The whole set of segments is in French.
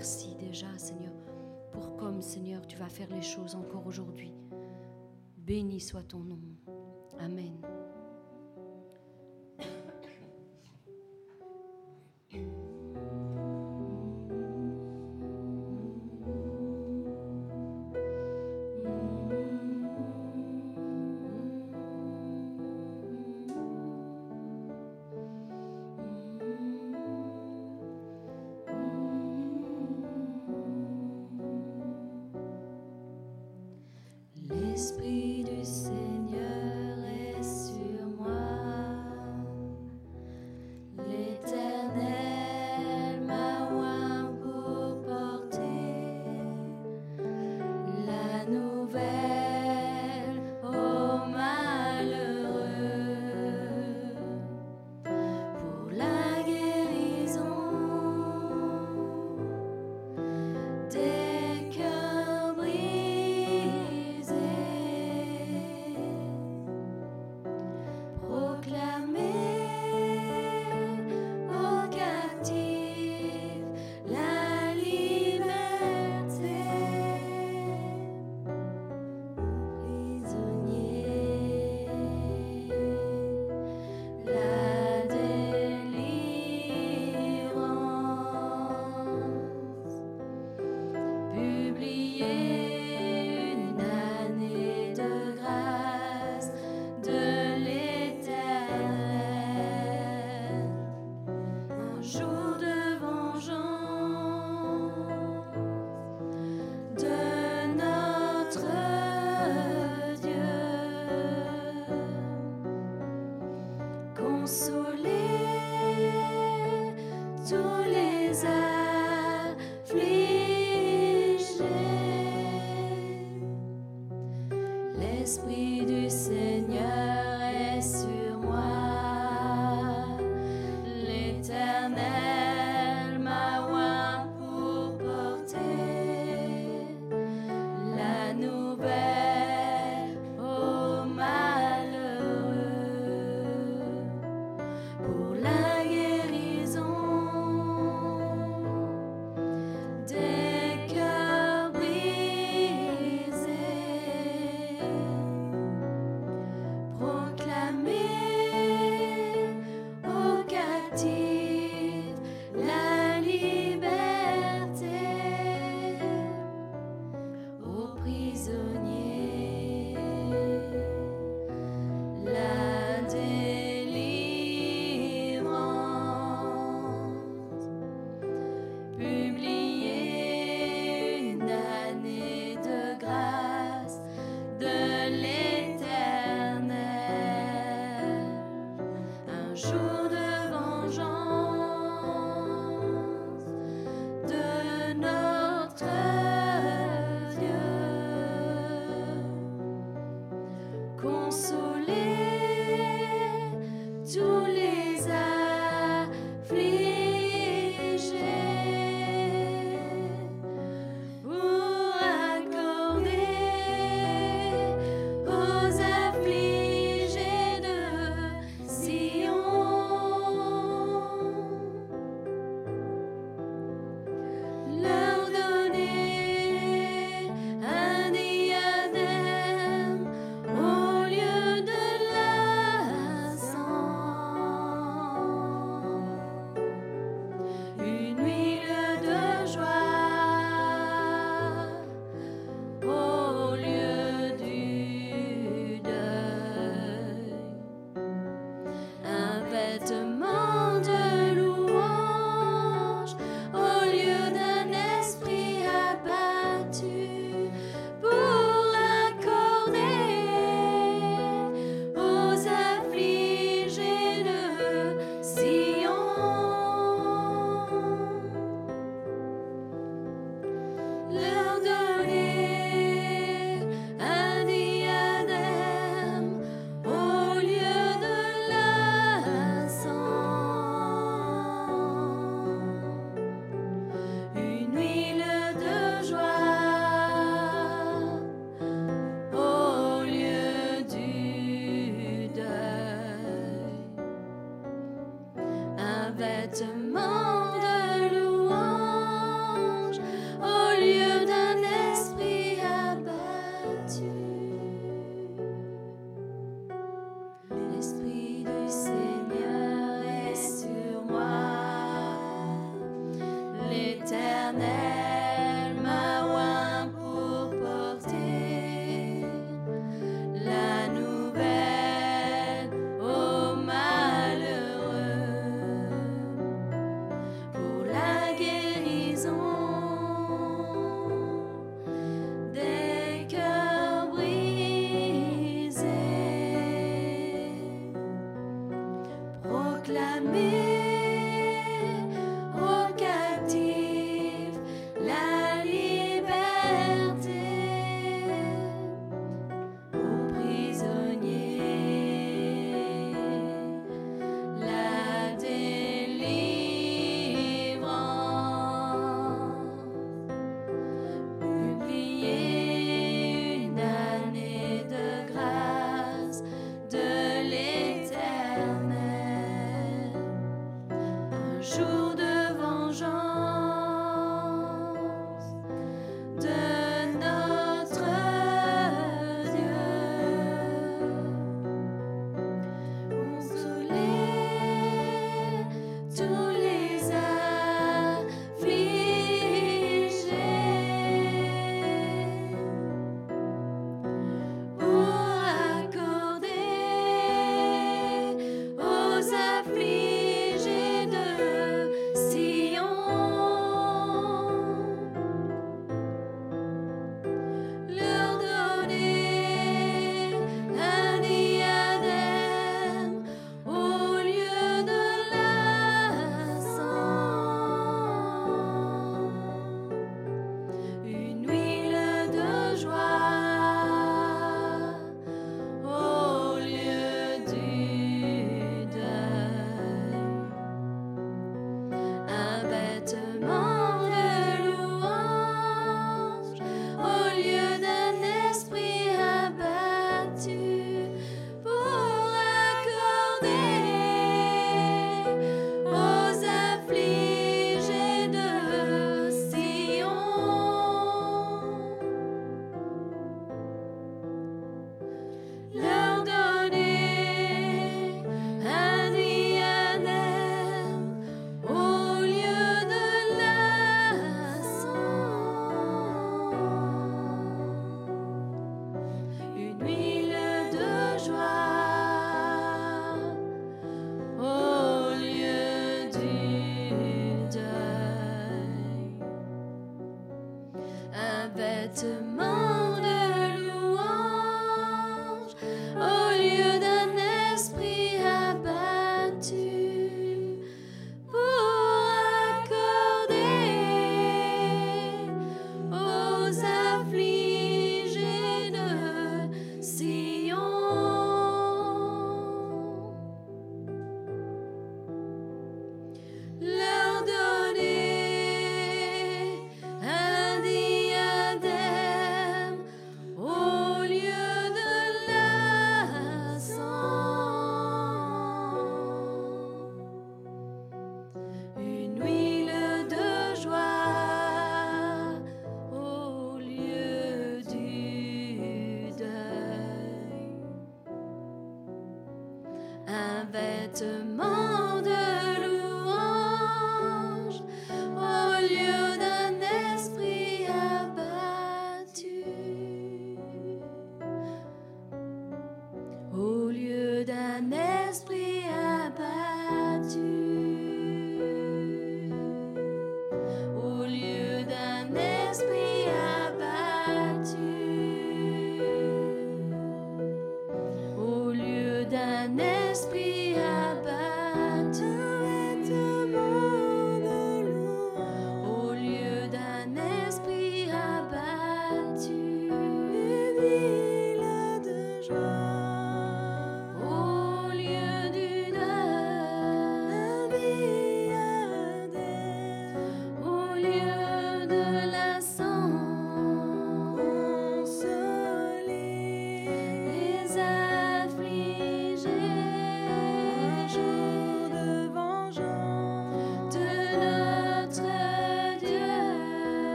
merci déjà, Seigneur, pour comme, Seigneur, tu vas faire les choses encore aujourd'hui. Béni soit ton nom. Amen.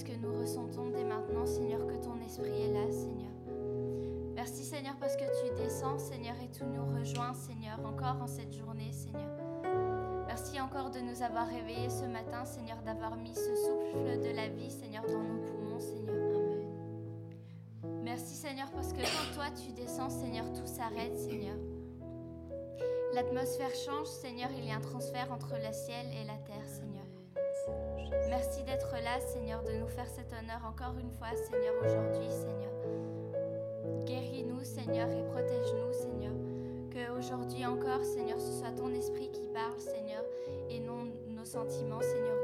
Parce que nous ressentons dès maintenant, Seigneur, que ton esprit est là, Seigneur. Merci Seigneur parce que tu descends, Seigneur, et tu nous rejoins, Seigneur, encore en cette journée, Seigneur. Merci encore de nous avoir réveillés ce matin, Seigneur, d'avoir mis ce souffle de la vie, Seigneur, dans nos poumons, Seigneur. Amen. Merci Seigneur parce que quand toi tu descends, Seigneur, tout s'arrête, Seigneur. L'atmosphère change, Seigneur, il y a un transfert entre le ciel et la terre, Seigneur. De nous faire cet honneur encore une fois, Seigneur, aujourd'hui, Seigneur. Guéris-nous, Seigneur, et protège-nous, Seigneur. Que aujourd'hui encore, Seigneur, ce soit ton esprit qui parle, Seigneur, et non nos sentiments, Seigneur.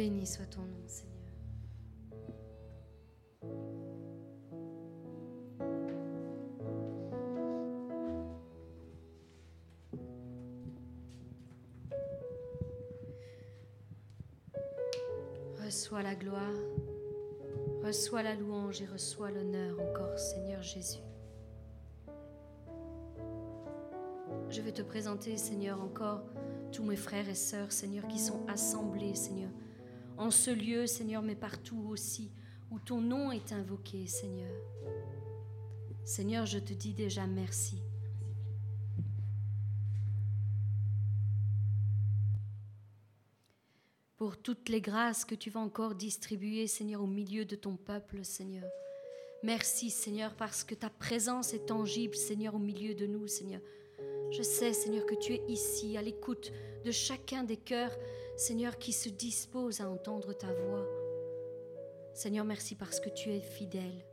Béni soit ton nom, Seigneur. Reçois la gloire, reçois la louange et reçois l'honneur encore, Seigneur Jésus. Je vais te présenter, Seigneur, encore tous mes frères et sœurs, Seigneur, qui sont assemblés, Seigneur, en ce lieu, Seigneur, mais partout aussi où ton nom est invoqué, Seigneur. Seigneur, je te dis déjà merci. pour toutes les grâces que tu vas encore distribuer, Seigneur, au milieu de ton peuple, Seigneur. Merci, Seigneur, parce que ta présence est tangible, Seigneur, au milieu de nous, Seigneur. Je sais, Seigneur, que tu es ici, à l'écoute de chacun des cœurs, Seigneur, qui se disposent à entendre ta voix. Seigneur, merci parce que tu es fidèle.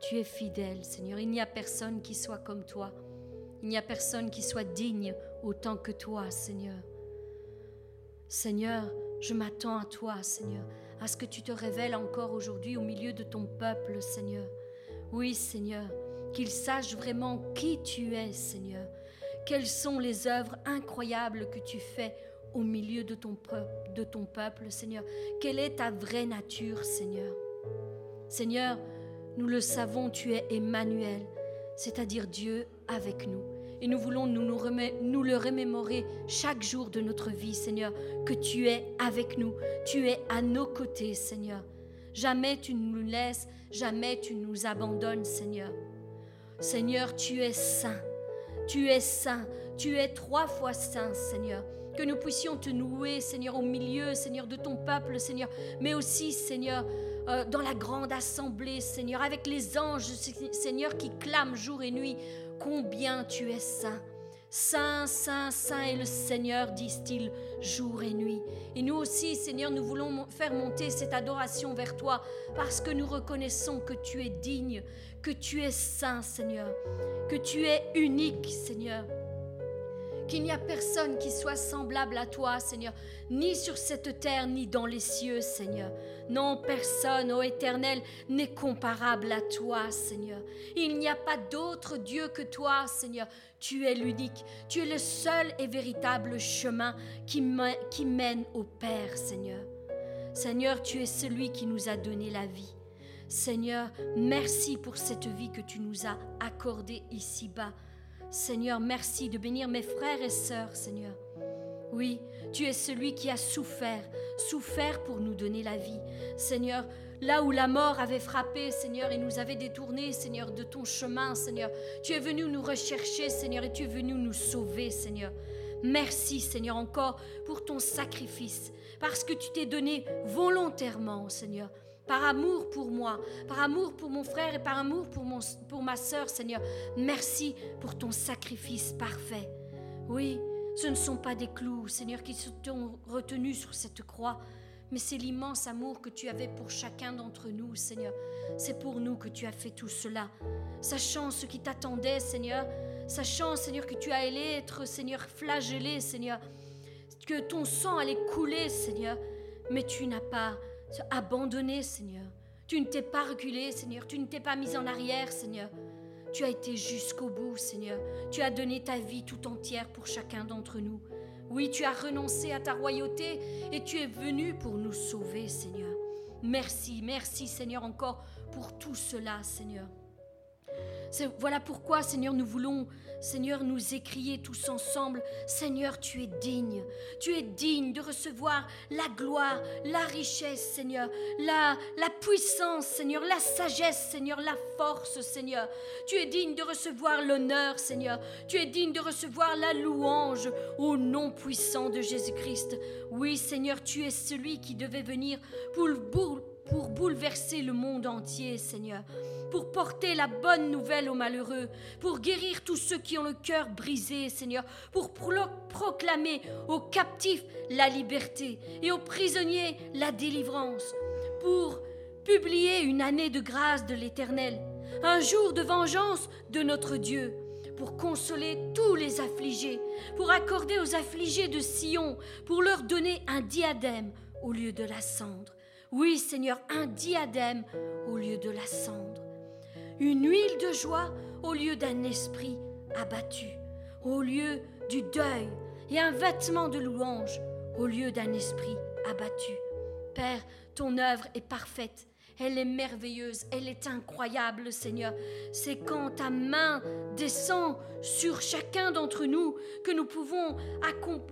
Tu es fidèle, Seigneur. Il n'y a personne qui soit comme toi. Il n'y a personne qui soit digne autant que toi, Seigneur. Seigneur, je m'attends à toi, Seigneur, à ce que tu te révèles encore aujourd'hui au milieu de ton peuple, Seigneur. Oui, Seigneur, qu'ils sachent vraiment qui tu es, Seigneur. Quelles sont les œuvres incroyables que tu fais au milieu de ton, peuple, de ton peuple, Seigneur. Quelle est ta vraie nature, Seigneur? Seigneur, nous le savons, tu es Emmanuel, c'est-à-dire Dieu avec nous. Et nous voulons nous, nous, le remémorer chaque jour de notre vie, Seigneur, que tu es avec nous, tu es à nos côtés, Seigneur. Jamais tu ne nous laisses, jamais tu nous abandonnes, Seigneur. Seigneur, tu es saint, tu es saint, tu es trois fois saint, Seigneur. Que nous puissions te nouer, Seigneur, au milieu, Seigneur, de ton peuple, Seigneur, mais aussi, Seigneur, euh, dans la grande assemblée, Seigneur, avec les anges, Seigneur, qui clament jour et nuit combien tu es saint. Saint, saint, saint est le Seigneur, disent-ils, jour et nuit. Et nous aussi, Seigneur, nous voulons faire monter cette adoration vers toi parce que nous reconnaissons que tu es digne, que tu es saint, Seigneur, que tu es unique, Seigneur qu'il n'y a personne qui soit semblable à toi, Seigneur, ni sur cette terre, ni dans les cieux, Seigneur. Non, personne, ô Éternel, n'est comparable à toi, Seigneur. Il n'y a pas d'autre Dieu que toi, Seigneur. Tu es l'unique, tu es le seul et véritable chemin qui, qui mène au Père, Seigneur. Seigneur, tu es celui qui nous a donné la vie. Seigneur, merci pour cette vie que tu nous as accordée ici-bas. Seigneur, merci de bénir mes frères et sœurs, Seigneur. Oui, tu es celui qui a souffert, souffert pour nous donner la vie. Seigneur, là où la mort avait frappé, Seigneur, et nous avait détourné, Seigneur, de ton chemin, Seigneur, tu es venu nous rechercher, Seigneur, et tu es venu nous sauver, Seigneur. Merci, Seigneur, encore pour ton sacrifice, parce que tu t'es donné volontairement, Seigneur, par amour pour moi, par amour pour mon frère et par amour pour, mon, pour ma sœur, Seigneur. Merci pour ton sacrifice parfait. Oui, ce ne sont pas des clous, Seigneur, qui se sont retenus sur cette croix, mais c'est l'immense amour que tu avais pour chacun d'entre nous, Seigneur. C'est pour nous que tu as fait tout cela, sachant ce qui t'attendait, Seigneur, sachant, Seigneur, que tu allais être, Seigneur, flagellé, Seigneur, que ton sang allait couler, Seigneur, mais tu n'as pas abandonné, Seigneur. Tu ne t'es pas reculé, Seigneur. Tu ne t'es pas mis en arrière, Seigneur. Tu as été jusqu'au bout, Seigneur. Tu as donné ta vie tout entière pour chacun d'entre nous. Oui, tu as renoncé à ta royauté et tu es venu pour nous sauver, Seigneur. Merci, merci, Seigneur, encore pour tout cela, Seigneur. Voilà pourquoi, Seigneur, nous voulons, Seigneur, nous écrier tous ensemble, Seigneur, tu es digne. Tu es digne de recevoir la gloire, la richesse, Seigneur, la, la puissance, Seigneur, la sagesse, Seigneur, la force, Seigneur. Tu es digne de recevoir l'honneur, Seigneur. Tu es digne de recevoir la louange au nom puissant de Jésus-Christ. Oui, Seigneur, tu es celui qui devait venir pour, pour bouleverser le monde entier, Seigneur pour porter la bonne nouvelle aux malheureux, pour guérir tous ceux qui ont le cœur brisé, Seigneur, pour proclamer aux captifs la liberté et aux prisonniers la délivrance, pour publier une année de grâce de l'Éternel, un jour de vengeance de notre Dieu, pour consoler tous les affligés, pour accorder aux affligés de Sion, pour leur donner un diadème au lieu de la cendre. Oui, Seigneur, un diadème au lieu de la cendre une huile de joie au lieu d'un esprit abattu, au lieu du deuil, et un vêtement de louange au lieu d'un esprit abattu. Père, ton œuvre est parfaite Elle est merveilleuse, elle est incroyable, Seigneur. C'est quand ta main descend sur chacun d'entre nous que nous pouvons,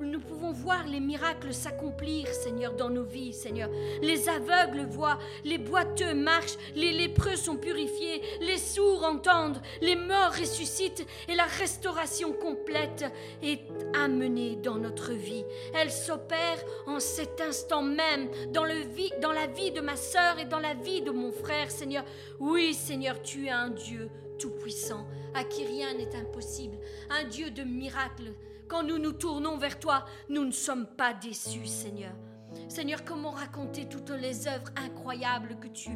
nous pouvons voir les miracles s'accomplir, Seigneur, dans nos vies, Seigneur. Les aveugles voient, les boiteux marchent, les lépreux sont purifiés, les sourds entendent, les morts ressuscitent et la restauration complète est amenée dans notre vie. Elle s'opère en cet instant même dans, le vie, dans la vie de ma sœur et dans la vie de mon frère, Seigneur. Oui, Seigneur, tu es un Dieu tout-puissant, à qui rien n'est impossible, un Dieu de miracles. Quand nous nous tournons vers toi, nous ne sommes pas déçus, Seigneur. Seigneur, comment raconter toutes les œuvres incroyables que tu,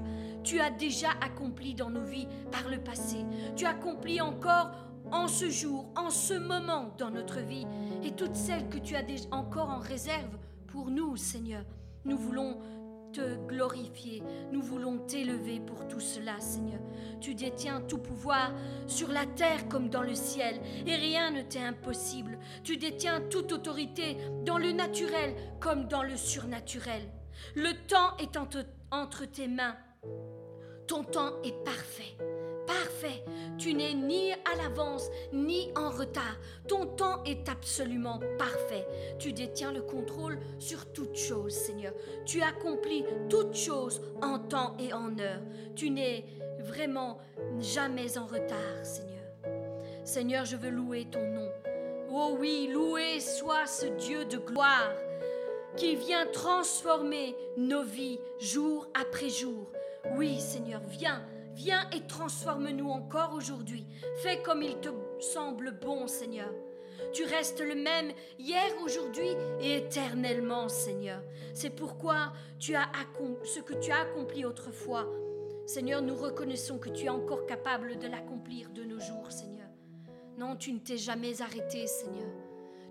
tu as déjà accomplies dans nos vies par le passé? Tu accomplis encore en ce jour, en ce moment dans notre vie, et toutes celles que tu as encore en réserve pour nous, Seigneur. Nous voulons te glorifier. Nous voulons t'élever pour tout cela, Seigneur. Tu détiens tout pouvoir sur la terre comme dans le ciel, et rien ne t'est impossible. Tu détiens toute autorité dans le naturel comme dans le surnaturel. Le temps est entre, entre tes mains. Ton temps est parfait parfait. Tu n'es ni à l'avance ni en retard. Ton temps est absolument parfait. Tu détiens le contrôle sur toutes choses, Seigneur. Tu accomplis toutes choses en temps et en heure. Tu n'es vraiment jamais en retard, Seigneur. Seigneur, je veux louer ton nom. Oh oui, loué soit ce Dieu de gloire qui vient transformer nos vies jour après jour. Oui, Seigneur, viens Viens et transforme-nous encore aujourd'hui. Fais comme il te semble bon, Seigneur. Tu restes le même hier, aujourd'hui et éternellement, Seigneur. C'est pourquoi tu as ce que tu as accompli autrefois. Seigneur, nous reconnaissons que tu es encore capable de l'accomplir de nos jours, Seigneur. Non, tu ne t'es jamais arrêté, Seigneur.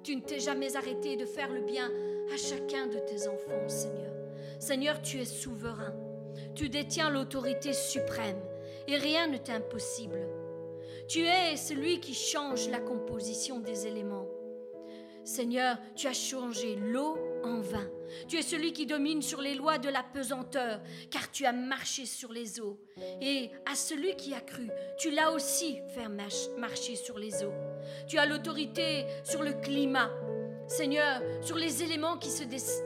Tu ne t'es jamais arrêté de faire le bien à chacun de tes enfants, Seigneur. Seigneur, tu es souverain. Tu détiens l'autorité suprême et rien ne t'est impossible. Tu es celui qui change la composition des éléments. Seigneur, tu as changé l'eau en vin. Tu es celui qui domine sur les lois de la pesanteur, car tu as marché sur les eaux. Et à celui qui a cru, tu l'as aussi fait marcher sur les eaux. Tu as l'autorité sur le climat, Seigneur, sur les éléments qui se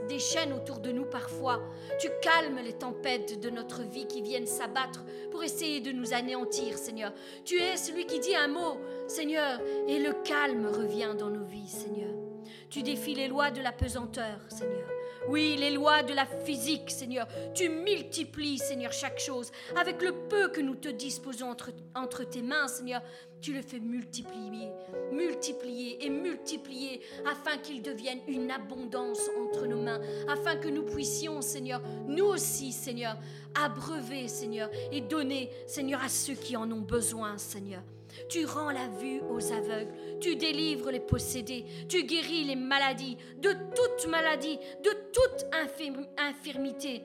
déchaînent autour de nous parfois, tu calmes les tempêtes de notre vie qui viennent s'abattre pour essayer de nous anéantir, Seigneur. Tu es celui qui dit un mot, Seigneur, et le calme revient dans nos vies, Seigneur. Tu défies les lois de la pesanteur, Seigneur. Oui, les lois de la physique, Seigneur. Tu multiplies, Seigneur, chaque chose. Avec le peu que nous te disposons entre, entre tes mains, Seigneur, tu le fais multiplier, multiplier et multiplier afin qu'il devienne une abondance entre nos mains, afin que nous puissions, Seigneur, nous aussi, Seigneur, abreuver, Seigneur, et donner, Seigneur, à ceux qui en ont besoin, Seigneur. Tu rends la vue aux aveugles, tu délivres les possédés, tu guéris les maladies, de toute maladie, de toute infirmité.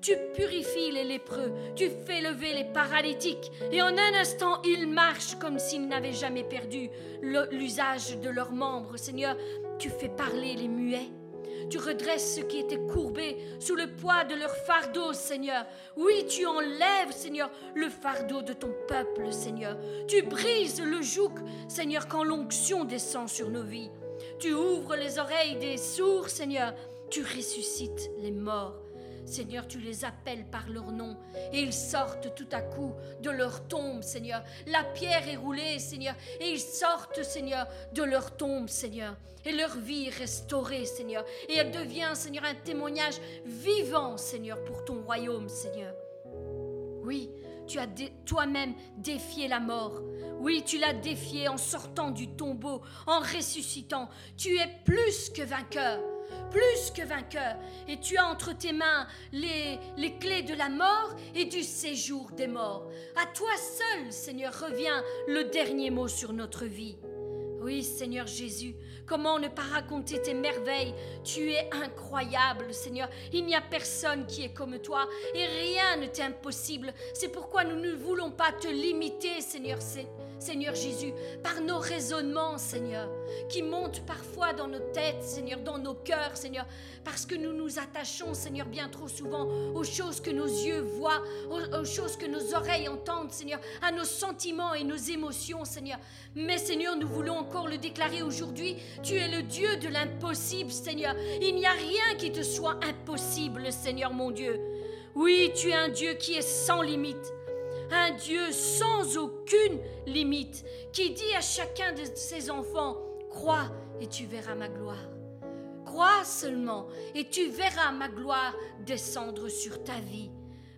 Tu purifies les lépreux, tu fais lever les paralytiques, et en un instant ils marchent comme s'ils n'avaient jamais perdu l'usage de leurs membres. Seigneur, tu fais parler les muets. Tu redresses ceux qui étaient courbés sous le poids de leur fardeau, Seigneur. Oui, tu enlèves, Seigneur, le fardeau de ton peuple, Seigneur. Tu brises le joug, Seigneur, quand l'onction descend sur nos vies. Tu ouvres les oreilles des sourds, Seigneur. Tu ressuscites les morts. Seigneur, tu les appelles par leur nom et ils sortent tout à coup de leur tombe, Seigneur. La pierre est roulée, Seigneur, et ils sortent, Seigneur, de leur tombe, Seigneur. Et leur vie est restaurée, Seigneur. Et elle devient, Seigneur, un témoignage vivant, Seigneur, pour ton royaume, Seigneur. Oui, tu as toi-même défié la mort. Oui, tu l'as défié en sortant du tombeau, en ressuscitant. Tu es plus que vainqueur plus que vainqueur, et tu as entre tes mains les, les clés de la mort et du séjour des morts. À toi seul, Seigneur, revient le dernier mot sur notre vie. Oui, Seigneur Jésus, comment ne pas raconter tes merveilles? Tu es incroyable, Seigneur. Il n'y a personne qui est comme toi et rien ne t'est impossible. C'est pourquoi nous ne voulons pas te limiter, Seigneur. Seigneur Jésus, par nos raisonnements, Seigneur, qui montent parfois dans nos têtes, Seigneur, dans nos cœurs, Seigneur, parce que nous nous attachons, Seigneur, bien trop souvent aux choses que nos yeux voient, aux, choses que nos oreilles entendent, Seigneur, à nos sentiments et nos émotions, Seigneur. Mais, Seigneur, nous voulons encore le déclarer aujourd'hui, tu es le Dieu de l'impossible, Seigneur. Il n'y a rien qui te soit impossible, Seigneur mon Dieu. Oui, tu es un Dieu qui est sans limite un Dieu sans aucune limite, qui dit à chacun de ses enfants, crois et tu verras ma gloire. Crois seulement et tu verras ma gloire descendre sur ta vie.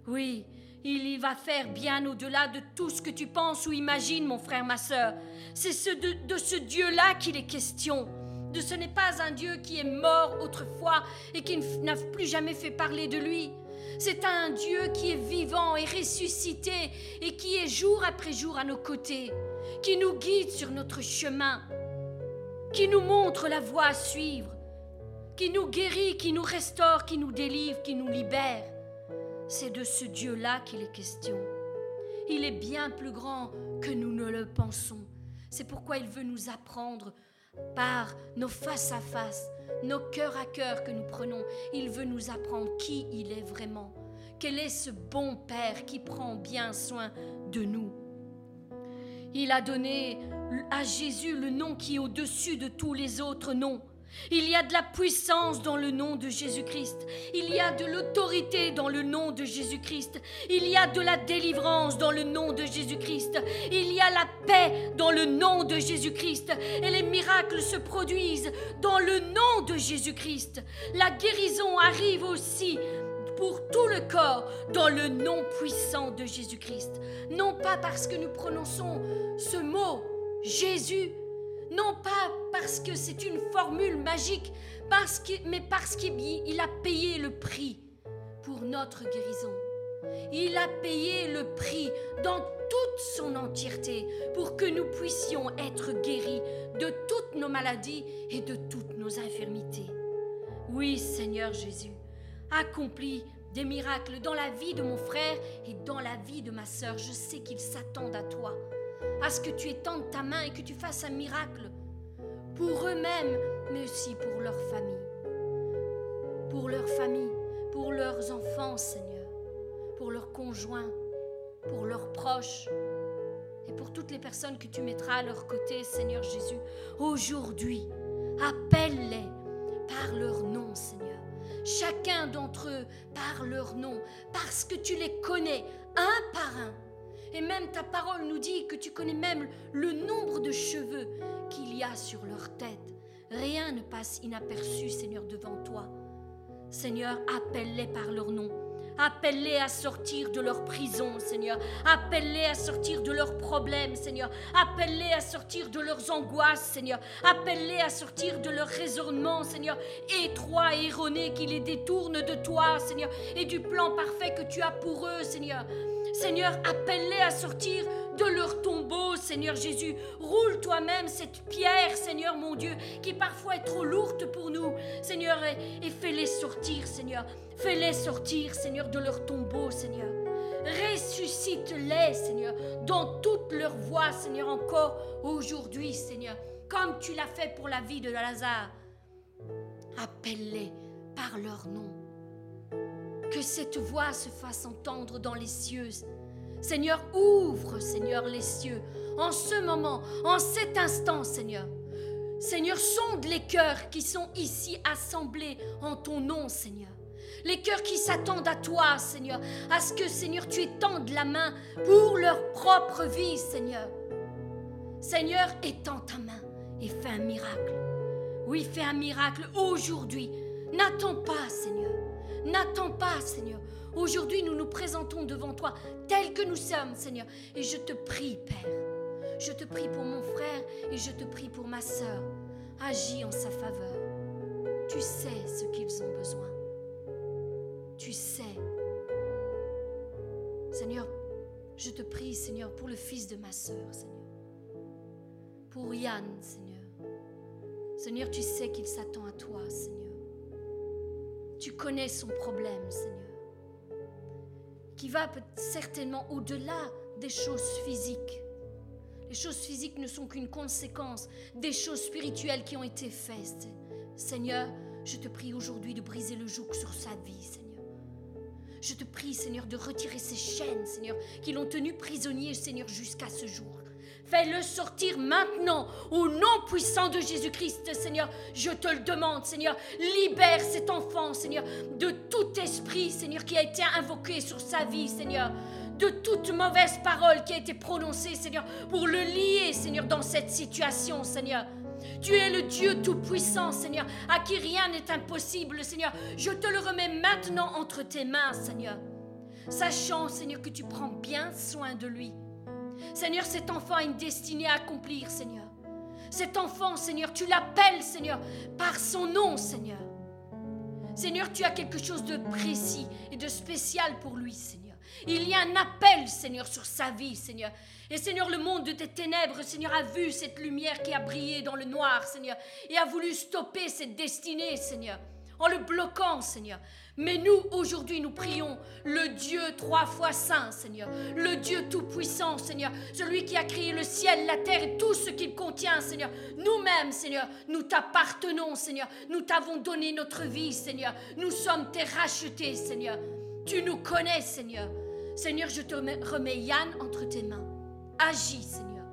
Oui, il y va faire bien au-delà de tout ce que tu penses ou imagines, mon frère, ma sœur. C'est ce de, de ce Dieu-là qu'il est question. De ce n'est pas un Dieu qui est mort autrefois et qui n'a plus jamais fait parler de lui. C'est un Dieu qui est vivant et ressuscité et qui est jour après jour à nos côtés, qui nous guide sur notre chemin, qui nous montre la voie à suivre, qui nous guérit, qui nous restaure, qui nous délivre, qui nous libère. C'est de ce Dieu-là qu'il est question. Il est bien plus grand que nous ne le pensons. C'est pourquoi il veut nous apprendre par nos face à face, nos cœurs à cœur que nous prenons. Il veut nous apprendre qui il est vraiment. Quel est ce bon Père qui prend bien soin de nous? Il a donné à Jésus le nom qui est au-dessus de tous les autres noms. Il y a de la puissance dans le nom de Jésus-Christ. Il y a de l'autorité dans le nom de Jésus-Christ. Il y a de la délivrance dans le nom de Jésus-Christ. Il y a la paix dans le nom de Jésus-Christ. Et les miracles se produisent dans le nom de Jésus-Christ. La guérison arrive aussi pour tout le corps dans le nom puissant de Jésus-Christ. Non pas parce que nous prononçons ce mot, Jésus, non pas parce que c'est une formule magique, parce mais parce qu'il a payé le prix pour notre guérison. Il a payé le prix dans toute son entièreté pour que nous puissions être guéris de toutes nos maladies et de toutes nos infirmités. Oui, Seigneur Jésus, accomplis des miracles dans la vie de mon frère et dans la vie de ma sœur. Je sais qu'ils s'attendent à toi à ce que tu étendes ta main et que tu fasses un miracle pour eux-mêmes, mais aussi pour leur famille. Pour leur famille, pour leurs enfants, Seigneur, pour leurs conjoints, pour leurs proches et pour toutes les personnes que tu mettras à leur côté, Seigneur Jésus. Aujourd'hui, appelle-les par leur nom, Seigneur. Chacun d'entre eux par leur nom, parce que tu les connais un par un et même ta parole nous dit que tu connais même le nombre de cheveux qu'il y a sur leur tête. Rien ne passe inaperçu, Seigneur, devant toi. Seigneur, appelle-les par leur nom. Appelle-les à sortir de leur prison, Seigneur. Appelle-les à sortir de leurs problèmes, Seigneur. Appelle-les à sortir de leurs angoisses, Seigneur. Appelle-les à sortir de leurs raisonnements, Seigneur, étroits et erronés qui les détournent de toi, Seigneur, et du plan parfait que tu as pour eux, Seigneur. Seigneur, appelle-les à sortir de leur tombeau, Seigneur Jésus. Roule toi-même cette pierre, Seigneur mon Dieu, qui parfois est trop lourde pour nous, Seigneur, et, fais-les sortir, Seigneur. Fais-les sortir, Seigneur, de leur tombeau, Seigneur. Ressuscite-les, Seigneur, dans toute leur voie, Seigneur, encore aujourd'hui, Seigneur, comme tu l'as fait pour la vie de Lazare. Appelle-les par leur nom. Que cette voix se fasse entendre dans les cieux. Seigneur, ouvre, Seigneur, les cieux. En ce moment, en cet instant, Seigneur. Seigneur, sonde les cœurs qui sont ici assemblés en ton nom, Seigneur. Les cœurs qui s'attendent à toi, Seigneur, à ce que, Seigneur, tu étendes la main pour leur propre vie, Seigneur. Seigneur, étends ta main et fais un miracle. Oui, fais un miracle aujourd'hui. N'attends pas, Seigneur. N'attends pas, Seigneur. Aujourd'hui, nous nous présentons devant toi tels que nous sommes, Seigneur. Et je te prie, Père. Je te prie pour mon frère et je te prie pour ma sœur. Agis en sa faveur. Tu sais ce qu'ils ont besoin. Tu sais. Seigneur, je te prie, Seigneur, pour le fils de ma sœur, Seigneur. Pour Yann, Seigneur. Seigneur, tu sais qu'il s'attend à toi, Seigneur. Tu connais son problème, Seigneur. Qui va certainement au-delà des choses physiques. Les choses physiques ne sont qu'une conséquence des choses spirituelles qui ont été faites. Seigneur, je te prie aujourd'hui de briser le joug sur sa vie, Seigneur. Je te prie, Seigneur, de retirer ces chaînes, Seigneur, qui l'ont tenu prisonnier, Seigneur, jusqu'à ce jour. Fais-le sortir maintenant au nom puissant de Jésus-Christ, Seigneur. Je te le demande, Seigneur. Libère cet enfant, Seigneur, de tout esprit, Seigneur, qui a été invoqué sur sa vie, Seigneur de toute mauvaise parole qui a été prononcée, Seigneur, pour le lier, Seigneur, dans cette situation, Seigneur. Tu es le Dieu Tout-Puissant, Seigneur, à qui rien n'est impossible, Seigneur. Je te le remets maintenant entre tes mains, Seigneur. Sachant, Seigneur, que tu prends bien soin de lui. Seigneur, cet enfant a une destinée à accomplir, Seigneur. Cet enfant, Seigneur, tu l'appelles, Seigneur, par son nom, Seigneur. Seigneur, tu as quelque chose de précis et de spécial pour lui, Seigneur. Il y a un appel, Seigneur, sur sa vie, Seigneur. Et Seigneur, le monde de tes ténèbres, Seigneur, a vu cette lumière qui a brillé dans le noir, Seigneur, et a voulu stopper cette destinée, Seigneur, en le bloquant, Seigneur. Mais nous, aujourd'hui, nous prions le Dieu trois fois saint, Seigneur, le Dieu tout-puissant, Seigneur, celui qui a créé le ciel, la terre et tout ce qu'il contient, Seigneur. Nous-mêmes, Seigneur, nous t'appartenons, Seigneur. Nous t'avons donné notre vie, Seigneur. Nous sommes tes rachetés, Seigneur. Tu nous connais, Seigneur. Seigneur, je te remets Yann entre tes mains. Agis, Seigneur.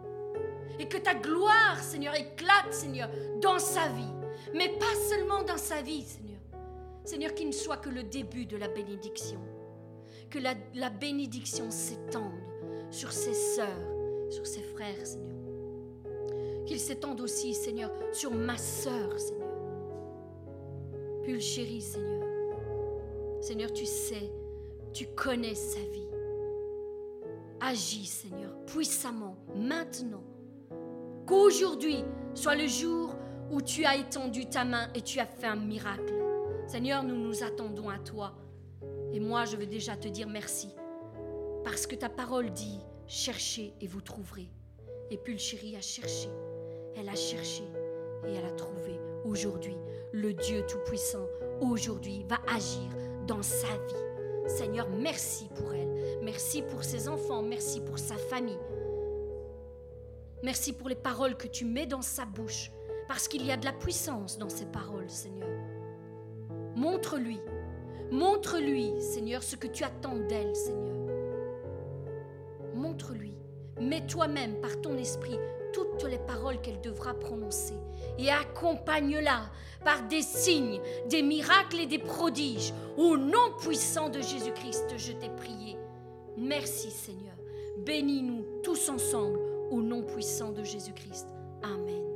Et que ta gloire, Seigneur, éclate, Seigneur, dans sa vie. Mais pas seulement dans sa vie, Seigneur. Seigneur, qu'il ne soit que le début de la bénédiction. Que la, bénédiction s'étende sur ses sœurs, sur ses frères, Seigneur. Qu'il s'étende aussi, Seigneur, sur ma sœur, Seigneur. Pulchérie, Seigneur. Seigneur, tu sais, tu connais sa vie. Agis, Seigneur, puissamment, maintenant. Qu'aujourd'hui soit le jour où tu as étendu ta main et tu as fait un miracle. Seigneur, nous nous attendons à toi. Et moi, je veux déjà te dire merci. Parce que ta parole dit, cherchez et vous trouverez. Et Pulchérie a cherché. Elle a cherché et elle a trouvé. Aujourd'hui, le Dieu Tout-Puissant, aujourd'hui, va agir dans sa vie. Seigneur, merci pour elle. Merci pour ses enfants. Merci pour sa famille. Merci pour les paroles que tu mets dans sa bouche. Parce qu'il y a de la puissance dans ces paroles, Seigneur. Montre-lui. Montre-lui, Seigneur, ce que tu attends d'elle, Seigneur. Montre-lui. Mets toi-même par ton esprit toutes les paroles qu'elle devra prononcer et accompagne-la par des signes, des miracles et des prodiges. Au nom puissant de Jésus-Christ, je t'ai prié. Merci Seigneur. Bénis-nous tous ensemble au nom puissant de Jésus-Christ. Amen.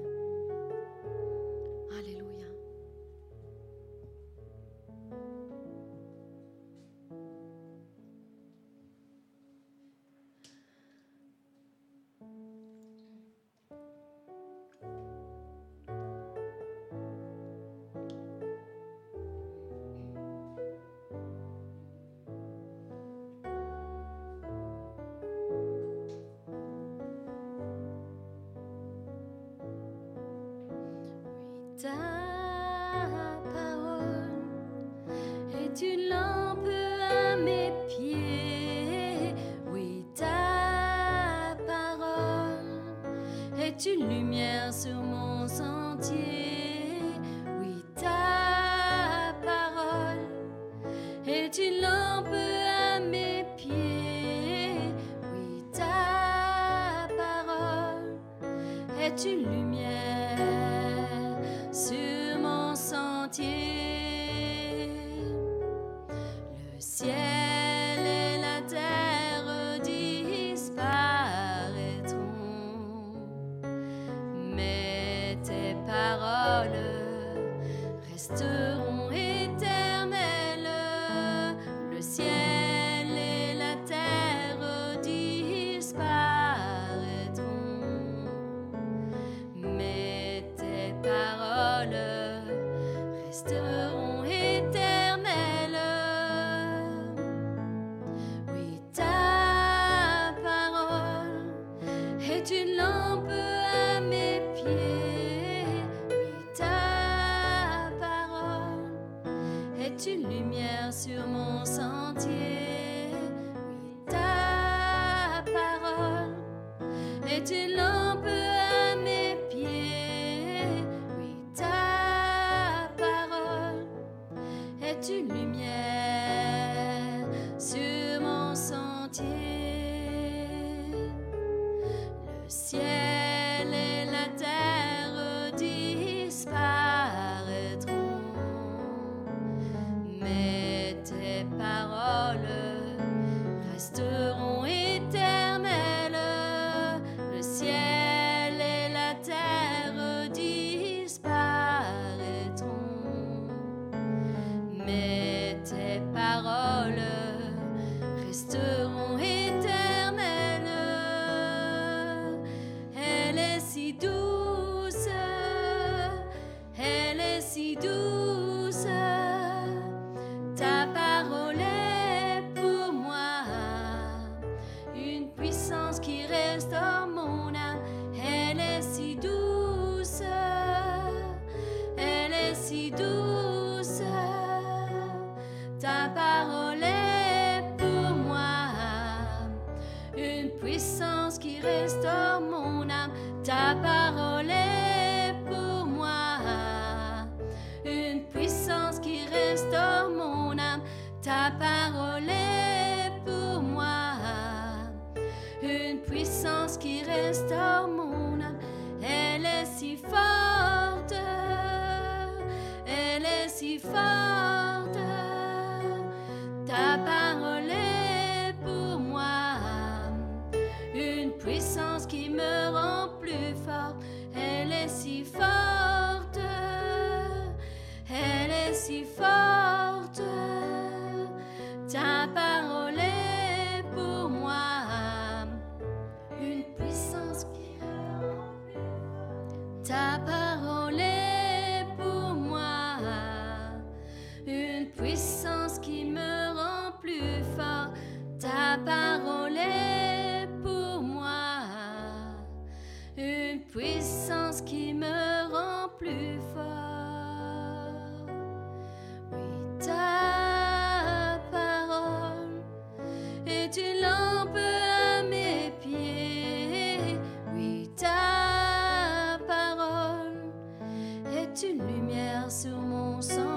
qui me rend plus fort. Oui, ta parole est une lampe à mes pieds. Oui, ta parole est une lumière sur mon sang.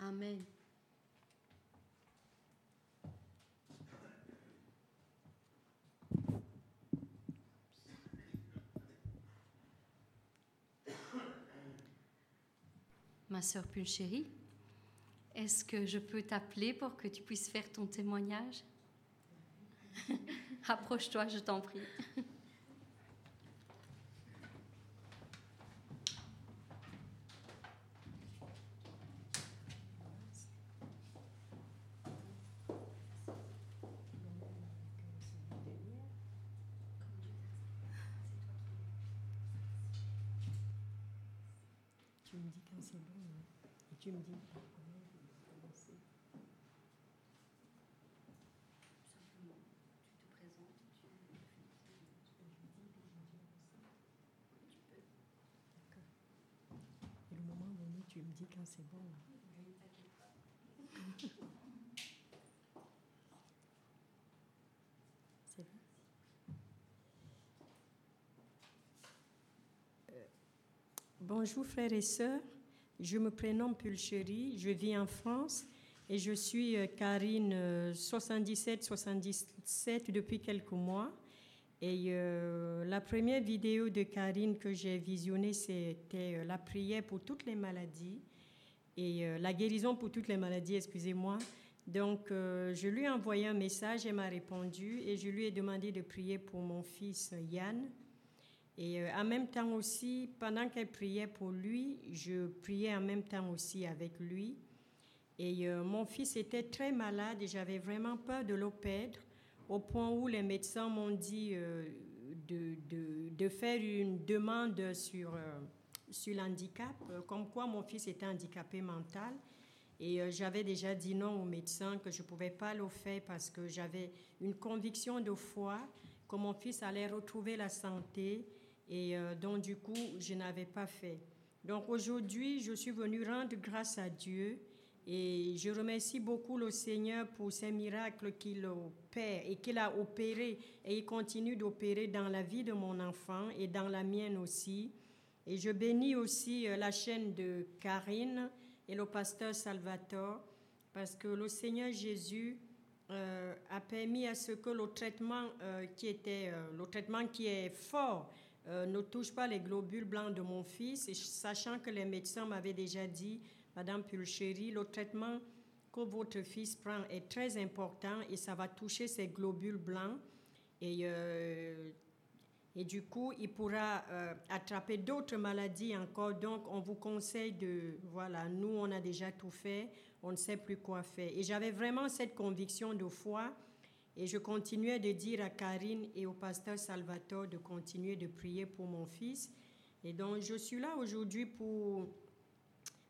Amen. Ma sœur Pulchérie, est-ce que je peux t'appeler pour que tu puisses faire ton témoignage? Approche-toi, je t'en prie. Tu me dis quand c'est bon, hein. et tu me dis. tu me dis quand c'est bon. c'est bon. Euh, bonjour frères et sœurs, je me prénomme Pulcherie, je vis en France et je suis euh, Karine 77-77 euh, depuis quelques mois. Et euh, la première vidéo de Karine que j'ai visionnée, c'était la prière pour toutes les maladies et la guérison pour toutes les maladies, excusez-moi. Donc, je lui ai envoyé un message, elle m'a répondu et je lui ai demandé de prier pour mon fils Yann. Et euh, en même temps aussi, pendant qu'elle priait pour lui, je priais en même temps aussi avec lui. Et euh, mon fils était très malade et j'avais vraiment peur de le perdre, au point où les médecins m'ont dit euh, de, de, de, faire une demande sur, sur l'handicap, comme quoi mon fils était handicapé mental. Et j'avais déjà dit non aux médecins que je ne pouvais pas le faire parce que j'avais une conviction de foi que mon fils allait retrouver la santé et euh, donc, du coup, je n'avais pas fait. Donc, aujourd'hui, je suis venue rendre grâce à Dieu et je remercie beaucoup le Seigneur pour ces miracles qu'il opère et qu'il a opéré et il continue d'opérer dans la vie de mon enfant et dans la mienne aussi. Et je bénis aussi euh, la chaîne de Karine et le pasteur Salvatore parce que le Seigneur Jésus euh, a permis à ce que le traitement qui était le traitement qui est fort euh, ne touche pas les globules blancs de mon fils, sachant que les médecins m'avaient déjà dit, Madame Pulchéry, le traitement que votre fils prend est très important et ça va toucher ses globules blancs. Et, euh, et du coup, il pourra euh, attraper d'autres maladies encore. Donc, on vous conseille de, voilà, nous, on a déjà tout fait, on ne sait plus quoi faire. Et j'avais vraiment cette conviction de foi et je continuais de dire à Karine et au pasteur Salvatore de continuer de prier pour mon fils. Et donc, je suis là aujourd'hui pour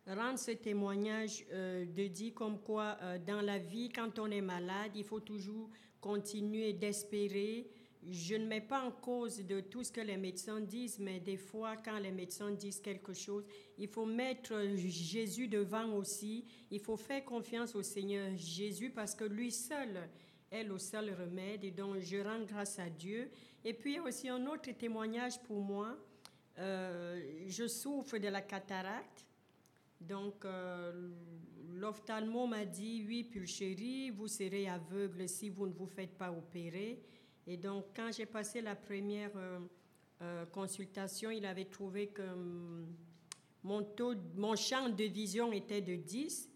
rendre ce témoignage euh, de dire comme quoi euh, dans la vie, quand on est malade, il faut toujours continuer d'espérer. Je ne mets pas en cause de tout ce que les médecins disent, mais des fois, quand les médecins disent quelque chose, il faut mettre Jésus devant aussi. Il faut faire confiance au Seigneur Jésus parce que lui seul est le seul remède et donc je rends grâce à Dieu. Et puis aussi un autre témoignage pour moi. Euh, je souffre de la cataracte. Donc, euh, l'ophtalmo m'a dit, oui, Pulchérie, vous serez aveugle si vous ne vous faites pas opérer. Et donc, quand j'ai passé la première euh, consultation, il avait trouvé que hum, mon, taux, mon champ de vision était de 10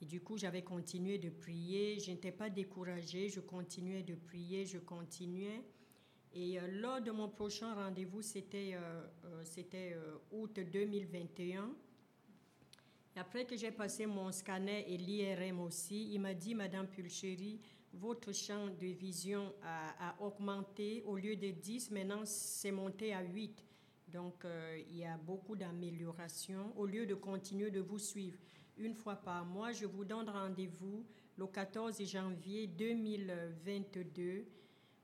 et du coup, j'avais continué de prier. Je n'étais pas découragée. Je continuais de prier. Je continuais. Et euh, lors de mon prochain rendez-vous, c'était euh, euh, c'était août 2021. après que j'ai passé mon scanner et l'IRM aussi, il m'a dit, Madame Pulchéry, votre champ de vision a, a, augmenté. Au lieu de 10, maintenant, c'est monté à 8. Donc, il y a beaucoup d'améliorations. Au lieu de continuer de vous suivre, une fois par mois. Je vous donne rendez-vous le 14 janvier 2022.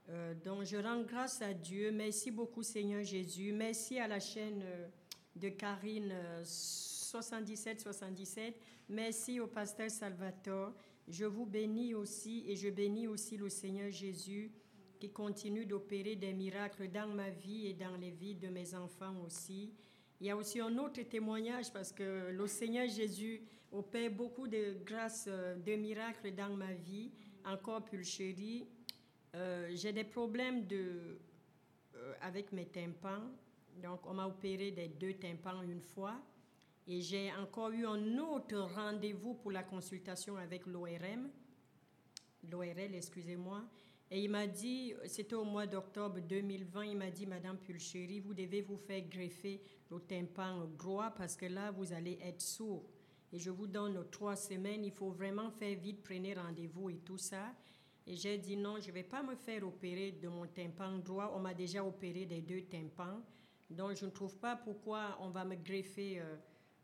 Euh, donc je rends grâce à Dieu. Merci beaucoup Seigneur Jésus. Merci à la chaîne euh, de Karine 7777. Euh, Merci au pasteur Salvatore. Je vous bénis aussi et je bénis aussi le Seigneur Jésus qui continue d'opérer des miracles dans ma vie et dans les vies de mes enfants aussi. Il y a aussi un autre témoignage parce que le Seigneur Jésus opère beaucoup de grâces, euh, de miracles dans ma vie. Encore pulchérie. Euh, j'ai des problèmes euh, avec mes tympans. Donc, on m'a opéré des deux tympans une fois. Et j'ai encore eu un autre rendez-vous pour la consultation avec l'ORM. L'ORL, excusez-moi. Et il m'a dit, c'était au mois d'octobre 2020, il m'a dit, Madame Pulchéry, vous devez vous faire greffer le tympan droit parce que là, vous allez être sourd. Et je vous donne trois semaines, il faut vraiment faire vite, prenez rendez-vous et tout ça. Et j'ai dit non, je ne vais pas me faire opérer de mon tympan droit. On m'a déjà opéré des deux tympans. Donc, je ne trouve pas pourquoi on va me greffer euh,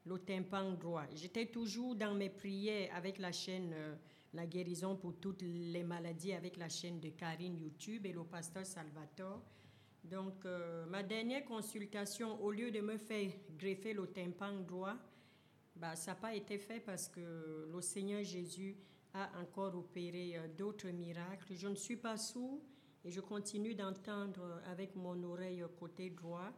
le tympan droit. J'étais toujours dans mes prières avec la chaîne euh, La guérison pour toutes les maladies, avec la chaîne de Karine YouTube et le pasteur Salvatore. Donc, euh, ma dernière consultation, au lieu de me faire greffer le tympan droit, bah, ça n'a pas été fait parce que le Seigneur Jésus a encore opéré euh, d'autres miracles. Je ne suis pas sourd et je continue d'entendre avec mon oreille côté droit.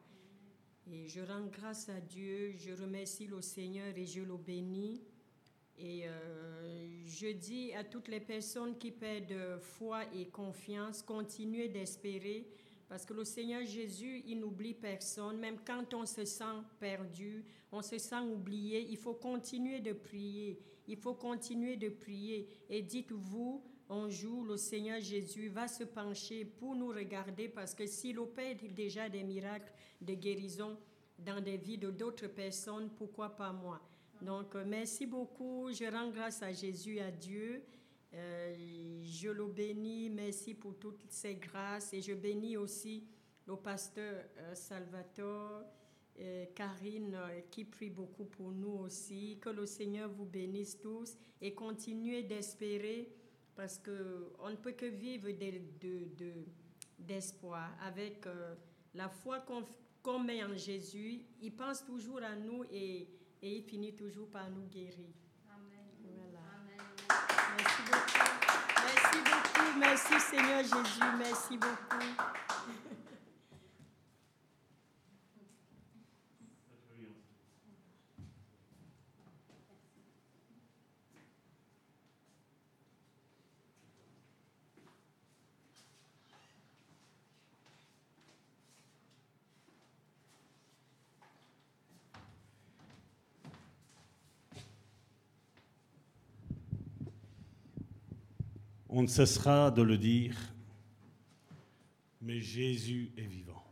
Et je rends grâce à Dieu, je remercie le Seigneur et je le bénis. Et euh, je dis à toutes les personnes qui perdent foi et confiance, continuez d'espérer parce que le Seigneur Jésus, il n'oublie personne. Même quand on se sent perdu, on se sent oublié, il faut continuer de prier. Il faut continuer de prier. Et dites-vous, un jour le Seigneur Jésus va se pencher pour nous regarder parce que s'il opère déjà des miracles de guérison dans des vies de d'autres personnes, pourquoi pas moi? Donc euh, merci beaucoup, je rends grâce à Jésus, à Dieu. Euh, je le bénis, merci pour toutes ces grâces et je bénis aussi le pasteur euh, Salvatore. Karine qui prie beaucoup pour nous aussi. Que le Seigneur vous bénisse tous et continuez d'espérer parce qu'on ne peut que vivre d'espoir de, de, avec euh, la foi qu'on met en Jésus. Il pense toujours à nous et, et, il finit toujours par nous guérir. Amen. Voilà. Amen. Merci beaucoup. Merci beaucoup. Merci Seigneur Jésus. Merci beaucoup. On ne cessera de le dire, mais Jésus est vivant.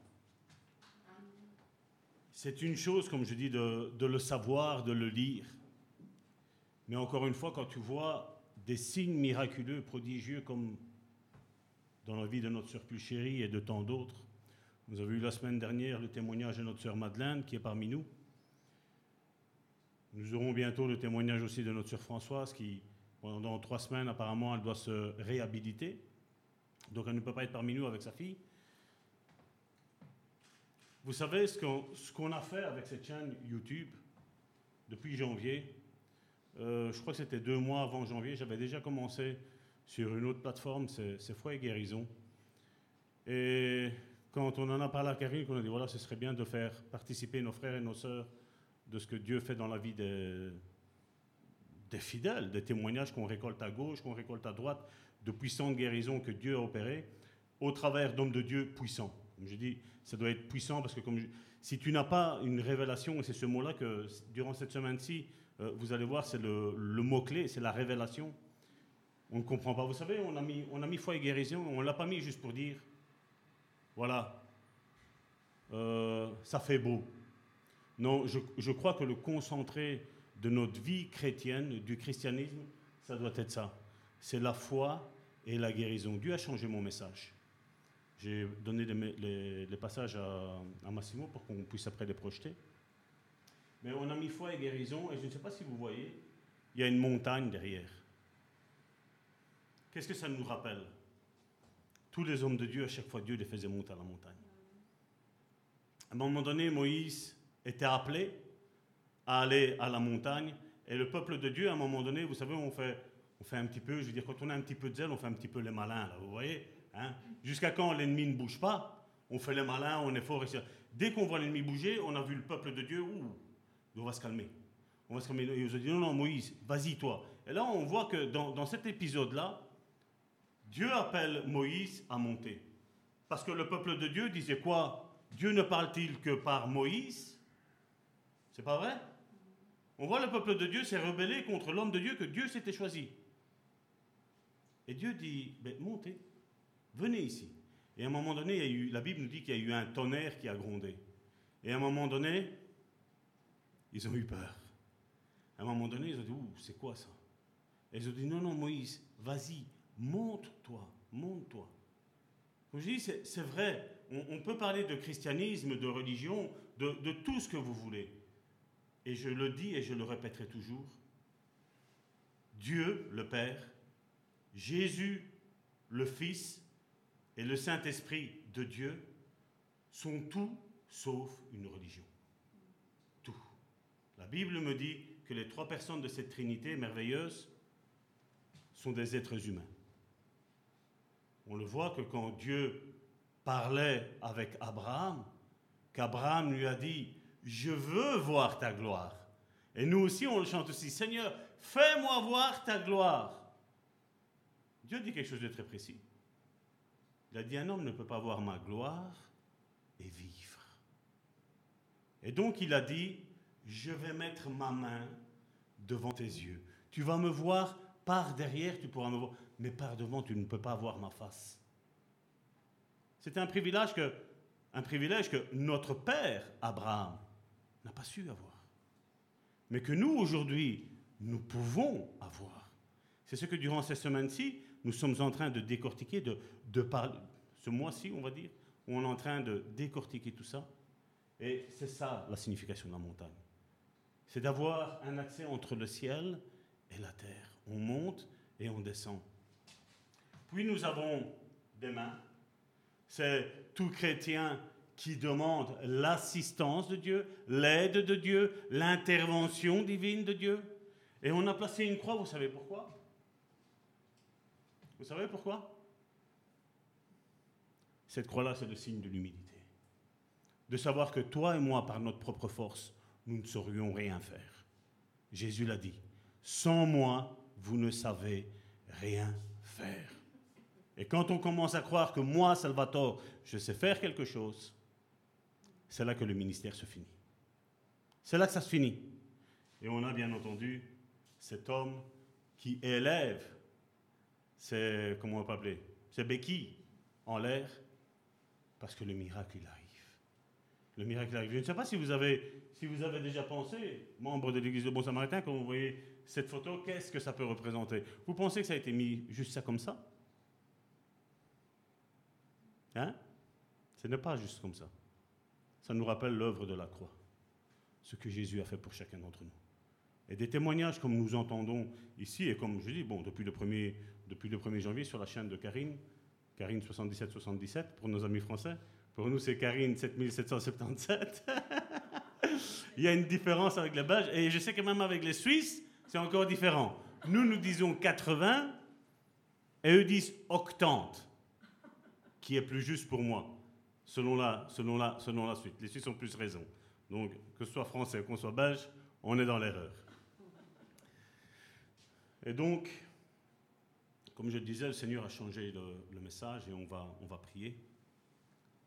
C'est une chose, comme je dis, de, le savoir, de le lire. Mais encore une fois, quand tu vois des signes miraculeux, prodigieux, comme dans la vie de notre sœur plus chérie et de tant d'autres, nous avons eu la semaine dernière le témoignage de notre sœur Madeleine, qui est parmi nous. Nous aurons bientôt le témoignage aussi de notre sœur Françoise, qui pendant trois semaines, apparemment, elle doit se réhabiliter. Donc elle ne peut pas être parmi nous avec sa fille. Vous savez ce qu'on a fait avec cette chaîne YouTube depuis janvier? Euh, Je crois que c'était deux mois avant janvier. J'avais déjà commencé sur une autre plateforme, c'est Foi et Guérison. Et quand on en a parlé à Karine, on a dit voilà, ce serait bien de faire participer nos frères et nos sœurs de ce que Dieu fait dans la vie des, des fidèles, des témoignages qu'on récolte à gauche, qu'on récolte à droite, de puissantes guérisons que Dieu a opérées au travers d'hommes de Dieu puissants. Je dis, ça doit être puissant parce que comme si tu n'as pas une révélation, et c'est ce mot-là que durant cette semaine-ci, euh, vous allez voir, c'est le, mot-clé, c'est la révélation. On ne comprend pas. Vous savez, on a mis, on a mis foi et guérison, on ne l'a pas mis juste pour dire, voilà, euh, ça fait beau. Non, je, je crois que le concentré de notre vie chrétienne, du christianisme, ça doit être ça. C'est la foi et la guérison. Dieu a changé mon message. J'ai donné les, passages à, Massimo pour qu'on puisse après les projeter. Mais on a mis foi et guérison, et je ne sais pas si vous voyez, il y a une montagne derrière. Qu'est-ce que ça nous rappelle? Tous les hommes de Dieu, à chaque fois, Dieu les faisait monter à la montagne. À un moment donné, Moïse était appelé à aller à la montagne. Et le peuple de Dieu, à un moment donné, vous savez, on fait, on fait un petit peu, je veux dire, quand on a un petit peu de zèle, on fait un petit peu les malins, là, vous voyez hein Jusqu'à quand l'ennemi ne bouge pas, on fait les malins, on est fort. Dès qu'on voit l'ennemi bouger, on a vu le peuple de Dieu, ouh, on va se calmer. On va se calmer. Ils ont dit, non, non, Moïse, vas-y, toi. Et là, on voit que dans, dans cet épisode-là, Dieu appelle Moïse à monter. Parce que le peuple de Dieu disait quoi? Dieu ne parle-t-il que par Moïse? C'est pas vrai? On voit le peuple de Dieu s'est rebellé contre l'homme de Dieu que Dieu s'était choisi. Et Dieu dit, ben, montez, venez ici. Et à un moment donné, la Bible nous dit qu'il y a eu un tonnerre qui a grondé. Et à un moment donné, ils ont eu peur. À un moment donné, ils ont dit, c'est quoi ça? Et ils ont dit, non, non, Moïse, vas-y, monte-toi, monte-toi. Comme je dis, c'est vrai, on, peut parler de christianisme, de religion, de tout ce que vous voulez. Et je le dis et je le répéterai toujours, Dieu le Père, Jésus le Fils et le Saint-Esprit de Dieu sont tout sauf une religion. Tout. La Bible me dit que les trois personnes de cette Trinité merveilleuse sont des êtres humains. On le voit que quand Dieu parlait avec Abraham, qu'Abraham lui a dit, je veux voir ta gloire. Et nous aussi, on le chante aussi, Seigneur, fais-moi voir ta gloire. Dieu dit quelque chose de très précis. Il a dit, un homme ne peut pas voir ma gloire et vivre. Et donc il a dit, je vais mettre ma main devant tes yeux. Tu vas me voir par derrière, tu pourras me voir, mais par devant, tu ne peux pas voir ma face. C'est un privilège que, un privilège que notre père Abraham n'a pas su avoir, mais que nous aujourd'hui nous pouvons avoir. C'est ce que durant ces semaines-ci, nous sommes en train de décortiquer, de, de parler, ce mois-ci, on va dire, où on est en train de décortiquer tout ça. Et c'est ça la signification de la montagne. C'est d'avoir un accès entre le ciel et la terre. On monte et on descend. Puis nous avons des mains. C'est tout chrétien qui demande l'assistance de Dieu, l'aide de Dieu, l'intervention divine de Dieu. Et on a placé une croix, vous savez pourquoi? Vous savez pourquoi? Cette croix-là, c'est le signe de l'humilité. De savoir que toi et moi, par notre propre force, nous ne saurions rien faire. Jésus l'a dit. Sans moi, vous ne savez rien faire. Et quand on commence à croire que moi, Salvatore, je sais faire quelque chose, c'est là que le ministère se finit. C'est là que ça se finit. Et on a bien entendu cet homme qui élève ses, comment on béquilles en l'air parce que le miracle il arrive. Le miracle arrive. Je ne sais pas si vous avez, si vous avez déjà pensé, membre de l'Église de Bon Samaritain, quand vous voyez cette photo, qu'est-ce que ça peut représenter? Vous pensez que ça a été mis juste ça comme ça? Hein? Ce n'est pas juste comme ça. Ça nous rappelle l'œuvre de la croix, ce que Jésus a fait pour chacun d'entre nous. Et des témoignages comme nous entendons ici, et comme je dis, bon, depuis le 1er, depuis le 1er janvier sur la chaîne de Karine, Karine 77-77 pour nos amis français. Pour nous, c'est Karine 7777. Il y a une différence avec les Belges, et je sais que même avec les Suisses, c'est encore différent. Nous, nous disons 80, et eux disent octante, qui est plus juste pour moi, selon la, selon la, selon la suite. Les Suisses ont plus raison. Donc, que ce soit français ou qu'on soit belge, on est dans l'erreur. Et donc, comme je disais, le Seigneur a changé le, le message et on va, on va prier.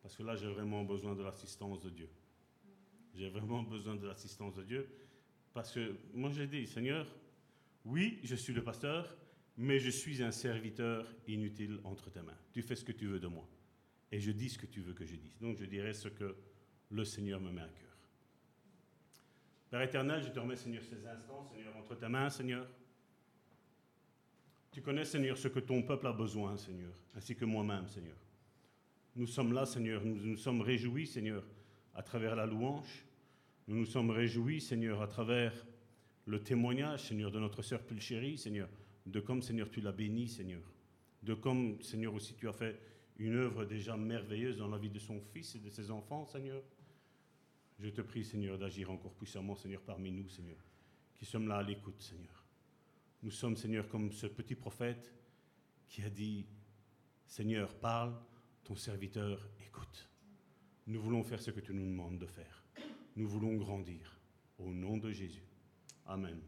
Parce que là, j'ai vraiment besoin de l'assistance de Dieu. J'ai vraiment besoin de l'assistance de Dieu. Parce que moi, j'ai dit, Seigneur, oui, je suis le pasteur, mais je suis un serviteur inutile entre tes mains. Tu fais ce que tu veux de moi. Et je dis ce que tu veux que je dise. Donc, je dirai ce que le Seigneur me met à cœur. Père éternel, je te remets, Seigneur, ces instants, Seigneur, entre tes mains, Seigneur. Tu connais, Seigneur, ce que ton peuple a besoin, Seigneur, ainsi que moi-même, Seigneur. Nous sommes là, Seigneur, nous nous sommes réjouis, Seigneur, à travers la louange. Nous nous sommes réjouis, Seigneur, à travers le témoignage, Seigneur, de notre sœur Pulchérie, Seigneur, de comme, Seigneur, tu l'as béni, Seigneur. De comme, Seigneur, aussi tu as fait une œuvre déjà merveilleuse dans la vie de son fils et de ses enfants, Seigneur. Je te prie, Seigneur, d'agir encore puissamment, Seigneur, parmi nous, Seigneur, qui sommes là à l'écoute, Seigneur. Nous sommes, Seigneur, comme ce petit prophète qui a dit, Seigneur, parle, ton serviteur écoute. Nous voulons faire ce que tu nous demandes de faire. Nous voulons grandir. Au nom de Jésus. Amen.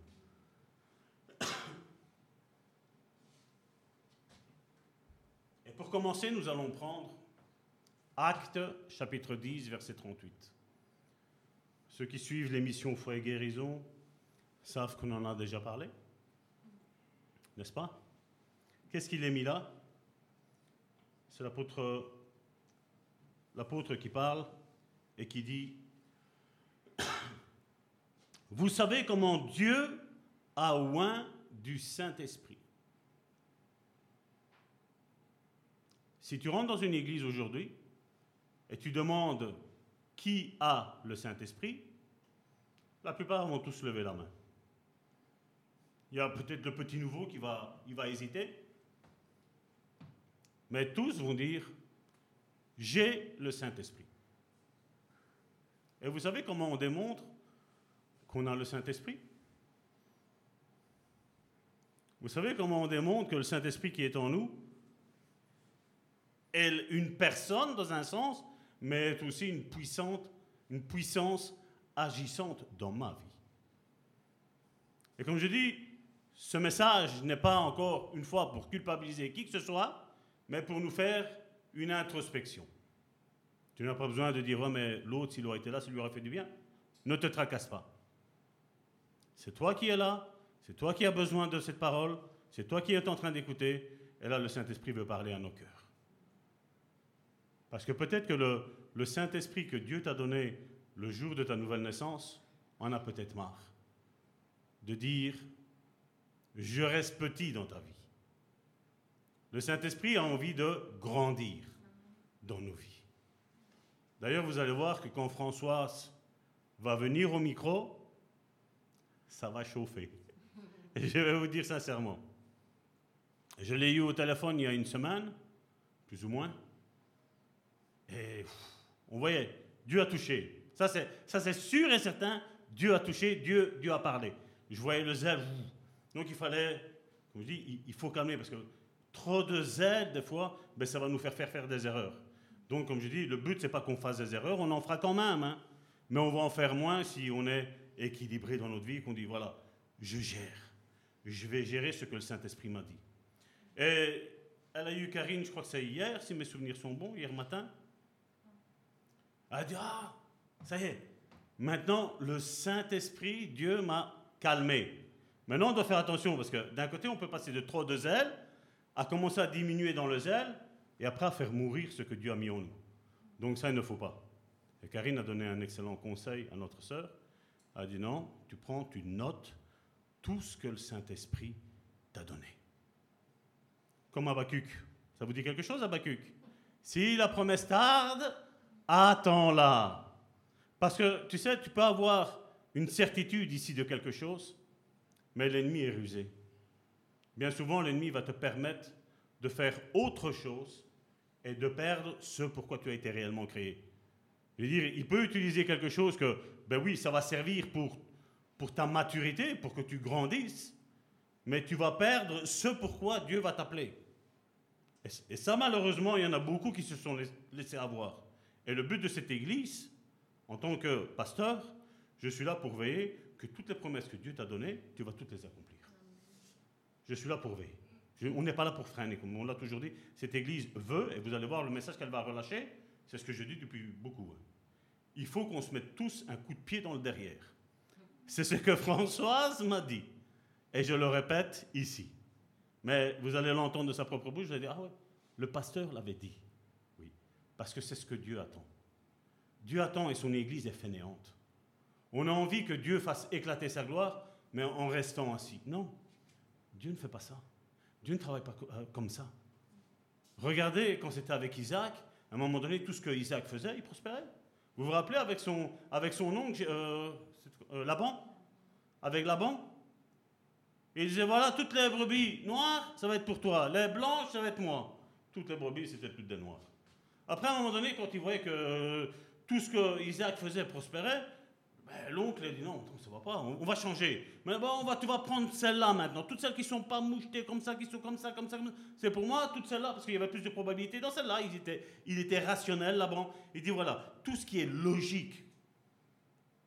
Pour commencer, nous allons prendre Acte chapitre 10, verset 38. Ceux qui suivent l'émission Foi et Guérison savent qu'on en a déjà parlé. N'est-ce pas? Qu'est-ce qu'il est mis là? C'est l'apôtre, l'apôtre qui parle et qui dit Vous savez comment Dieu a oint du Saint-Esprit. Si tu rentres dans une église aujourd'hui et tu demandes qui a le Saint-Esprit, la plupart vont tous lever la main. Il y a peut-être le petit nouveau qui va, il hésiter, mais tous vont dire, j'ai le Saint-Esprit. Et vous savez comment on démontre qu'on a le Saint-Esprit? Vous savez comment on démontre que le Saint-Esprit qui est en nous est une personne dans un sens, mais est aussi une puissante, une puissance agissante dans ma vie. Et comme je dis, ce message n'est pas encore une fois pour culpabiliser qui que ce soit, mais pour nous faire une introspection. Tu n'as pas besoin de dire, oh, mais l'autre, s'il aurait été là, ça lui aurait fait du bien. Ne te tracasse pas. C'est toi qui es là, c'est toi qui as besoin de cette parole, c'est toi qui es en train d'écouter, et là le Saint-Esprit veut parler à nos cœurs. Parce que peut-être que le, Saint-Esprit que Dieu t'a donné le jour de ta nouvelle naissance en a peut-être marre de dire, je reste petit dans ta vie. Le Saint-Esprit a envie de grandir dans nos vies. D'ailleurs, vous allez voir que quand Françoise va venir au micro, ça va chauffer. Et je vais vous dire sincèrement. Je l'ai eu au téléphone il y a une semaine, plus ou moins. Et on voyait, Dieu a touché. Ça c'est, ça c'est sûr et certain, Dieu a touché, Dieu, Dieu a parlé. Je voyais le zèle. Donc il fallait, comme je dis, il faut calmer parce que trop de zèle, des fois, ben, ça va nous faire faire faire des erreurs. Donc, comme je dis, le but, c'est pas qu'on fasse des erreurs, on en fera quand même, hein. mais on va en faire moins si on est équilibré dans notre vie, qu'on dit, voilà, je gère. Je vais gérer ce que le Saint-Esprit m'a dit. Et elle a eu Karine, je crois que c'est hier, si mes souvenirs sont bons, hier matin. Elle a dit, ah, ça y est, maintenant le Saint-Esprit, Dieu m'a calmé. Maintenant, on doit faire attention, parce que d'un côté, on peut passer de trop de zèle à commencer à diminuer dans le zèle, et après à faire mourir ce que Dieu a mis en nous. Donc ça, il ne faut pas. Et Karine a donné un excellent conseil à notre sœur. Elle a dit non, tu prends, tu notes tout ce que le Saint-Esprit t'a donné. Comme Abacuc. Ça vous dit quelque chose, Abacuc Si la promesse tarde, attends-la. Parce que, tu sais, tu peux avoir une certitude ici de quelque chose, mais l'ennemi est rusé. Bien souvent, l'ennemi va te permettre de faire autre chose et de perdre ce pourquoi tu as été réellement créé. Dire, il peut utiliser quelque chose que, ben oui, ça va servir pour, pour ta maturité, pour que tu grandisses, mais tu vas perdre ce pourquoi Dieu va t'appeler. Et, ça, malheureusement, il y en a beaucoup qui se sont laissés avoir. Et le but de cette église, en tant que pasteur, je suis là pour veiller que toutes les promesses que Dieu t'a données, tu vas toutes les accomplir. Je suis là pour veiller on n'est pas là pour freiner, comme on l'a toujours dit. Cette Église veut, et vous allez voir le message qu'elle va relâcher, c'est ce que je dis depuis beaucoup. Hein. Il faut qu'on se mette tous un coup de pied dans le derrière. C'est ce que Françoise m'a dit. Et je le répète ici. Mais vous allez l'entendre de sa propre bouche, vous allez dire, ah ouais, le pasteur l'avait dit. Parce que c'est ce que Dieu attend. Dieu attend et son Église est fainéante. On a envie que Dieu fasse éclater sa gloire, mais en restant assis. Non, Dieu ne fait pas ça. Dieu ne travaille pas euh, comme ça. Regardez quand c'était avec Isaac, à un moment donné, tout ce que Isaac faisait, il prospérait. Vous vous rappelez avec son, avec son oncle, euh, euh, Laban? Avec Laban? Il disait voilà, toutes les brebis noires, ça va être pour toi. Les blanches, ça va être moi. Toutes les brebis, c'était toutes des noires. Après, à un moment donné, quand il voyait que tout ce que Isaac faisait prospérait, ben, l'oncle a dit non, ça va pas, on, va changer. Mais on va, tu vas prendre celle-là maintenant. Toutes celles qui sont pas mouchetées comme ça, qui sont comme ça, comme ça, c'est pour moi, toutes celles-là, parce qu'il y avait plus de probabilités. Dans celle-là, il était, il était rationnel là-bas. Il dit voilà, tout ce qui est logique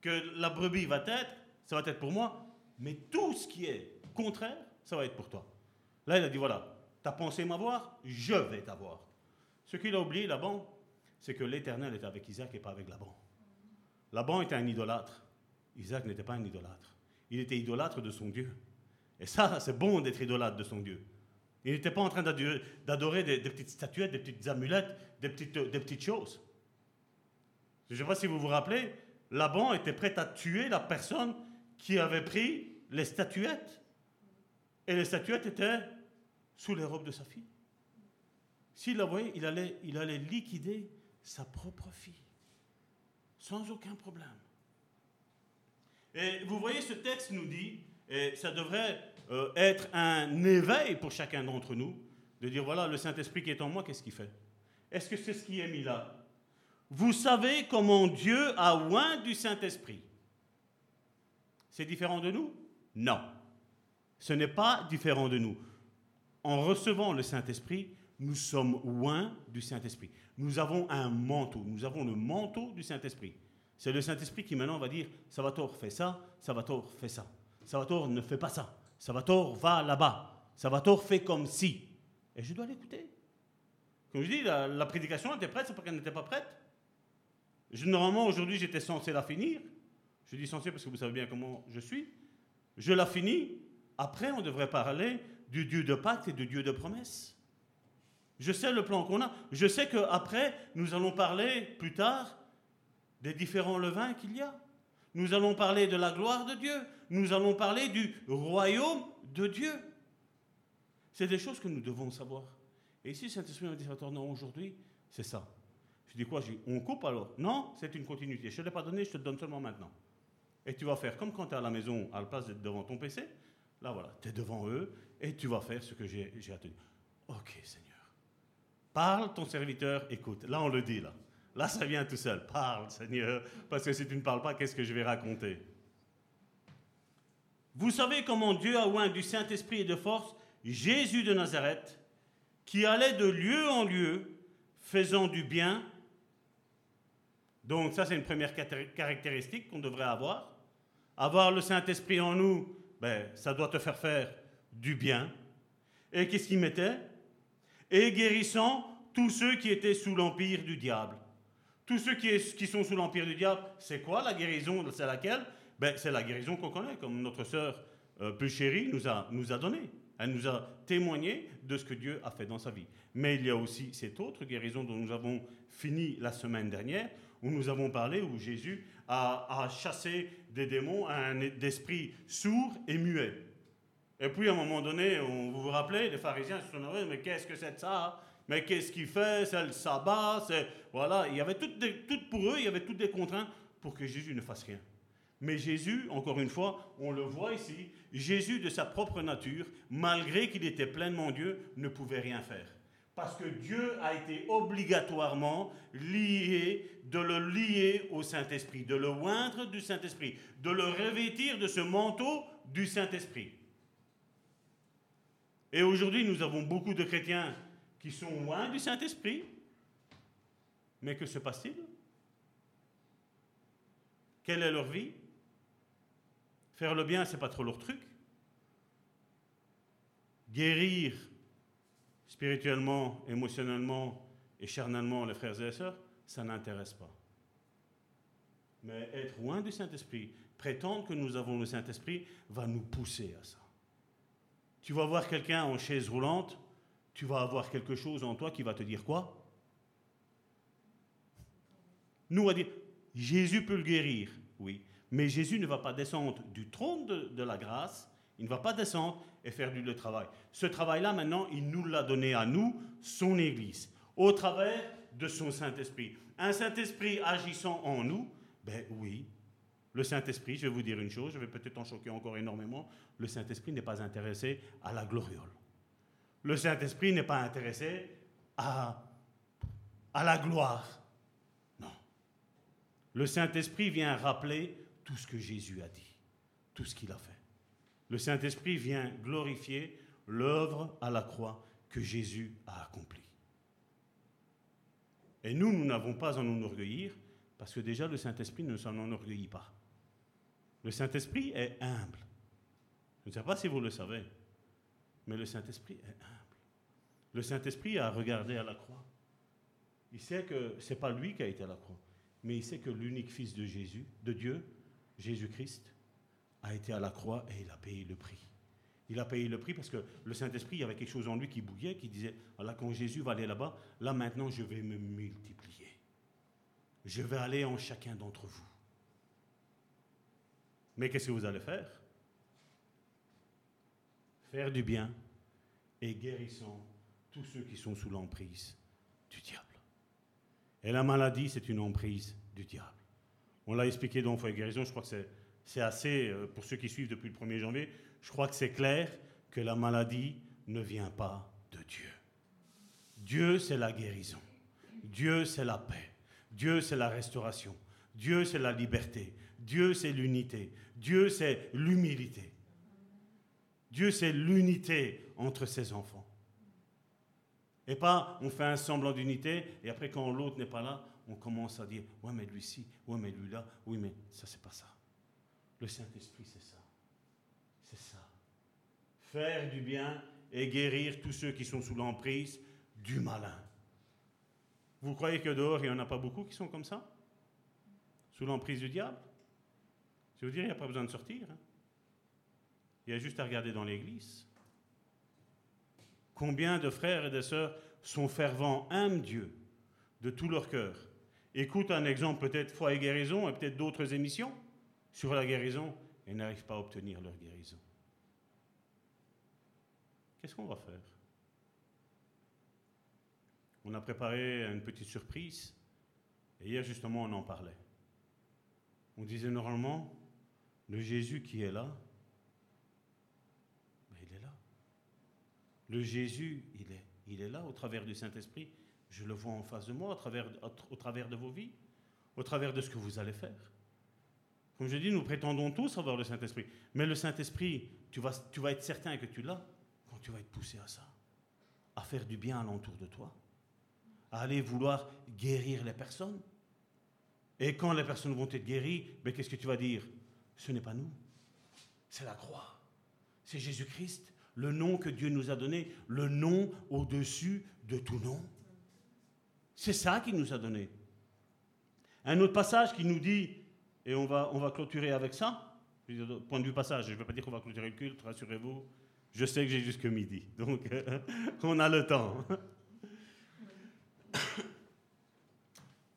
que la brebis va être, ça va être pour moi. Mais tout ce qui est contraire, ça va être pour toi. Là, il a dit voilà, tu as pensé m'avoir, je vais t'avoir. Ce qu'il a oublié là-bas, c'est que l'Éternel était avec Isaac et pas avec Laban. Laban était un idolâtre. Isaac n'était pas un idolâtre. Il était idolâtre de son Dieu. Et ça, c'est bon d'être idolâtre de son Dieu. Il n'était pas en train d'adorer des, petites statuettes, des petites amulettes, des petites, des petites choses. Je ne sais pas si vous vous rappelez, Laban était prêt à tuer la personne qui avait pris les statuettes. Et les statuettes étaient sous les robes de sa fille. S'il la voyait, il allait, il allait liquider sa propre fille sans aucun problème. Et vous voyez, ce texte nous dit, et ça devrait euh, être un éveil pour chacun d'entre nous, de dire, voilà, le Saint-Esprit qui est en moi, qu'est-ce qu'il fait? Est-ce que c'est ce qui est mis là? Vous savez comment Dieu a oint du Saint-Esprit C'est différent de nous? Non. Ce n'est pas différent de nous. En recevant le Saint-Esprit, nous sommes loin du Saint-Esprit. Nous avons un manteau, nous avons le manteau du Saint-Esprit. C'est le Saint-Esprit qui maintenant va dire, Salvatore, fais ça, Salvatore, fais ça. Salvatore, ne fais pas ça. Salvatore, va là-bas. Salvatore, fais comme si. Et je dois l'écouter. Comme je dis, la, prédication était prête, c'est pas qu'elle n'était pas prête. normalement, aujourd'hui, j'étais censé la finir. Je dis censé parce que vous savez bien comment je suis. Je la finis. Après, on devrait parler du Dieu de Pâques et du Dieu de promesse. Je sais le plan qu'on a. Je sais qu'après, nous allons parler plus tard des différents levains qu'il y a. Nous allons parler de la gloire de Dieu. Nous allons parler du royaume de Dieu. C'est des choses que nous devons savoir. Et ici, Saint-Esprit m'a dit, non, aujourd'hui, c'est ça. Je dis quoi? On coupe alors Non, c'est une continuité. Je ne l'ai pas donné, je te le donne seulement maintenant. Et tu vas faire comme quand tu es à la maison, à la place d'être devant ton PC. Là, voilà, tu es devant eux et tu vas faire ce que j'ai à. Ok, Seigneur. Parle, ton serviteur écoute. Là, on le dit, là. Là, ça vient tout seul. Parle, Seigneur, parce que si tu ne parles pas, qu'est-ce que je vais raconter? Vous savez comment Dieu a oint du Saint-Esprit et de force Jésus de Nazareth, qui allait de lieu en lieu, faisant du bien. Donc ça, c'est une première caractéristique qu'on devrait avoir. Avoir le Saint-Esprit en nous, ben, ça doit te faire faire du bien. Et qu'est-ce qu'il mettait? Et guérissant tous ceux qui étaient sous l'empire du diable. Tous ceux qui, sont sous l'empire du diable, c'est quoi la guérison? C'est laquelle? Ben, C'est la guérison qu'on connaît, comme notre sœur euh, plus chérie nous a, nous a donné. Elle nous a témoigné de ce que Dieu a fait dans sa vie. Mais il y a aussi cette autre guérison dont nous avons fini la semaine dernière, où nous avons parlé, où Jésus a, chassé des démons, un esprit sourd et muet. Et puis à un moment donné, on, vous vous rappelez, les pharisiens se sont dit, mais qu'est-ce que c'est ça? Mais qu'est-ce qu'il fait? C'est le sabbat Voilà, il y avait toutes pour eux, il y avait toutes des contraintes pour que Jésus ne fasse rien. Mais Jésus, encore une fois, on le voit ici, Jésus de sa propre nature, malgré qu'il était pleinement Dieu, ne pouvait rien faire. Parce que Dieu a été obligatoirement lié, de le lier au Saint-Esprit, de le oindre du Saint-Esprit, de le revêtir de ce manteau du Saint-Esprit. Et aujourd'hui, nous avons beaucoup de chrétiens qui sont loin du Saint-Esprit. Mais que se passe-t-il? Quelle est leur vie? Faire le bien, c'est pas trop leur truc. Guérir spirituellement, émotionnellement et charnellement les frères et les sœurs, ça n'intéresse pas. Mais être loin du Saint-Esprit, prétendre que nous avons le Saint-Esprit, va nous pousser à ça. Tu vas voir quelqu'un en chaise roulante, tu vas avoir quelque chose en toi qui va te dire quoi? Nous, on va dire, Jésus peut le guérir, oui. Mais Jésus ne va pas descendre du trône de, la grâce, il ne va pas descendre et faire du le travail. Ce travail-là, maintenant, il nous l'a donné à nous, son Église, au travers de son Saint-Esprit. Un Saint-Esprit agissant en nous, ben oui, le Saint-Esprit, je vais vous dire une chose, je vais peut-être en choquer encore énormément, le Saint-Esprit n'est pas intéressé à la gloriole. Le Saint-Esprit n'est pas intéressé à, la gloire. Non. Le Saint-Esprit vient rappeler tout ce que Jésus a dit, tout ce qu'il a fait. Le Saint-Esprit vient glorifier l'œuvre à la croix que Jésus a accomplie. Et nous, nous n'avons pas à nous enorgueillir, parce que déjà le Saint-Esprit ne s'en enorgueillit pas. Le Saint-Esprit est humble. Je ne sais pas si vous le savez, mais le Saint-Esprit est humble. Le Saint-Esprit a regardé à la croix. Il sait que ce n'est pas lui qui a été à la croix, mais il sait que l'unique Fils de Jésus, de Dieu, Jésus-Christ, a été à la croix et il a payé le prix. Il a payé le prix parce que le Saint-Esprit, il y avait quelque chose en lui qui bouillait, qui disait, voilà, quand Jésus va aller là-bas, là maintenant je vais me multiplier. Je vais aller en chacun d'entre vous. Mais qu'est-ce que vous allez faire? Faire du bien et guérissant tous ceux qui sont sous l'emprise du diable. Et la maladie, c'est une emprise du diable. On l'a expliqué dans Foi et Guérison, je crois que c'est assez, euh, pour ceux qui suivent depuis le 1er janvier, je crois que c'est clair que la maladie ne vient pas de Dieu. Dieu, c'est la guérison. Dieu, c'est la paix. Dieu, c'est la restauration. Dieu, c'est la liberté. Dieu, c'est l'unité. Dieu, c'est l'humilité. Dieu, c'est l'unité entre ses enfants. Et pas, on fait un semblant d'unité, et après, quand l'autre n'est pas là, on commence à dire Ouais, mais lui-ci, ouais, mais lui-là, oui, mais ça, c'est pas ça. Le Saint-Esprit, c'est ça. C'est ça. Faire du bien et guérir tous ceux qui sont sous l'emprise du malin. Vous croyez que dehors, il n'y en a pas beaucoup qui sont comme ça? Sous l'emprise du diable? Je veux dire, il n'y a pas besoin de sortir. Hein. Il y a juste à regarder dans l'église. Combien de frères et de sœurs sont fervents, aiment Dieu de tout leur cœur, écoutent un exemple peut-être foi et guérison et peut-être d'autres émissions sur la guérison et n'arrivent pas à obtenir leur guérison. Qu'est-ce qu'on va faire? On a préparé une petite surprise et hier justement on en parlait. On disait normalement, le Jésus qui est là, ben, il est là. Le Jésus, il est, il est là au travers du Saint-Esprit. Je le vois en face de moi, au travers, au travers de vos vies, au travers de ce que vous allez faire. Comme je dis, nous prétendons tous avoir le Saint-Esprit. Mais le Saint-Esprit, tu vas, tu vas être certain que tu l'as quand tu vas être poussé à ça, à faire du bien alentour de toi, à aller vouloir guérir les personnes. Et quand les personnes vont être guéries, ben, qu'est-ce que tu vas dire? Ce n'est pas nous, c'est la croix. C'est Jésus-Christ, le nom que Dieu nous a donné, le nom au-dessus de tout nom. C'est ça qu'il nous a donné. Un autre passage qui nous dit, et on va, on va clôturer avec ça, point de vue passage, je ne vais pas dire qu'on va clôturer le culte, rassurez-vous, je sais que j'ai jusque midi, donc on a le temps.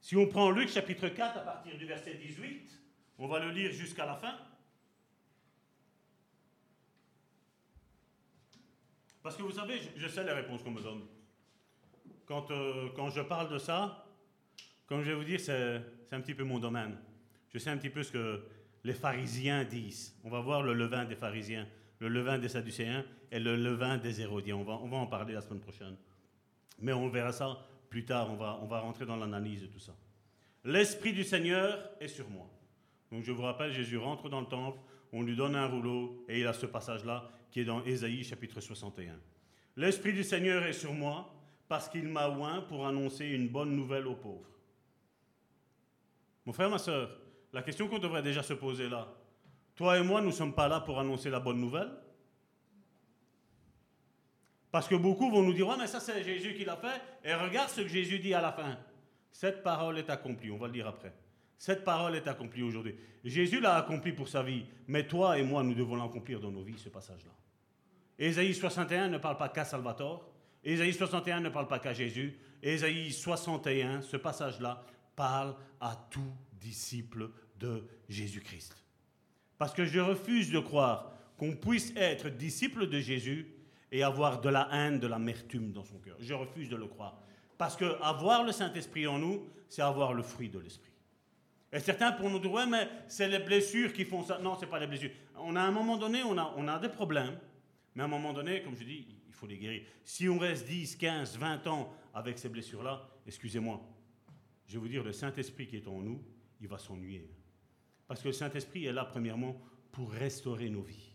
Si on prend Luc chapitre 4 à partir du verset 18, on va le lire jusqu'à la fin. Parce que vous savez, je, sais les réponses qu'on me donne. Quand, euh, quand je parle de ça, comme je vais vous dire, c'est un petit peu mon domaine. Je sais un petit peu ce que les pharisiens disent. On va voir le levain des pharisiens, le levain des sadducéens et le levain des hérodiens. On va, on va en parler la semaine prochaine. Mais on verra ça plus tard, on va, on va rentrer dans l'analyse de tout ça. L'Esprit du Seigneur est sur moi. Donc je vous rappelle, Jésus rentre dans le temple, on lui donne un rouleau, et il a ce passage-là qui est dans Ésaïe chapitre 61. L'Esprit du Seigneur est sur moi parce qu'il m'a oint pour annoncer une bonne nouvelle aux pauvres. Mon frère, ma soeur, la question qu'on devrait déjà se poser là, toi et moi, nous ne sommes pas là pour annoncer la bonne nouvelle? Parce que beaucoup vont nous dire, ouais, mais ça c'est Jésus qui l'a fait, et regarde ce que Jésus dit à la fin. Cette parole est accomplie, on va le dire après. Cette parole est accomplie aujourd'hui. Jésus l'a accompli pour sa vie, mais toi et moi, nous devons l'accomplir dans nos vies, ce passage-là. Ésaïe 61 ne parle pas qu'à Salvatore, Ésaïe 61 ne parle pas qu'à Jésus, Ésaïe 61, ce passage-là, parle à tout disciple de Jésus-Christ. Parce que je refuse de croire qu'on puisse être disciple de Jésus et avoir de la haine, de l'amertume dans son cœur. Je refuse de le croire. Parce que avoir le Saint-Esprit en nous, c'est avoir le fruit de l'Esprit. Et certains pour nous dire, ouais, mais c'est les blessures qui font ça. Non, ce n'est pas les blessures. On a un moment donné, on a, on a des problèmes, mais à un moment donné, comme je dis, il faut les guérir. Si on reste 10, 15, 20 ans avec ces blessures-là, excusez-moi, je vais vous dire, le Saint-Esprit qui est en nous, il va s'ennuyer. Parce que le Saint-Esprit est là, premièrement, pour restaurer nos vies.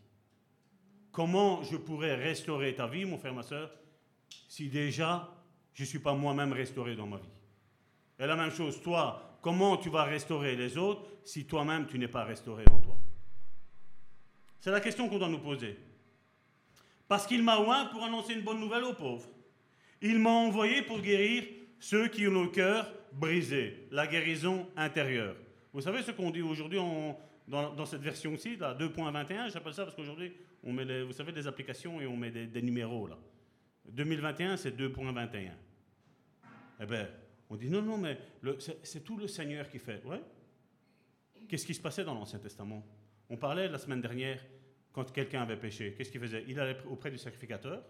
Comment je pourrais restaurer ta vie, mon frère, ma soeur, si déjà je ne suis pas moi-même restauré dans ma vie? Et la même chose, toi, comment tu vas restaurer les autres si toi-même tu n'es pas restauré en toi? C'est la question qu'on doit nous poser. Parce qu'il m'a oint pour annoncer une bonne nouvelle aux pauvres. Il m'a envoyé pour guérir ceux qui ont le cœur brisé, la guérison intérieure. Vous savez ce qu'on dit aujourd'hui dans, cette version-ci, 2.21, j'appelle ça parce qu'aujourd'hui, on met vous savez, des applications et on met des, numéros là. 2021, c'est 2.21. Eh bien, on dit non, non, mais c'est tout le Seigneur qui fait. Ouais. Qu'est-ce qui se passait dans l'Ancien Testament? On parlait la semaine dernière, quand quelqu'un avait péché, qu'est-ce qu'il faisait? Il allait auprès du sacrificateur,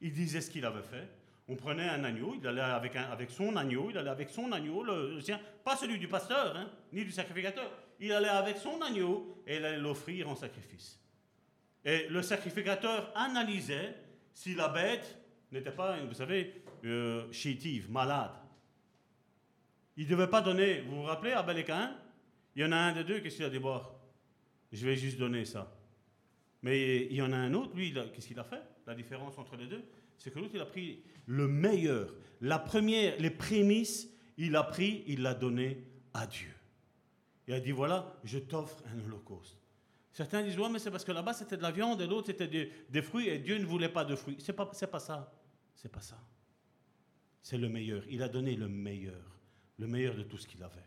il disait ce qu'il avait fait. On prenait un agneau, il allait avec, avec son agneau, il allait avec son agneau, le, sien, pas celui du pasteur, hein, ni du sacrificateur. Il allait avec son agneau et il allait l'offrir en sacrifice. Et le sacrificateur analysait si la bête n'était pas, vous savez, euh, chétive, malade. Il ne devait pas donner, vous vous rappelez, Abel et Cain Il y en a un des deux, qu'est-ce qu'il a dit? Je vais juste donner ça. Mais il y en a un autre, lui, qu'est-ce qu'il a fait? La différence entre les deux, c'est que l'autre, il a pris le meilleur, la première, les prémices, il a pris, il l'a donné à Dieu. Il a dit, voilà, je t'offre un holocauste. Certains disent, ouais, mais c'est parce que là-bas c'était de la viande et l'autre c'était des, fruits et Dieu ne voulait pas de fruits. C'est pas, pas ça. C'est pas ça. C'est le meilleur. Il a donné le meilleur. Le meilleur de tout ce qu'il avait.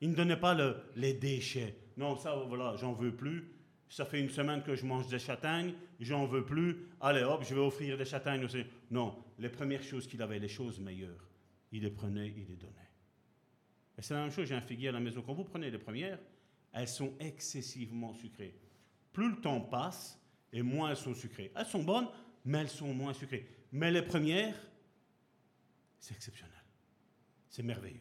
Il ne donnait pas le, les déchets. Non, ça, voilà, j'en veux plus. ça fait une semaine que je mange des châtaignes, j'en veux plus, allez hop, je vais offrir des châtaignes aussi. Non, les premières choses qu'il avait, les choses meilleures, il les prenait, il les donnait. Et c'est la même chose, j'ai un figuier à la maison. Quand vous prenez les premières, elles sont excessivement sucrées. Plus le temps passe, et moins elles sont sucrées. Elles sont bonnes, mais elles sont moins sucrées. Mais les premières, c'est exceptionnel. C'est merveilleux.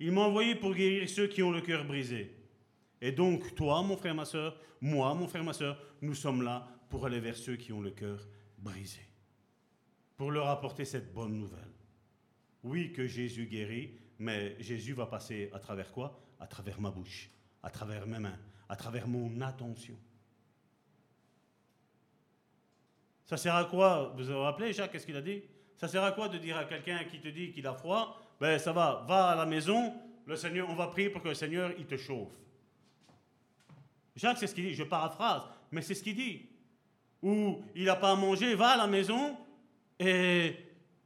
Il m'a envoyé pour guérir ceux qui ont le cœur brisé. Et donc, toi, mon frère, ma soeur, moi, mon frère, ma soeur, nous sommes là pour aller vers ceux qui ont le cœur brisé. Pour leur apporter cette bonne nouvelle. Oui, que Jésus guérit, mais Jésus va passer à travers quoi? À travers ma bouche, à travers mes mains, à travers mon attention. Ça sert à quoi? Vous vous rappelez, Jacques, qu'est-ce qu'il a dit? Ça sert à quoi de dire à quelqu'un qui te dit qu'il a froid Ben ça va, va à la maison, le Seigneur, on va prier pour que le Seigneur, il te chauffe. Jacques, c'est ce qu'il dit, je paraphrase, mais c'est ce qu'il dit. Ou il n'a pas à manger, va à la maison et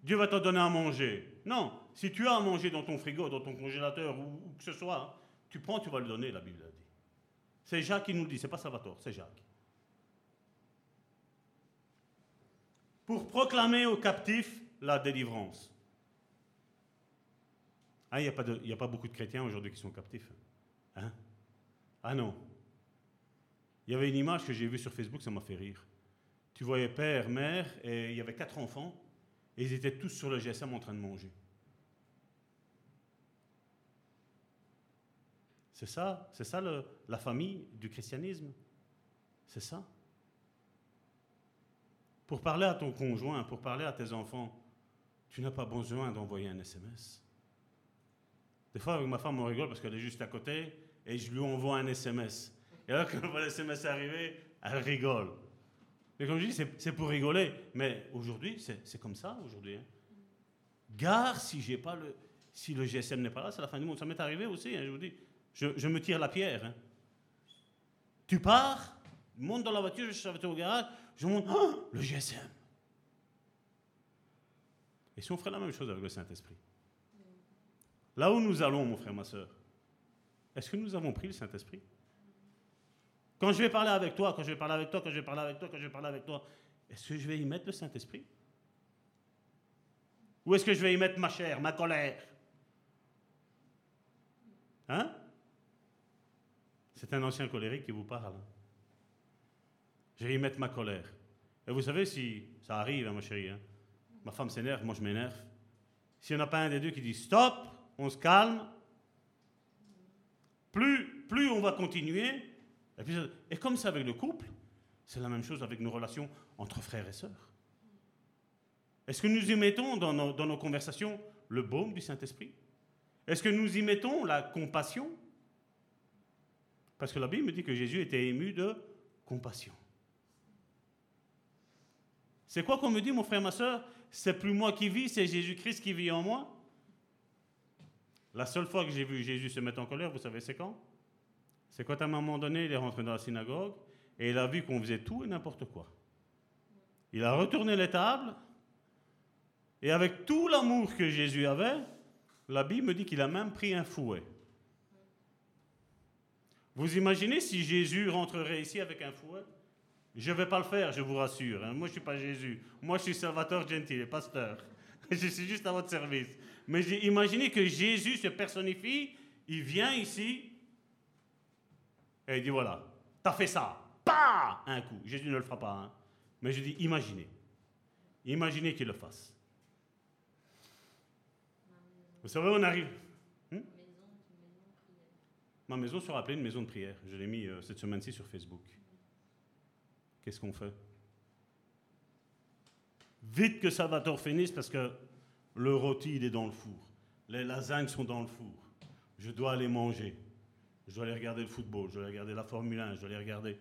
Dieu va te donner à manger. Non, si tu as à manger dans ton frigo, dans ton congélateur ou, que ce soit, tu prends, tu vas le donner, la Bible a dit. C'est Jacques qui nous le dit, c'est pas Salvatore, c'est Jacques. Pour proclamer aux captifs la délivrance. Ah, il n'y a, pas beaucoup de chrétiens aujourd'hui qui sont captifs. Hein? Ah non. Il y avait une image que j'ai vue sur Facebook, ça m'a fait rire. Tu voyais père, mère, et il y avait quatre enfants, et ils étaient tous sur le GSM en train de manger. C'est ça, c'est ça le, la famille du christianisme? C'est ça? Pour parler à ton conjoint, pour parler à tes enfants, tu n'as pas besoin d'envoyer un SMS. Des fois, avec ma femme, on rigole parce qu'elle est juste à côté et je lui envoie un SMS. Et alors, quand voit l'SMS arriver, elle rigole. Mais comme je dis, c'est pour rigoler. Mais aujourd'hui, c'est comme ça, aujourd'hui. Hein. Gare si, j'ai pas le, si le GSM n'est pas là, c'est la fin du monde. Ça m'est arrivé aussi, hein. Je, me tire la pierre. Hein. Tu pars, monte dans la voiture, je suis au garage, je monte, oh, le GSM. Et si on ferait la même chose avec le Saint-Esprit? Là où nous allons, mon frère, ma soeur, est-ce que nous avons pris le Saint-Esprit? Quand je vais parler avec toi, quand je vais parler avec toi, quand je vais parler avec toi, quand je vais parler avec toi, est-ce que je vais y mettre le Saint-Esprit? Ou est-ce que je vais y mettre ma chair, ma colère? Hein? C'est un ancien colérique qui vous parle. Je vais y mettre ma colère. Et vous savez, si ça arrive, hein, ma chérie, hein, ma femme s'énerve, moi je m'énerve. S'il n'y en a pas un des deux qui dit stop, on se calme, plus, plus on va continuer. Et comme c'est avec le couple, c'est la même chose avec nos relations entre frères et sœurs. Est-ce que nous y mettons dans nos, dans nos conversations le baume du Saint-Esprit? Est-ce que nous y mettons la compassion? Parce que la Bible me dit que Jésus était ému de compassion. C'est quoi qu'on me dit, mon frère, ma soeur? C'est plus moi qui vis, c'est Jésus-Christ qui vit en moi. La seule fois que j'ai vu Jésus se mettre en colère, vous savez, c'est quand? C'est quand à un moment donné, il est rentré dans la synagogue et il a vu qu'on faisait tout et n'importe quoi. Il a retourné les tables et avec tout l'amour que Jésus avait, la Bible me dit qu'il a même pris un fouet. Vous imaginez si Jésus rentrerait ici avec un fouet? Je ne vais pas le faire, je vous rassure. Hein. Moi, je ne suis pas Jésus. Moi, je suis Salvateur Gentile, pasteur. je suis juste à votre service. Mais imaginez que Jésus se personnifie, il vient ici et il dit voilà, t'as fait ça. Pas Un coup. Jésus ne le fera pas. Hein. Mais je dis imaginez. Imaginez qu'il le fasse. Vous savez, on arrive. Ma maison sera appelée une maison de prière. Je l'ai mis euh, cette semaine-ci sur Facebook. Qu'est-ce qu'on fait? Vite que Salvatore finisse parce que le rôti, il est dans le four. Les lasagnes sont dans le four. Je dois aller manger. Je dois aller regarder le football. Je dois aller regarder la Formule 1. Je dois aller regarder.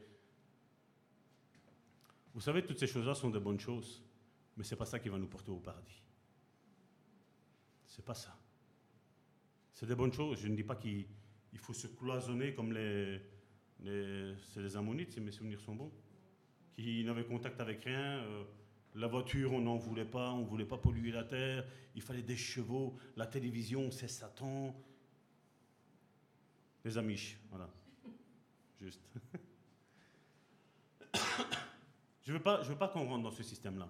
Vous savez, toutes ces choses-là sont de bonnes choses. Mais ce n'est pas ça qui va nous porter au paradis. C'est pas ça. C'est des bonnes choses. Je ne dis pas qu'il il faut se cloisonner comme les, c'est les ammonites, si mes souvenirs sont bons, qui n'avaient contact avec rien. Euh, la voiture, on n'en voulait pas, on ne voulait pas polluer la terre, il fallait des chevaux, la télévision, c'est Satan. Les Amish, voilà. juste. je ne veux pas, pas qu'on rentre dans ce système-là.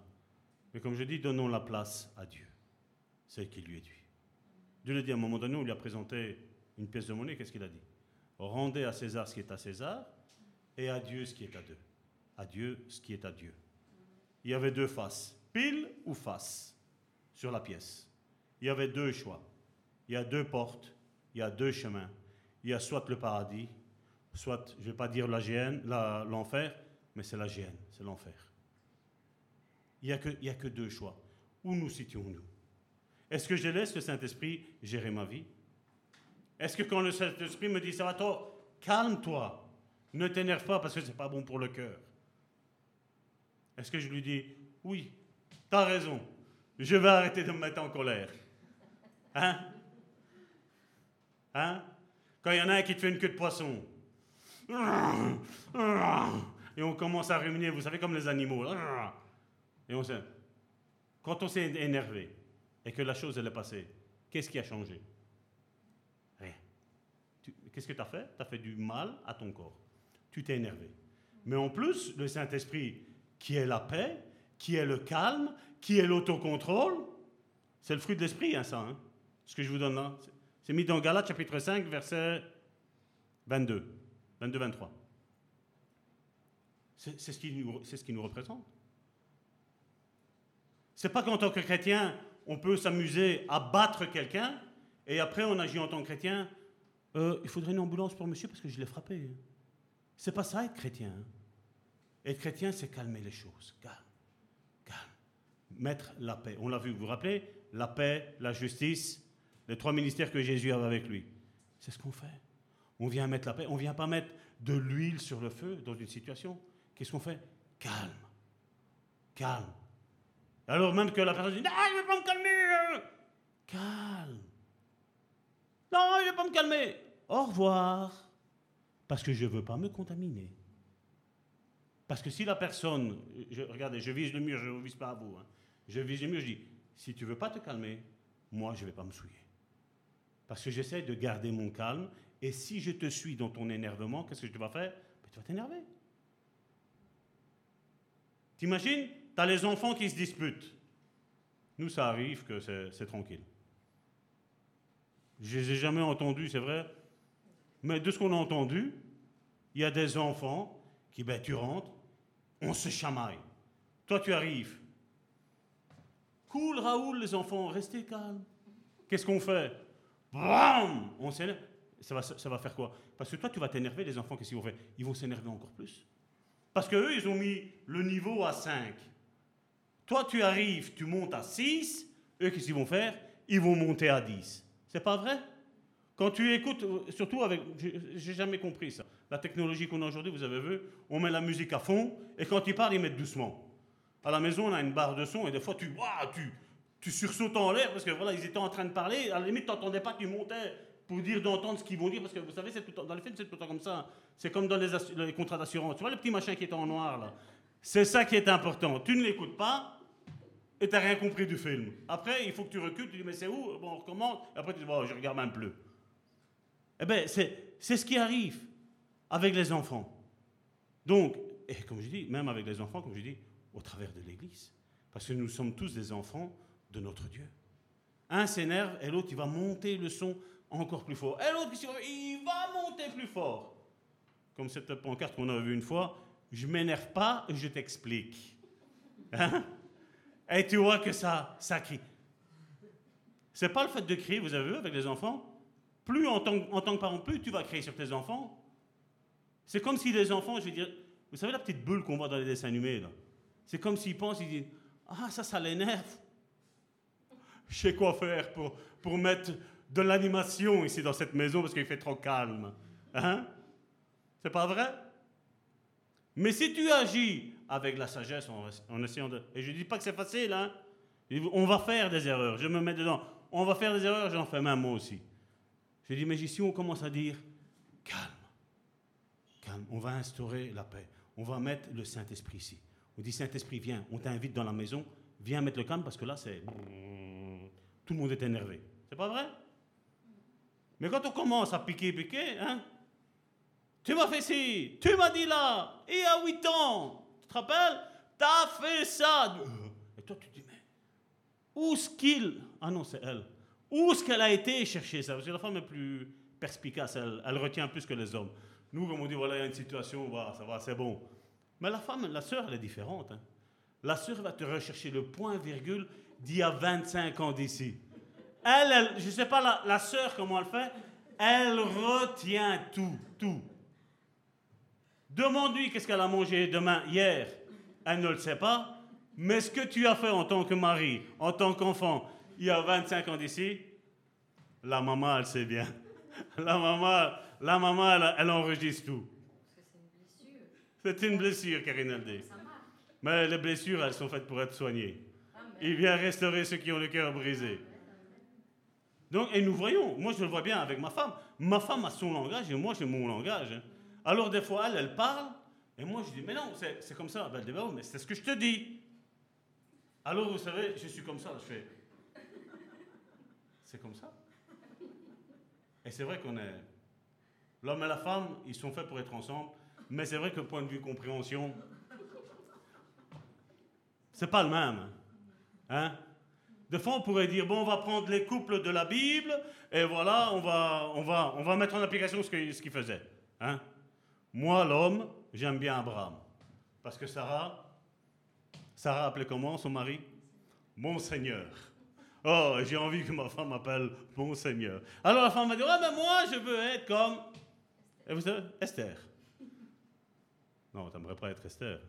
Mais comme je dis, donnons la place à Dieu, celle qui lui est due. Dieu le dit à un moment donné, on lui a présenté une pièce de monnaie, qu'est-ce qu'il a dit? Rendez à César ce qui est à César et à Dieu ce qui est à Dieu. À Dieu ce qui est à Dieu. Il y avait deux faces, pile ou face, sur la pièce. Il y avait deux choix. Il y a deux portes, il y a deux chemins. Il y a soit le paradis, soit, je ne vais pas dire la l'enfer, mais c'est la c'est l'enfer. Il n'y a, que, a que deux choix. Où nous situons-nous? Est-ce que je laisse le Saint-Esprit gérer ma vie? Est-ce que quand le Saint-Esprit me dit, ça va toi, calme-toi, ne t'énerve pas parce que ce n'est pas bon pour le cœur? Est-ce que je lui dis, oui, tu as raison, je vais arrêter de me mettre en colère Hein? Hein? Quand il y en a un qui te fait une queue de poisson. Et on commence à ruminer, vous savez, comme les animaux. Et on sait. Quand on s'est énervé et que la chose elle est passée, qu'est-ce qui a changé? Rien. Qu'est-ce que tu as fait? Tu as fait du mal à ton corps. Tu t'es énervé. Mais en plus, le Saint-Esprit, qui est la paix, qui est le calme, qui est l'autocontrôle, c'est le fruit de l'esprit, hein, ça. Hein, ce que je vous donne là. C'est mis dans Galates chapitre 5, verset 22, 22-23. C'est ce, qui nous, ce qui nous représente. C'est pas qu'en tant que chrétien, on peut s'amuser à battre quelqu'un et après on agit en tant que chrétien. Euh, il faudrait une ambulance pour monsieur parce que je l'ai frappé. C'est pas ça être chrétien. Être chrétien, c'est calmer les choses. Calme, calme. Mettre la paix. On l'a vu, vous vous rappelez? La paix, la justice, les trois ministères que Jésus avait avec lui. C'est ce qu'on fait. On vient mettre la paix. On ne vient pas mettre de l'huile sur le feu dans une situation. Qu'est-ce qu'on fait? Calme. Calme. Alors même que la personne dit, non, je ne vais pas me calmer. Calme. Non, je ne vais pas me calmer. Au revoir. Parce que je ne veux pas me contaminer. Parce que si la personne, regardez, je vise le mur, je ne vise pas à vous. Hein. Je vise le mur, je dis, si tu veux pas te calmer, moi, je ne vais pas me souiller. Parce que j'essaie de garder mon calme. Et si je te suis dans ton énervement, qu'est-ce que tu vas faire? Ben, Tu vas t'énerver. T'imagines? Tu as les enfants qui se disputent. Nous, ça arrive que c'est tranquille. Je les ai jamais entendus, c'est vrai. Mais de ce qu'on a entendu, il y a des enfants qui, ben, tu rentres, on se chamaille. Toi, tu arrives. Cool, Raoul, les enfants, restez calmes. Qu'est-ce qu'on fait? On s'énerve. Ça va, ça va faire quoi? Parce que toi, tu vas t'énerver, les enfants, qu'est-ce qu'ils vont faire? Ils vont s'énerver encore plus. Parce qu'eux, ils ont mis le niveau à 5. Toi, tu arrives, tu montes à 6. Eux, qu'est-ce qu'ils vont faire? Ils vont monter à 10. C'est pas vrai? Quand tu écoutes, surtout avec. J'ai jamais compris ça. La technologie qu'on a aujourd'hui, vous avez vu, on met la musique à fond, et quand ils parlent, ils mettent doucement. À la maison, on a une barre de son, et des fois, tu, tu, tu sursautes en l'air parce que voilà, ils étaient en train de parler. À la limite, tu n'entendais pas qu'ils montaient pour dire d'entendre ce qu'ils vont dire parce que vous savez, tout, dans les films, c'est tout le temps comme ça. C'est comme dans les, contrats d'assurance. Tu vois le petit machin qui est en noir là? C'est ça qui est important. Tu ne l'écoutes pas et tu n'as rien compris du film. Après, il faut que tu recules, tu dis mais c'est où? Bon, on recommence. Après, tu dis bon, je regarde même plus. Eh bien, c'est ce qui arrive avec les enfants. Donc, et comme je dis, même avec les enfants, comme je dis, au travers de l'Église. Parce que nous sommes tous des enfants de notre Dieu. Un s'énerve et l'autre, il va monter le son encore plus fort. Et l'autre, il va monter plus fort. Comme cette pancarte qu'on a vue une fois, je m'énerve pas, je t'explique. Hein? Et tu vois que ça, ça crie. C'est pas le fait de crier, vous avez vu, avec les enfants? Plus en tant, en tant que parent, plus tu vas crier sur tes enfants. C'est comme si les enfants, je veux dire, vous savez la petite bulle qu'on voit dans les dessins animés, là? C'est comme s'ils pensent, ils disent, ah, ça, ça l'énerve je sais quoi faire pour, pour mettre de l'animation ici dans cette maison parce qu'il fait trop calme. Hein? C'est pas vrai? Mais si tu agis avec la sagesse en, essayant de... Et je ne dis pas que c'est facile, hein? On va faire des erreurs, je me mets dedans. On va faire des erreurs, j'en fais même moi aussi. Je dis, mais si on commence à dire, calme, on va instaurer la paix. On va mettre le Saint-Esprit ici. On dit, Saint-Esprit, viens, on t'invite dans la maison, viens mettre le calme parce que là, c'est tout le monde est énervé. C'est pas vrai? Mais quand on commence à piquer, piquer, hein, Tu m'as fait ci, tu m'as dit là, et à 8 ans, tu te rappelles? T'as fait ça. Et toi, tu te dis, mais où est-ce qu'il. Ah non, c'est elle. Où est-ce qu'elle a été chercher ça? Parce que la femme est plus perspicace, elle retient plus que les hommes. Nous, comme on dit, voilà, il y a une situation, voilà, ça va, c'est bon. Mais la femme, la sœur, elle est différente. hein. La sœur va te rechercher le point virgule d'il y a 25 ans d'ici. Elle, je ne sais pas, la sœur, comment elle fait, elle retient tout, tout. Demande-lui qu'est-ce qu'elle a mangé demain, hier. Elle ne le sait pas. Mais ce que tu as fait en tant que mari, en tant qu'enfant, il y a 25 ans d'ici, la maman, elle sait bien. La maman, la maman elle, elle enregistre tout. C'est une blessure, Karine Aldé. Mais les blessures, elles sont faites pour être soignées. Il vient restaurer ceux qui ont le cœur brisé. Donc, et nous voyons, moi je le vois bien avec ma femme. Ma femme a son langage et moi j'ai mon langage. hein. Alors des fois, elle, elle parle, et moi je dis, mais non, c'est comme ça. Ben, Ben mais c'est ce que je te dis. Alors vous savez, je suis comme ça, je fais, c'est comme ça. Et c'est vrai qu'on est... L'homme et la femme, ils sont faits pour être ensemble, mais c'est vrai que point de vue compréhension, c'est pas le même. Hein? Des fois, on pourrait dire, bon, on va prendre les couples de la Bible, et voilà, on va, on va, on va mettre en application ce qu'il ce qu'il faisait. Hein? Moi, l'homme, j'aime bien Abraham. Parce que Sarah, Sarah appelait comment son mari? Mon Seigneur. Oh, j'ai envie que ma femme m'appelle Mon Seigneur. Alors la femme m'a dit, ouais, mais moi, je veux être comme... Et vous savez, Esther. Non, t'aimerais pas être Esther.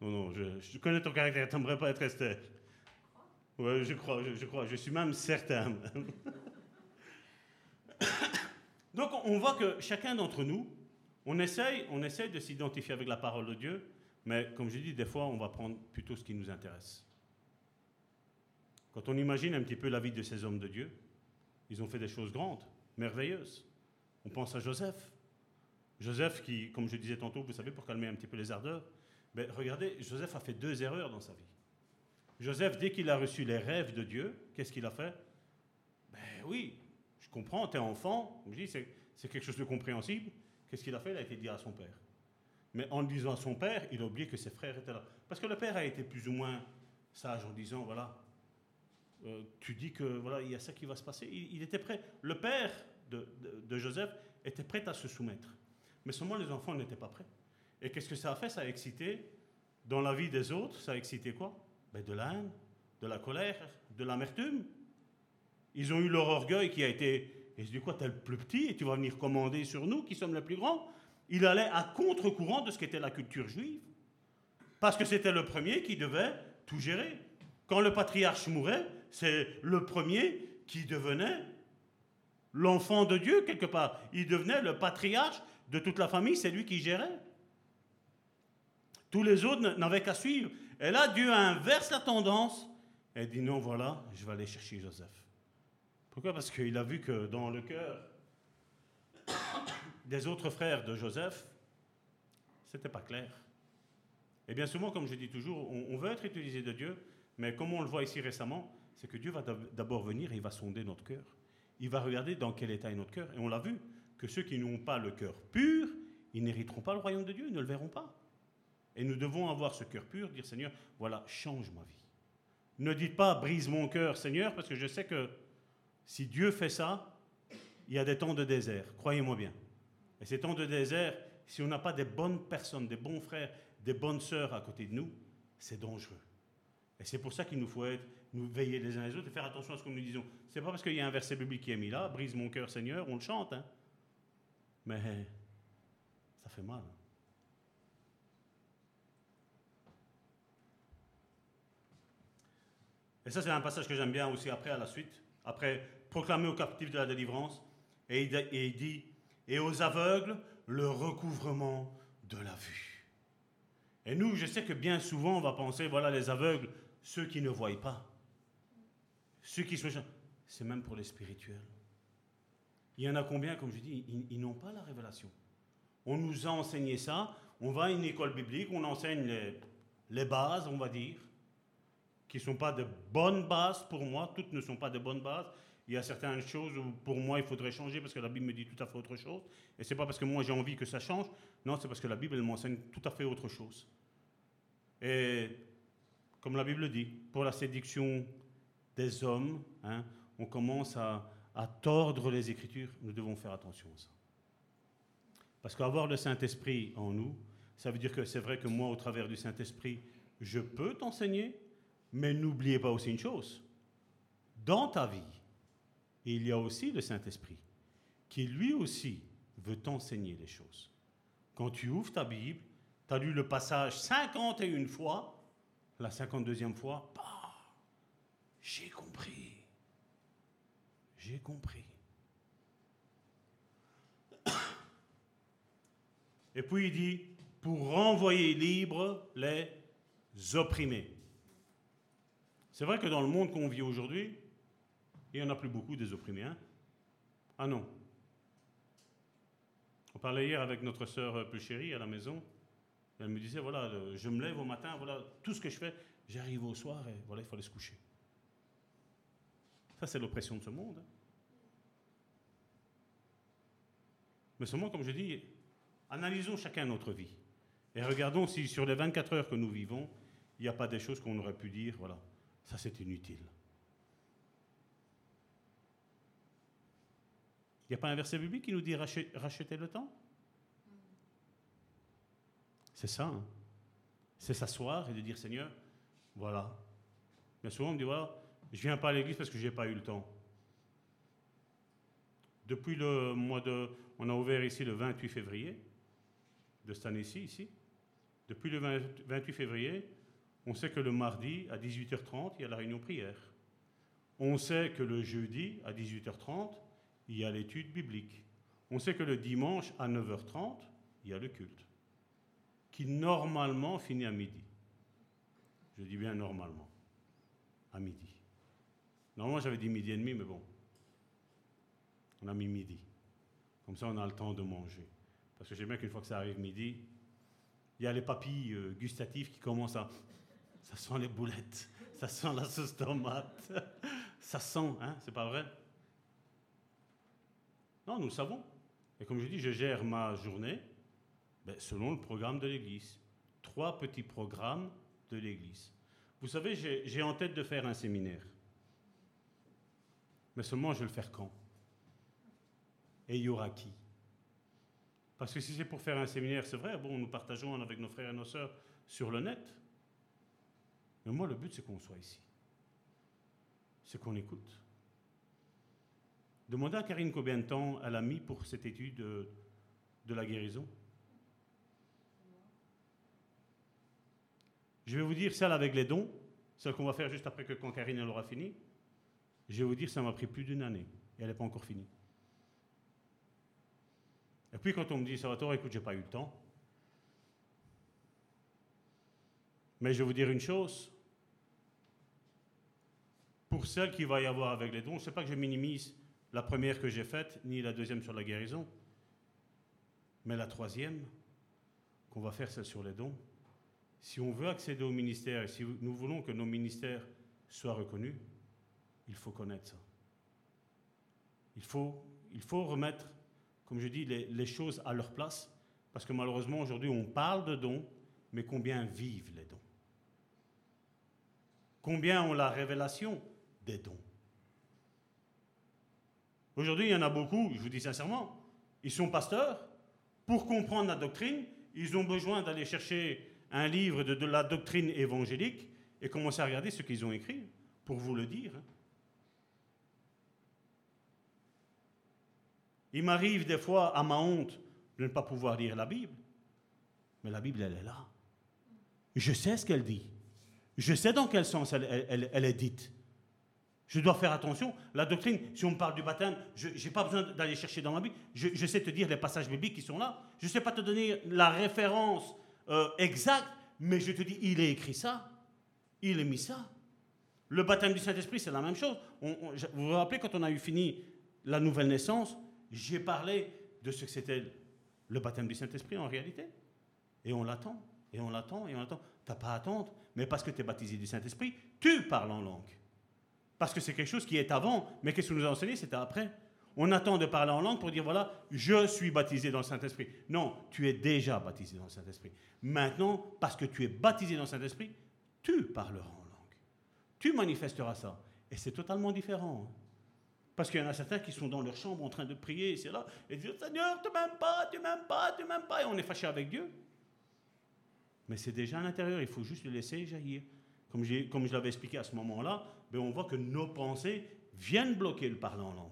Non, non, je, connais ton caractère, t'aimerais pas être Esther. Oui, je crois, je, je crois, je suis même certain. Donc on voit que chacun d'entre nous, on essaye, on essaye de s'identifier avec la parole de Dieu, mais comme je dis, des fois, on va prendre plutôt ce qui nous intéresse. Quand on imagine un petit peu la vie de ces hommes de Dieu, ils ont fait des choses grandes, merveilleuses. On pense à Joseph. Joseph qui, comme je disais tantôt, vous savez, pour calmer un petit peu les ardeurs, mais regardez, Joseph a fait deux erreurs dans sa vie. Joseph, dès qu'il a reçu les rêves de Dieu, qu'est-ce qu'il a fait? Ben oui, je comprends, tu es enfant, c'est, quelque chose de compréhensible. Qu'est-ce qu'il a fait? Il a été dire à son père. Mais en le disant à son père, il a oublié que ses frères étaient là. Parce que le père a été plus ou moins sage en disant, voilà, euh, tu dis que voilà, il y a ça qui va se passer. Il, était prêt. Le père de Joseph était prêt à se soumettre. Mais seulement les enfants n'étaient pas prêts. Et qu'est-ce que ça a fait? Ça a excité, dans la vie des autres, ça a excité quoi? Ben, De la haine, de la colère, de l'amertume. Ils ont eu leur orgueil qui a été. Et je dis quoi, t'es le plus petit et tu vas venir commander sur nous qui sommes les plus grands? Il allait à contre-courant de ce qu'était la culture juive. Parce que c'était le premier qui devait tout gérer. Quand le patriarche mourait, c'est le premier qui devenait l'enfant de Dieu quelque part. Il devenait le patriarche de toute la famille, c'est lui qui gérait. Tous les autres n'avaient qu'à suivre. Et là, Dieu inverse la tendance et dit non, voilà, je vais aller chercher Joseph. Pourquoi? Parce qu'il a vu que dans le cœur des autres frères de Joseph, c'était pas clair. Et bien souvent, comme je dis toujours, on, veut être utilisé de Dieu, mais comme on le voit ici récemment, c'est que Dieu va d'ab- d'abord venir et il va sonder notre cœur. Il va regarder dans quel état est notre cœur. Et on l'a vu, que ceux qui n'ont pas le cœur pur, ils n'hériteront pas le royaume de Dieu, ils ne le verront pas. Et nous devons avoir ce cœur pur, dire Seigneur, voilà, change ma vie. Ne dites pas brise mon cœur, Seigneur, parce que je sais que si Dieu fait ça, il y a des temps de désert, croyez-moi bien. Et ces temps de désert, si on n'a pas des bonnes personnes, des bons frères, des bonnes sœurs à côté de nous, c'est dangereux. Et c'est pour ça qu'il nous faut être, nous veiller les uns les autres et faire attention à ce que nous disons. C'est pas parce qu'il y a un verset biblique qui est mis là, brise mon cœur Seigneur, on le chante, hein. Mais ça fait mal. Et ça, c'est un passage que j'aime bien aussi après, à la suite. Après, proclamer aux captifs de la délivrance. Et il, dit, et aux aveugles, le recouvrement de la vue. Et nous, je sais que bien souvent, on va penser, voilà, les aveugles, ceux qui ne voient pas. Ceux qui sont... C'est même pour les spirituels. Il y en a combien, comme je dis, ils, n'ont pas la révélation. On nous a enseigné ça. On va à une école biblique, on enseigne les, les bases, on va dire, qui ne sont pas de bonnes bases pour moi. Toutes ne sont pas de bonnes bases. Il y a certaines choses où pour moi il faudrait changer parce que la Bible me dit tout à fait autre chose. Et c'est pas parce que moi j'ai envie que ça change. Non, c'est parce que la Bible elle m'enseigne tout à fait autre chose. Et comme la Bible dit, pour la séduction des hommes, hein, on commence à, à tordre les Écritures. Nous devons faire attention à ça. Parce qu'avoir le Saint-Esprit en nous, ça veut dire que c'est vrai que moi, au travers du Saint-Esprit, je peux t'enseigner, mais n'oubliez pas aussi une chose. Dans ta vie, il y a aussi le Saint-Esprit qui lui aussi veut t'enseigner les choses. Quand tu ouvres ta Bible, tu as lu le passage 51 fois, la 52e fois, bah, j'ai compris. J'ai compris. Et puis il dit, pour renvoyer libres les opprimés. C'est vrai que dans le monde qu'on vit aujourd'hui, il n'y en a plus beaucoup des opprimés. Hein ah non. On parlait hier avec notre sœur plus chérie à la maison. Elle me disait, voilà, je me lève au matin, voilà, tout ce que je fais, j'arrive au soir et voilà, il faut aller se coucher. Ça, c'est l'oppression de ce monde. Hein. Mais seulement, comme je dis, analysons chacun notre vie. Et regardons si sur les 24 heures que nous vivons, il n'y a pas des choses qu'on aurait pu dire, voilà, ça c'est inutile. Il n'y a pas un verset biblique qui nous dit racheter le temps? C'est ça. Hein. c'est s'asseoir et de dire Seigneur, voilà. Bien souvent, on me dit voilà, je ne viens pas à l'église parce que je n'ai pas eu le temps. Depuis le mois de. On a ouvert ici le 28 février de cette année-ci, ici. Depuis le 28 février, on sait que le mardi, à 18h30, il y a la réunion prière. On sait que le jeudi, à 18h30, il y a l'étude biblique. On sait que le dimanche, à 9h30, il y a le culte, qui normalement finit à midi. Je dis bien normalement, à midi. Normalement, j'avais dit midi et demi, mais bon, on a mis midi. Comme ça, on a le temps de manger. Parce que j'aime bien qu'une fois que ça arrive midi, il y a les papilles euh, gustatives qui commencent à... Ça sent les boulettes, ça sent la sauce tomate, ça sent, hein, c'est pas vrai? Non, nous savons. Et comme je dis, je gère ma journée ben, selon le programme de l'Église. Trois petits programmes de l'Église. Vous savez, j'ai en tête de faire un séminaire. Mais seulement, je vais le faire quand? Et il y aura qui? Parce que si c'est pour faire un séminaire, c'est vrai, bon, nous partageons avec nos frères et nos sœurs sur le net. Mais moi, le but, c'est qu'on soit ici. C'est qu'on écoute. Demandez à Karine combien de temps elle a mis pour cette étude de, la guérison. Je vais vous dire celle avec les dons, celle qu'on va faire juste après que quand Karine elle aura fini. Je vais vous dire, ça m'a pris plus d'une année et elle n'est pas encore finie. Et puis quand on me dit, Salvatore, écoute, j'ai pas eu le temps. Mais je vais vous dire une chose. Pour celle qu'il va y avoir avec les dons, ce n'est pas que je minimise la première que j'ai faite, ni la deuxième sur la guérison. Mais la troisième, qu'on va faire, celle sur les dons. Si on veut accéder au ministère et si nous voulons que nos ministères soient reconnus, il faut connaître ça. Il faut, il faut remettre comme je dis, les, choses à leur place, parce que malheureusement aujourd'hui on parle de dons, mais combien vivent les dons? Combien ont la révélation des dons? Aujourd'hui, il y en a beaucoup, je vous dis sincèrement, ils sont pasteurs. Pour comprendre la doctrine, ils ont besoin d'aller chercher un livre de, la doctrine évangélique et commencer à regarder ce qu'ils ont écrit, pour vous le dire. Il m'arrive des fois, à ma honte, de ne pas pouvoir lire la Bible. Mais la Bible, elle est là. Je sais ce qu'elle dit. Je sais dans quel sens elle, est dite. Je dois faire attention. La doctrine, si on me parle du baptême, je n'ai pas besoin d'aller chercher dans ma Bible. Je, sais te dire les passages bibliques qui sont là. Je ne sais pas te donner la référence euh, exacte, mais je te dis, il est écrit ça. Il est mis ça. Le baptême du Saint-Esprit, c'est la même chose. vous vous rappelez quand on a eu fini la nouvelle naissance, j'ai parlé de ce que c'était le baptême du Saint-Esprit en réalité. Et on l'attend, et on l'attend, et on l'attend. Tu n'as pas à attendre, mais parce que tu es baptisé du Saint-Esprit, tu parles en langue. Parce que c'est quelque chose qui est avant, mais qu'est-ce que nous a enseigné C'était après. On attend de parler en langue pour dire, voilà, je suis baptisé dans le Saint-Esprit. Non, tu es déjà baptisé dans le Saint-Esprit. Maintenant, parce que tu es baptisé dans le Saint-Esprit, tu parleras en langue. Tu manifesteras ça. Et c'est totalement différent. Parce qu'il y en a certains qui sont dans leur chambre en train de prier, et c'est là, et disent Seigneur, tu m'aimes pas, tu m'aimes pas, tu m'aimes pas, et on est fâché avec Dieu. Mais c'est déjà à l'intérieur, il faut juste le laisser jaillir. Comme, comme je l'avais expliqué à ce moment-là, ben on voit que nos pensées viennent bloquer le parler en langue.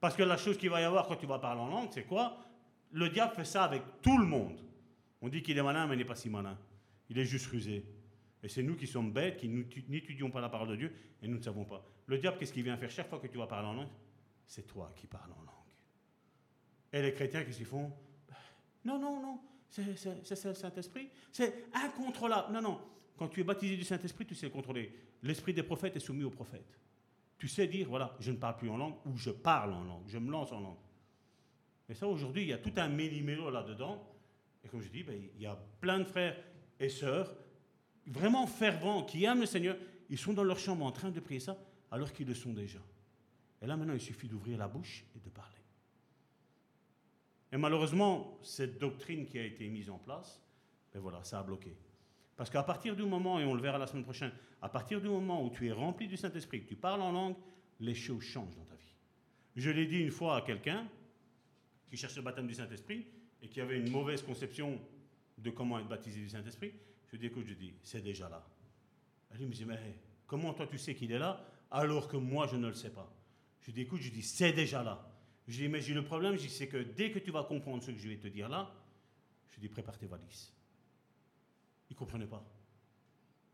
Parce que la chose qu'il va y avoir quand tu vas parler en langue, c'est quoi? Le diable fait ça avec tout le monde. On dit qu'il est malin, mais il n'est pas si malin. Il est juste rusé. Et c'est nous qui sommes bêtes, qui n'étudions pas la parole de Dieu, et nous ne savons pas. Le diable, qu'est-ce qu'il vient faire chaque fois que tu vas parler en langue? C'est toi qui parles en langue. Et les chrétiens, qu'est-ce font? Non, non, non, c'est le Saint-Esprit. C'est incontrôlable. Non, non. Quand tu es baptisé du Saint-Esprit, tu sais contrôler. L'esprit des prophètes est soumis aux prophètes. Tu sais dire, voilà, je ne parle plus en langue, ou je parle en langue, je me lance en langue. Et ça, aujourd'hui, il y a tout un méli-mélo là-dedans. Et comme je dis, ben, il y a plein de frères et sœurs vraiment fervents qui aiment le Seigneur. Ils sont dans leur chambre en train de prier ça alors qu'ils le sont déjà. Et là maintenant, il suffit d'ouvrir la bouche et de parler. Et malheureusement, cette doctrine qui a été mise en place, ben voilà, ça a bloqué. Parce qu'à partir du moment, et on le verra la semaine prochaine, à partir du moment où tu es rempli du Saint-Esprit, que tu parles en langue, les choses changent dans ta vie. Je l'ai dit une fois à quelqu'un qui cherchait le baptême du Saint-Esprit et qui avait une mauvaise conception de comment être baptisé du Saint-Esprit. Je lui dis, écoute, je dis, c'est déjà là. Elle me dit, mais comment toi tu sais qu'il est là? Alors que moi je ne le sais pas. Je dis, écoute, je dis, c'est déjà là. Je dis, mais j'ai le problème, c'est que dès que tu vas comprendre ce que je vais te dire là, je dis, prépare tes valises. Il ne comprenait pas.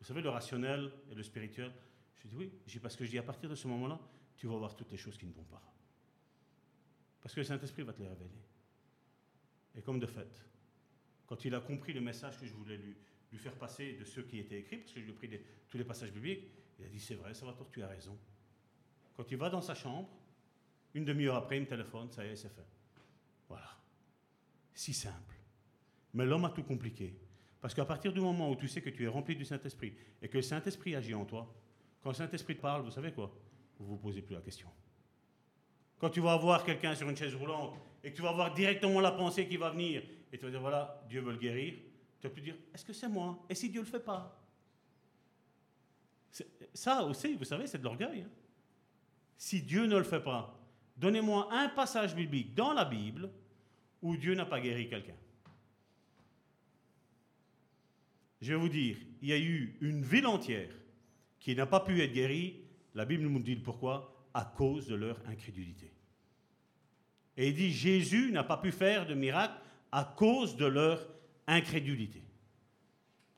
Vous savez, le rationnel et le spirituel. Je dis, oui, je dis, parce que je dis, à partir de ce moment-là, tu vas voir toutes les choses qui ne vont pas. Parce que le Saint-Esprit va te les révéler. Et comme de fait, quand il a compris le message que je voulais lui, lui faire passer de ceux qui étaient écrits, parce que je lui ai pris tous les passages bibliques, il a dit C'est vrai, Salvatore, tu as raison. Quand il va dans sa chambre, une demi-heure après, il me téléphone, ça y est, c'est fait. Voilà. Si simple. Mais l'homme a tout compliqué. Parce qu'à partir du moment où tu sais que tu es rempli du Saint-Esprit et que le Saint-Esprit agit en toi, quand le Saint-Esprit te parle, vous savez quoi? Vous ne vous posez plus la question. Quand tu vas voir quelqu'un sur une chaise roulante et que tu vas voir directement la pensée qui va venir et tu vas dire voilà, Dieu veut le guérir, tu vas plus dire est-ce que c'est moi? Et si Dieu ne le fait pas? Ça aussi, vous savez, c'est de l'orgueil. Hein. Si Dieu ne le fait pas, donnez-moi un passage biblique dans la Bible où Dieu n'a pas guéri quelqu'un. Je vais vous dire, il y a eu une ville entière qui n'a pas pu être guérie. La Bible nous dit pourquoi? À cause de leur incrédulité. Et il dit Jésus n'a pas pu faire de miracle à cause de leur incrédulité.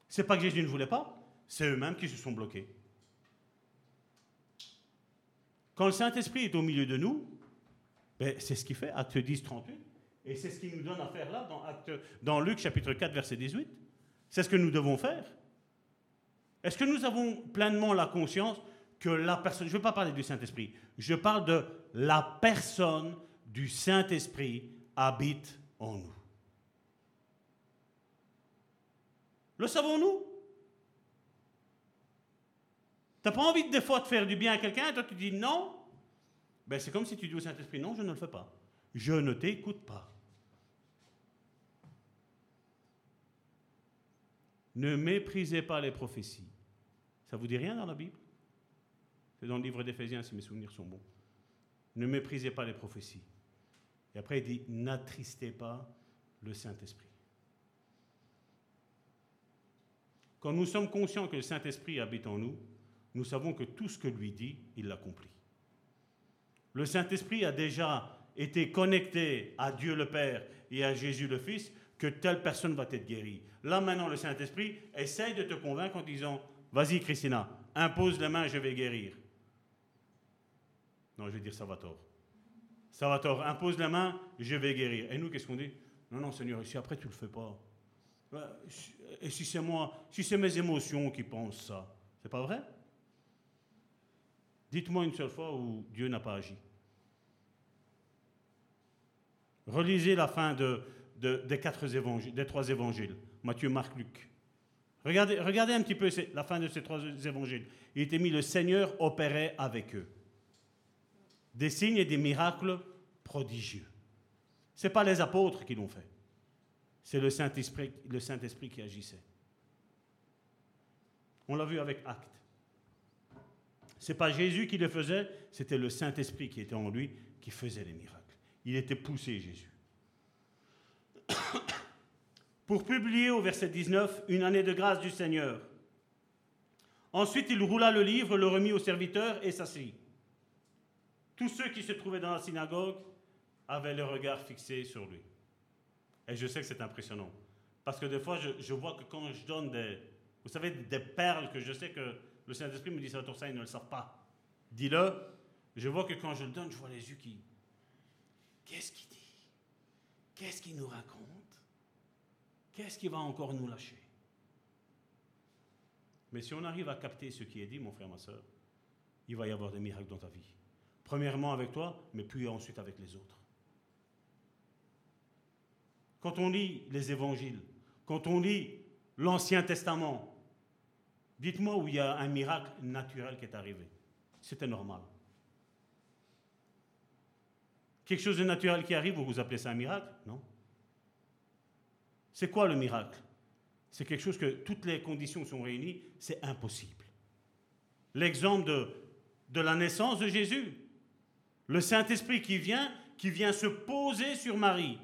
C'est pas que Jésus ne voulait pas, c'est eux-mêmes qui se sont bloqués. Quand le Saint-Esprit est au milieu de nous, ben, c'est ce qu'il fait, acte 10, 38. Et c'est ce qu'il nous donne à faire là, dans, dans Luc chapitre 4, verset 18. C'est ce que nous devons faire. Est-ce que nous avons pleinement la conscience que la personne, je ne veux pas parler du Saint-Esprit, je parle de la personne du Saint-Esprit habite en nous. Le savons-nous? Tu n'as pas envie des fois de faire du bien à quelqu'un, toi tu dis non. Ben, c'est comme si tu dis au Saint-Esprit, non, je ne le fais pas. Je ne t'écoute pas. Ne méprisez pas les prophéties. Ça vous dit rien dans la Bible? C'est dans le livre d'Éphésiens, si mes souvenirs sont bons. Ne méprisez pas les prophéties. Et après, il dit, n'attristez pas le Saint-Esprit. Quand nous sommes conscients que le Saint-Esprit habite en nous, nous savons que tout ce que lui dit, il l'accomplit. Le Saint-Esprit a déjà été connecté à Dieu le Père et à Jésus le Fils que telle personne va être guérie. Là maintenant, le Saint-Esprit essaye de te convaincre en disant, vas-y Christina, impose la main, je vais guérir. Non, je vais dire Salvatore. Salvatore, impose la main, je vais guérir. Et nous, qu'est-ce qu'on dit? Non, non, Seigneur, si après tu ne le fais pas, et si c'est moi, si c'est mes émotions qui pensent ça, c'est pas vrai? Dites-moi une seule fois où Dieu n'a pas agi. Relisez la fin de, des, trois évangiles, Matthieu, Marc, Luc. Regardez, un petit peu la fin de ces trois évangiles. Il était mis le Seigneur opérait avec eux. Des signes et des miracles prodigieux. Ce n'est pas les apôtres qui l'ont fait. C'est le Saint-Esprit qui agissait. On l'a vu avec Actes. Ce n'est pas Jésus qui le faisait, c'était le Saint-Esprit qui était en lui qui faisait les miracles. Il était poussé, Jésus. Pour publier au verset 19 une année de grâce du Seigneur. Ensuite, il roula le livre, le remit au serviteur et s'assit. Tous ceux qui se trouvaient dans la synagogue avaient le regard fixé sur lui. Et je sais que c'est impressionnant. Parce que des fois, je, vois que quand je donne des, vous savez, des perles que je sais que le Saint-Esprit me dit, ça ça, ils ne le savent pas. Dis-le. Je vois que quand je le donne, je vois les yeux qui... Qu'est-ce qu'il dit? Qu'est-ce qu'il nous raconte? Qu'est-ce qu'il va encore nous lâcher? Mais si on arrive à capter ce qui est dit, mon frère, ma soeur, il va y avoir des miracles dans ta vie. Premièrement avec toi, mais puis ensuite avec les autres. Quand on lit les évangiles, quand on lit l'Ancien Testament, dites-moi où il y a un miracle naturel qui est arrivé. C'était normal. Quelque chose de naturel qui arrive, vous vous appelez ça un miracle? Non. C'est quoi le miracle? C'est quelque chose que toutes les conditions sont réunies, c'est impossible. L'exemple de, la naissance de Jésus, le Saint-Esprit qui vient, qui vient se poser sur Marie.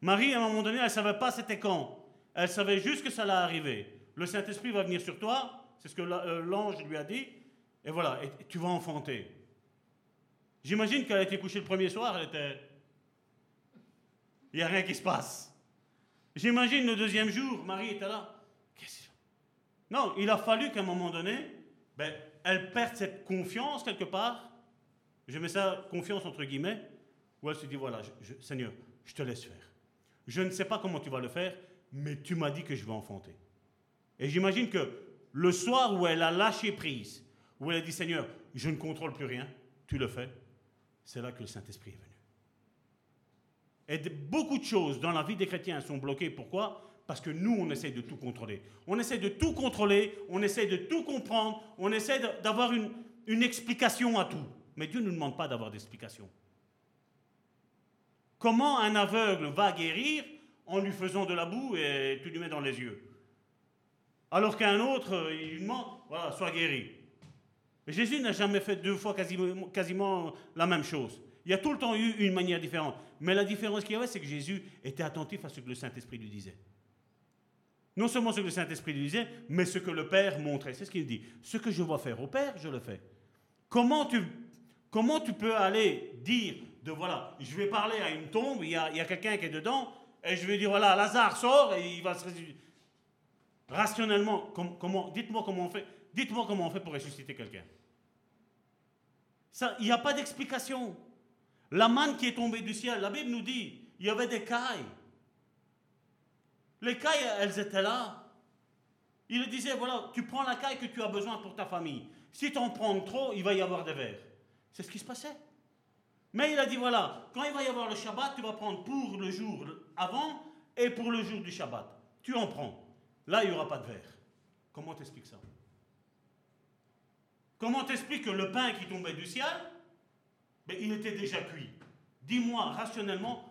Marie, à un moment donné, elle ne savait pas c'était quand. Elle savait juste que ça allait arriver. Le Saint-Esprit va venir sur toi, c'est ce que euh, l'ange lui a dit, et voilà, et tu vas enfanter. J'imagine qu'elle a été couchée le premier soir, elle était. Il n'y a rien qui se passe. J'imagine le deuxième jour, Marie était là. Non, il a fallu qu'à un moment donné, ben, elle perde cette confiance quelque part. Je mets ça confiance entre guillemets, où elle se dit voilà, Seigneur, je te laisse faire. Je ne sais pas comment tu vas le faire, mais tu m'as dit que je vais enfanter. Et j'imagine que le soir où elle a lâché prise, où elle a dit Seigneur, je ne contrôle plus rien, tu le fais, c'est là que le Saint-Esprit est venu. Et beaucoup de choses dans la vie des chrétiens sont bloquées. Pourquoi? Parce que nous, on essaie de tout contrôler. On essaie de tout contrôler, on essaie de tout comprendre, on essaie d'avoir une, explication à tout. Mais Dieu ne nous demande pas d'avoir d'explication. Comment un aveugle va guérir en lui faisant de la boue et tu lui mets dans les yeux? Alors qu'un autre, il lui demande, voilà, sois guéri. Jésus n'a jamais fait deux fois quasiment, la même chose. Il y a tout le temps eu une manière différente. Mais la différence qu'il y avait, c'est que Jésus était attentif à ce que le Saint-Esprit lui disait. Non seulement ce que le Saint-Esprit lui disait, mais ce que le Père montrait. C'est ce qu'il dit. Ce que je vois faire au Père, je le fais. Comment tu, comment tu peux aller dire de voilà, je vais parler à une tombe, il y a, quelqu'un qui est dedans, et je vais dire voilà, Lazare sort et il va se Rationnellement, comment, dites-moi comment on fait. Dites-moi comment on fait pour ressusciter quelqu'un. Il n'y a pas d'explication. La manne qui est tombée du ciel, la Bible nous dit, il y avait des cailles. Les cailles, elles étaient là. Il disait, voilà, tu prends la caille que tu as besoin pour ta famille. Si tu en prends trop, il va y avoir des vers. C'est ce qui se passait. Mais il a dit, voilà, quand il va y avoir le Shabbat, tu vas prendre pour le jour avant et pour le jour du Shabbat. Tu en prends. Là, il n'y aura pas de verre. Comment t'expliques ça? Comment t'expliques que le pain qui tombait du ciel, ben, il était déjà cuit? Dis-moi rationnellement,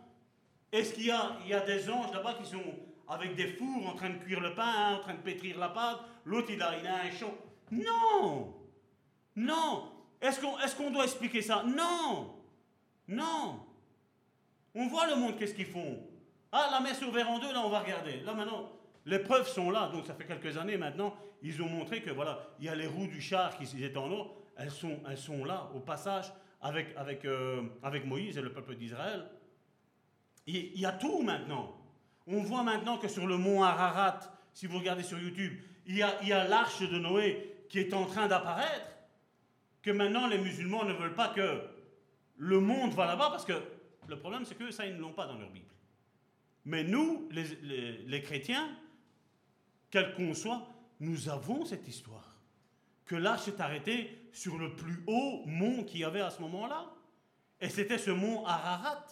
est-ce qu'il y a, des anges là-bas qui sont avec des fours en train de cuire le pain, en train de pétrir la pâte? L'autre, il a, un chaud. Non! Non! Est-ce qu'on est qu'on doit expliquer ça? Non! Non! On voit le monde, qu'est-ce qu'ils font? Ah, la messe ouverte en deux, là, on va regarder. Là, maintenant, les preuves sont là, donc ça fait quelques années maintenant, ils ont montré que voilà, il y a les roues du char qui étaient en or, elles sont, elles sont là, au passage, avec, avec, euh, Moïse et le peuple d'Israël. Il y a tout maintenant. On voit maintenant que sur le mont Ararat, si vous regardez sur YouTube, il y a, il y a l'arche de Noé qui est en train d'apparaître, que maintenant les musulmans ne veulent pas que le monde va là-bas, parce que le problème c'est que ça, ils ne l'ont pas dans leur Bible. Mais nous, les, les chrétiens, quel qu'on soit, nous avons cette histoire. Que l'arche s'est arrêtée sur le plus haut mont qu'il y avait à ce moment-là. Et c'était ce mont Ararat.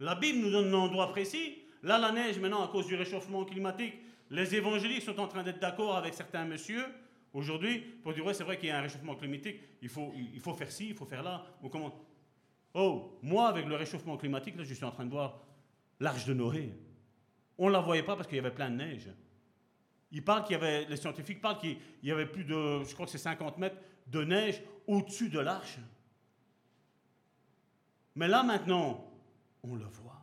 La Bible nous donne un endroit précis. Là, la neige, maintenant, à cause du réchauffement climatique, les évangéliques sont en train d'être d'accord avec certains messieurs aujourd'hui pour dire ouais, c'est vrai qu'il y a un réchauffement climatique, il faut, il faut faire ci, il faut faire là. Comment? Oh, moi, avec le réchauffement climatique, là, je suis en train de voir l'arche de Noé. On ne la voyait pas parce qu'il y avait plein de neige. Il y avait, les scientifiques parlent qu'il y avait plus de, je crois que c'est 50 mètres de neige au-dessus de l'arche. Mais là maintenant, on le voit.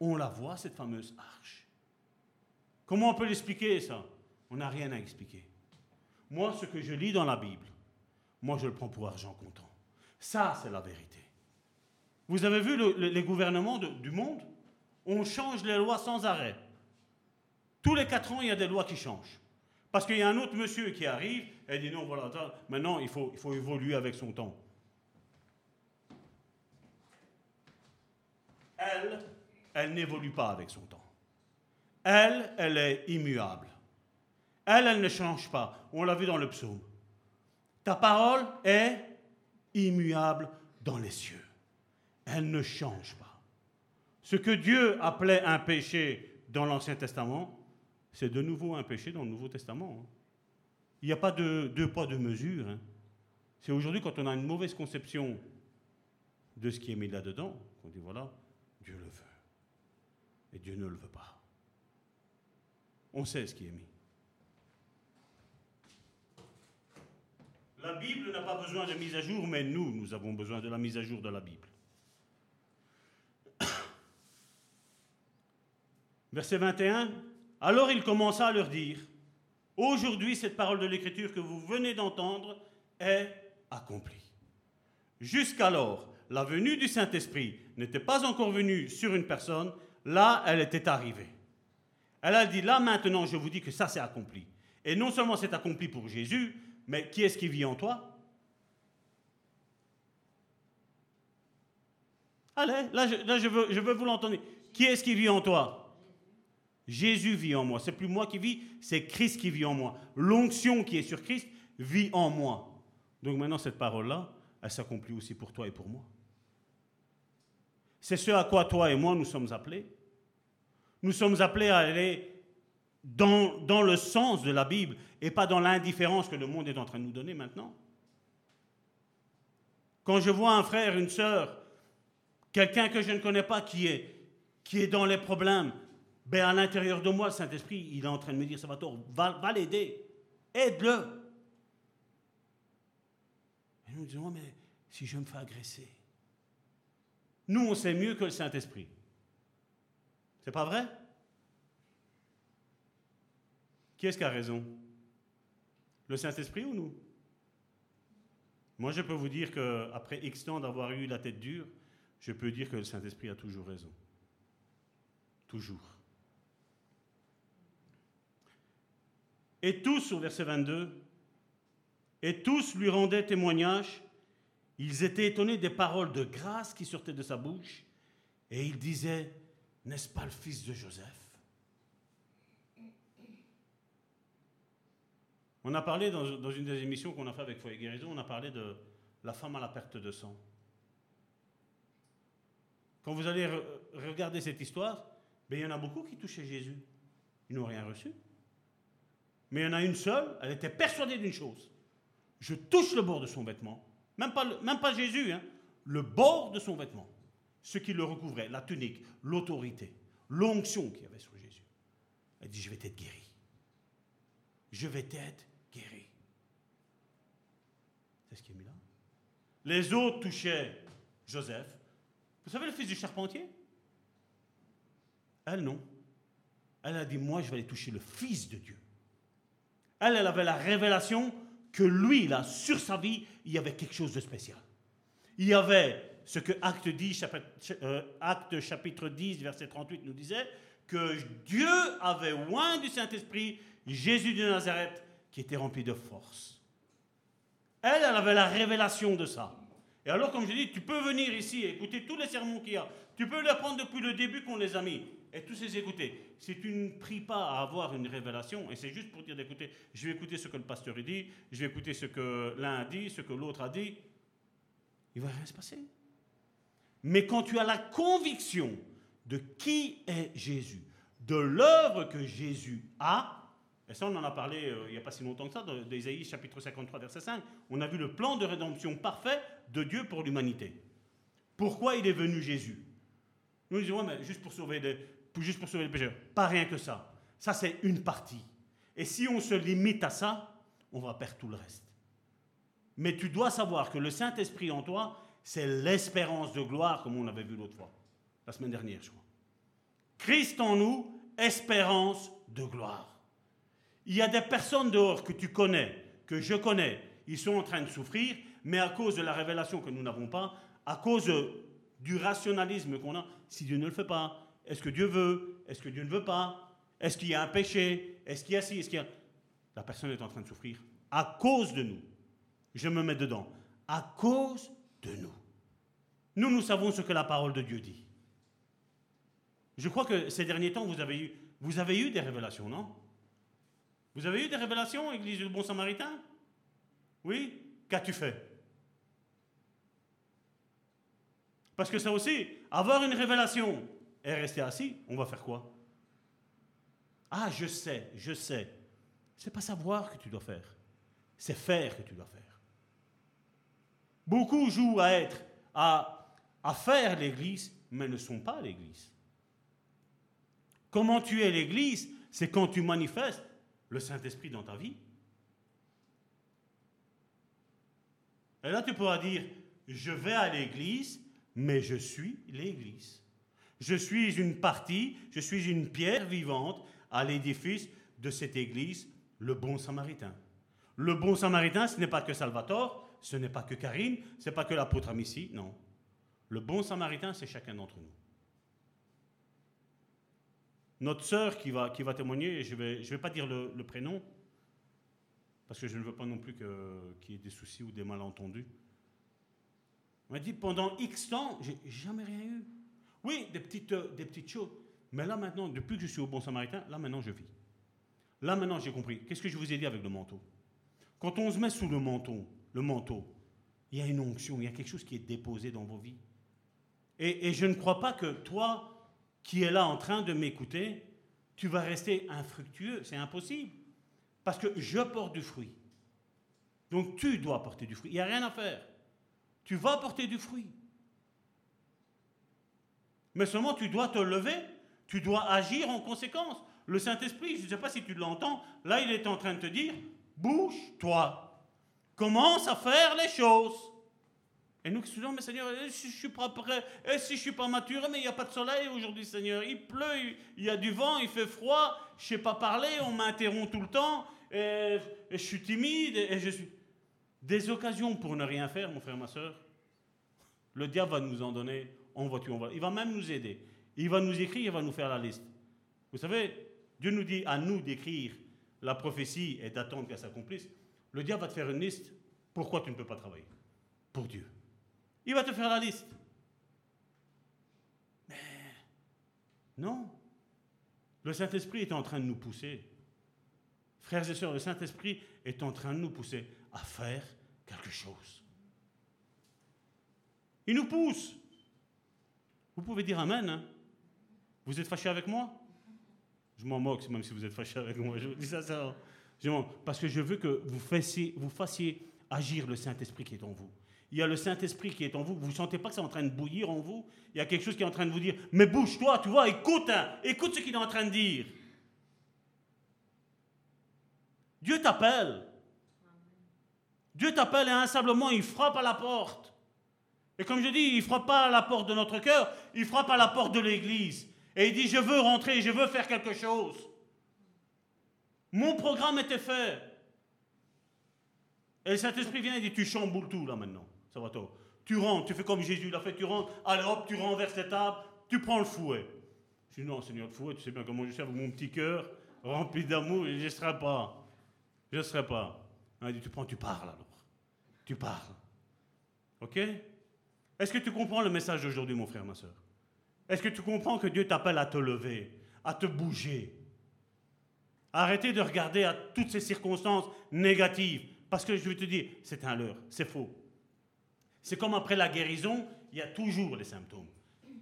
On la voit, cette fameuse arche. Comment on peut l'expliquer ça? On n'a rien à expliquer. Moi, ce que je lis dans la Bible, moi je le prends pour argent comptant. Ça, c'est la vérité. Vous avez vu les gouvernements du monde? On change les lois sans arrêt. Tous les quatre ans, il y a des lois qui changent. Parce qu'il y a un autre monsieur qui arrive et dit non, voilà, maintenant il faut, il faut évoluer avec son temps. Elle, elle n'évolue pas avec son temps. Elle, elle est immuable. Elle, elle ne change pas. On l'a vu dans le psaume. Ta parole est immuable dans les cieux. Elle ne change pas. Ce que Dieu appelait un péché dans l'Ancien Testament, c'est de nouveau un péché dans le Nouveau Testament. Hein. Il n'y a pas de deux poids, deux mesures. Hein. C'est aujourd'hui quand on a une mauvaise conception de ce qui est mis là-dedans, qu'on dit voilà, Dieu le veut. Et Dieu ne le veut pas. On sait ce qui est mis. La Bible n'a pas besoin de mise à jour, mais nous, nous avons besoin de la mise à jour de la Bible. Verset 21. Alors il commença à leur dire, Aujourd'hui, cette parole de l'Écriture que vous venez d'entendre est accomplie. Jusqu'alors, la venue du Saint-Esprit n'était pas encore venue sur une personne, là, elle était arrivée. Elle a dit, là maintenant, je vous dis que ça c'est accompli. Et non seulement c'est accompli pour Jésus, mais qui est-ce qui vit en toi? Allez, là, je, veux, vous l'entendre. Qui est-ce qui vit en toi? Jésus vit en moi. C'est plus moi qui vis, c'est Christ qui vit en moi. L'onction qui est sur Christ vit en moi. Donc maintenant, cette parole-là, elle s'accomplit aussi pour toi et pour moi. C'est ce à quoi toi et moi nous sommes appelés. Nous sommes appelés à aller dans, dans le sens de la Bible et pas dans l'indifférence que le monde est en train de nous donner maintenant. Quand je vois un frère, une sœur, quelqu'un que je ne connais pas qui est, qui est dans les problèmes, ben à l'intérieur de moi, Saint-Esprit, il est en train de me dire, Salvatore, va, va l'aider, aide-le. Et nous disons, mais si je me fais agresser, nous, on sait mieux que le Saint-Esprit. C'est pas vrai? Qui est-ce qui a raison? Le Saint-Esprit ou nous? Moi, je peux vous dire qu'après X temps d'avoir eu la tête dure, je peux dire que le Saint-Esprit a toujours raison. Toujours. Et tous, au verset 22, et tous lui rendaient témoignage. Ils étaient étonnés des paroles de grâce qui sortaient de sa bouche. Et ils disaient, n'est-ce pas le fils de Joseph? On a parlé dans, une des émissions qu'on a fait avec Foyer Guérison, on a parlé de la femme à la perte de sang. Quand vous allez regarder cette histoire, ben, il y en a beaucoup qui touchaient Jésus. Ils n'ont rien reçu. Mais il y en a une seule, elle était persuadée d'une chose. Je touche le bord de son vêtement, même pas, Jésus, hein, le bord de son vêtement, ce qui le recouvrait, la tunique, l'autorité, l'onction qu'il y avait sur Jésus. Elle dit, je vais être guéri. Je vais être guéri. C'est ce qui est mis là. Les autres touchaient Joseph. Vous savez le fils du charpentier? Elle non. Elle a dit, moi je vais aller toucher le fils de Dieu. Elle, elle avait la révélation que lui, là, sur sa vie, il y avait quelque chose de spécial. Il y avait ce que Acte, 10, chapitre, euh, Acte chapitre 10, verset 38 nous disait, que Dieu avait loin du Saint-Esprit Jésus de Nazareth qui était rempli de force. Elle, elle avait la révélation de ça. Et alors, comme je dis, tu peux venir ici écouter tous les sermons qu'il y a. Tu peux les prendre depuis le début qu'on les a mis et tous ces écouter. Si tu ne pries pas à avoir une révélation, et c'est juste pour dire d'écouter, je vais écouter ce que le pasteur dit, je vais écouter ce que l'un a dit, ce que l'autre a dit, il va rien se passer. Mais quand tu as la conviction de qui est Jésus, de l'œuvre que Jésus a. Et ça, on en a parlé euh, il n'y a pas si longtemps que ça, d'Ésaïe chapitre 53, verset 5. On a vu le plan de rédemption parfait de Dieu pour l'humanité. Pourquoi il est venu Jésus? Nous disons, mais juste pour sauver juste pour sauver les pécheurs. Pas rien que ça. Ça, c'est une partie. Et si on se limite à ça, on va perdre tout le reste. Mais tu dois savoir que le Saint-Esprit en toi, c'est l'espérance de gloire, comme on avait vu l'autre fois, la semaine dernière, je crois. Christ en nous, espérance de gloire. Il y a des personnes dehors que tu connais, que je connais, ils sont en train de souffrir, mais à cause de la révélation que nous n'avons pas, à cause du rationalisme qu'on a, si Dieu ne le fait pas, est-ce que Dieu veut? Est-ce que Dieu ne veut pas? Est-ce qu'il y a un péché? Est-ce qu'il y a ci? Est-ce qu'il y a... La personne est en train de souffrir. À cause de nous. Je me mets dedans. À cause de nous. Nous, nous savons ce que la parole de Dieu dit. Je crois que ces derniers temps, vous avez eu, vous avez eu des révélations, non? Vous avez eu des révélations, Église du Bon Samaritain? Oui? Qu'as-tu fait? Parce que ça aussi, avoir une révélation et rester assis, on va faire quoi? Ah, je sais, je sais. C'est pas savoir que tu dois faire, c'est faire que tu dois faire. Beaucoup jouent à être, à, à faire l'Église, mais ne sont pas l'Église. Comment tu es l'Église C'est quand tu manifestes le Saint-Esprit dans ta vie. Et là, tu pourras dire, je vais à l'Église, mais je suis l'Église. Je suis une partie, je suis une pierre vivante à l'édifice de cette Église, le bon samaritain. Le bon samaritain, ce n'est pas que Salvatore, ce n'est pas que Karine, ce n'est pas que l'apôtre Amici, non. Le bon samaritain, c'est chacun d'entre nous. Notre sœur qui va, témoigner, je ne vais pas dire le, prénom, parce que je ne veux pas non plus qu'il y ait des soucis ou des malentendus. On m'a dit pendant X temps, j'ai jamais rien eu. Oui, des petites, euh, des petites choses. Mais là maintenant, depuis que je suis au Bon Samaritain, là maintenant je vis. Là maintenant j'ai compris. Qu'est-ce que je vous ai dit avec le manteau? Quand on se met sous le manteau, le manteau, il y a une onction, il y a quelque chose qui est déposé dans vos vies. Et, et je ne crois pas que toi, qui es là en train de m'écouter, tu vas rester infructueux. C'est impossible. Parce que je porte du fruit. Donc tu dois porter du fruit. Il n'y a rien à faire. Tu vas porter du fruit. Mais seulement tu dois te lever, tu dois agir en conséquence. Le Saint-Esprit, je ne sais pas si tu l'entends, là il est en train de te dire, bouge-toi, commence à faire les choses. Et nous qui disons, mais Seigneur, si je suis pas prêt, et si je suis pas mature, mais il n'y a pas de soleil aujourd'hui, Seigneur, il pleut, il y a du vent, il fait froid, je ne sais pas parler, on m'interrompt tout le temps, et, je suis timide, et je suis... Des occasions pour ne rien faire, mon frère, ma soeur, le diable va nous en donner il va même nous aider. Il va nous écrire, il va nous faire la liste. Vous savez, Dieu nous dit à nous d'écrire la prophétie et d'attendre qu'elle s'accomplisse. Le diable va te faire une liste. Pourquoi tu ne peux pas travailler? Pour Dieu. Il va te faire la liste. Mais non. Le Saint-Esprit est en train de nous pousser. Frères et sœurs, le Saint-Esprit est en train de nous pousser à faire quelque chose. Il nous pousse. Vous pouvez dire Amen. Hein. vous êtes fâché avec moi? Je m'en moque, même si vous êtes fâché avec moi. Je dis ça, parce que je veux que vous fassiez, vous agir le Saint-Esprit qui est en vous. Il y a le Saint-Esprit qui est en vous. Vous ne sentez pas que c'est en train de bouillir en vous? Il y a quelque chose qui est en train de vous dire Mais bouge-toi, tu vois, écoute, hein, écoute ce qu'il est en train de dire. Dieu t'appelle. Dieu t'appelle et insablement il frappe à la porte. Et comme je dis, il ne frappe pas à la porte de notre cœur, il frappe à la porte de l'Église. Et il dit, je veux rentrer, je veux faire quelque chose. Mon programme était fait. Et le Saint-Esprit vient et dit, tu chamboules tout là maintenant. Ça va toi. Tu rentres, tu fais comme Jésus l'a fait, tu rentres, allez hop, tu renverses les tables, tu prends le fouet. Je dis, non Seigneur, le fouet, tu sais bien comment je suis avec mon petit cœur, rempli d'amour, je ne serai pas. Je ne serai pas. Il dit, tu prends, tu parles alors. Tu parles. OK? Est-ce que tu comprends le message d'aujourd'hui, mon frère, ma soeur? Est-ce que tu comprends que Dieu t'appelle à te lever, à te bouger? Arrêtez de regarder à toutes ces circonstances négatives. Parce que je vais te dire, c'est un leurre, c'est faux. C'est comme après la guérison, il y a toujours les symptômes.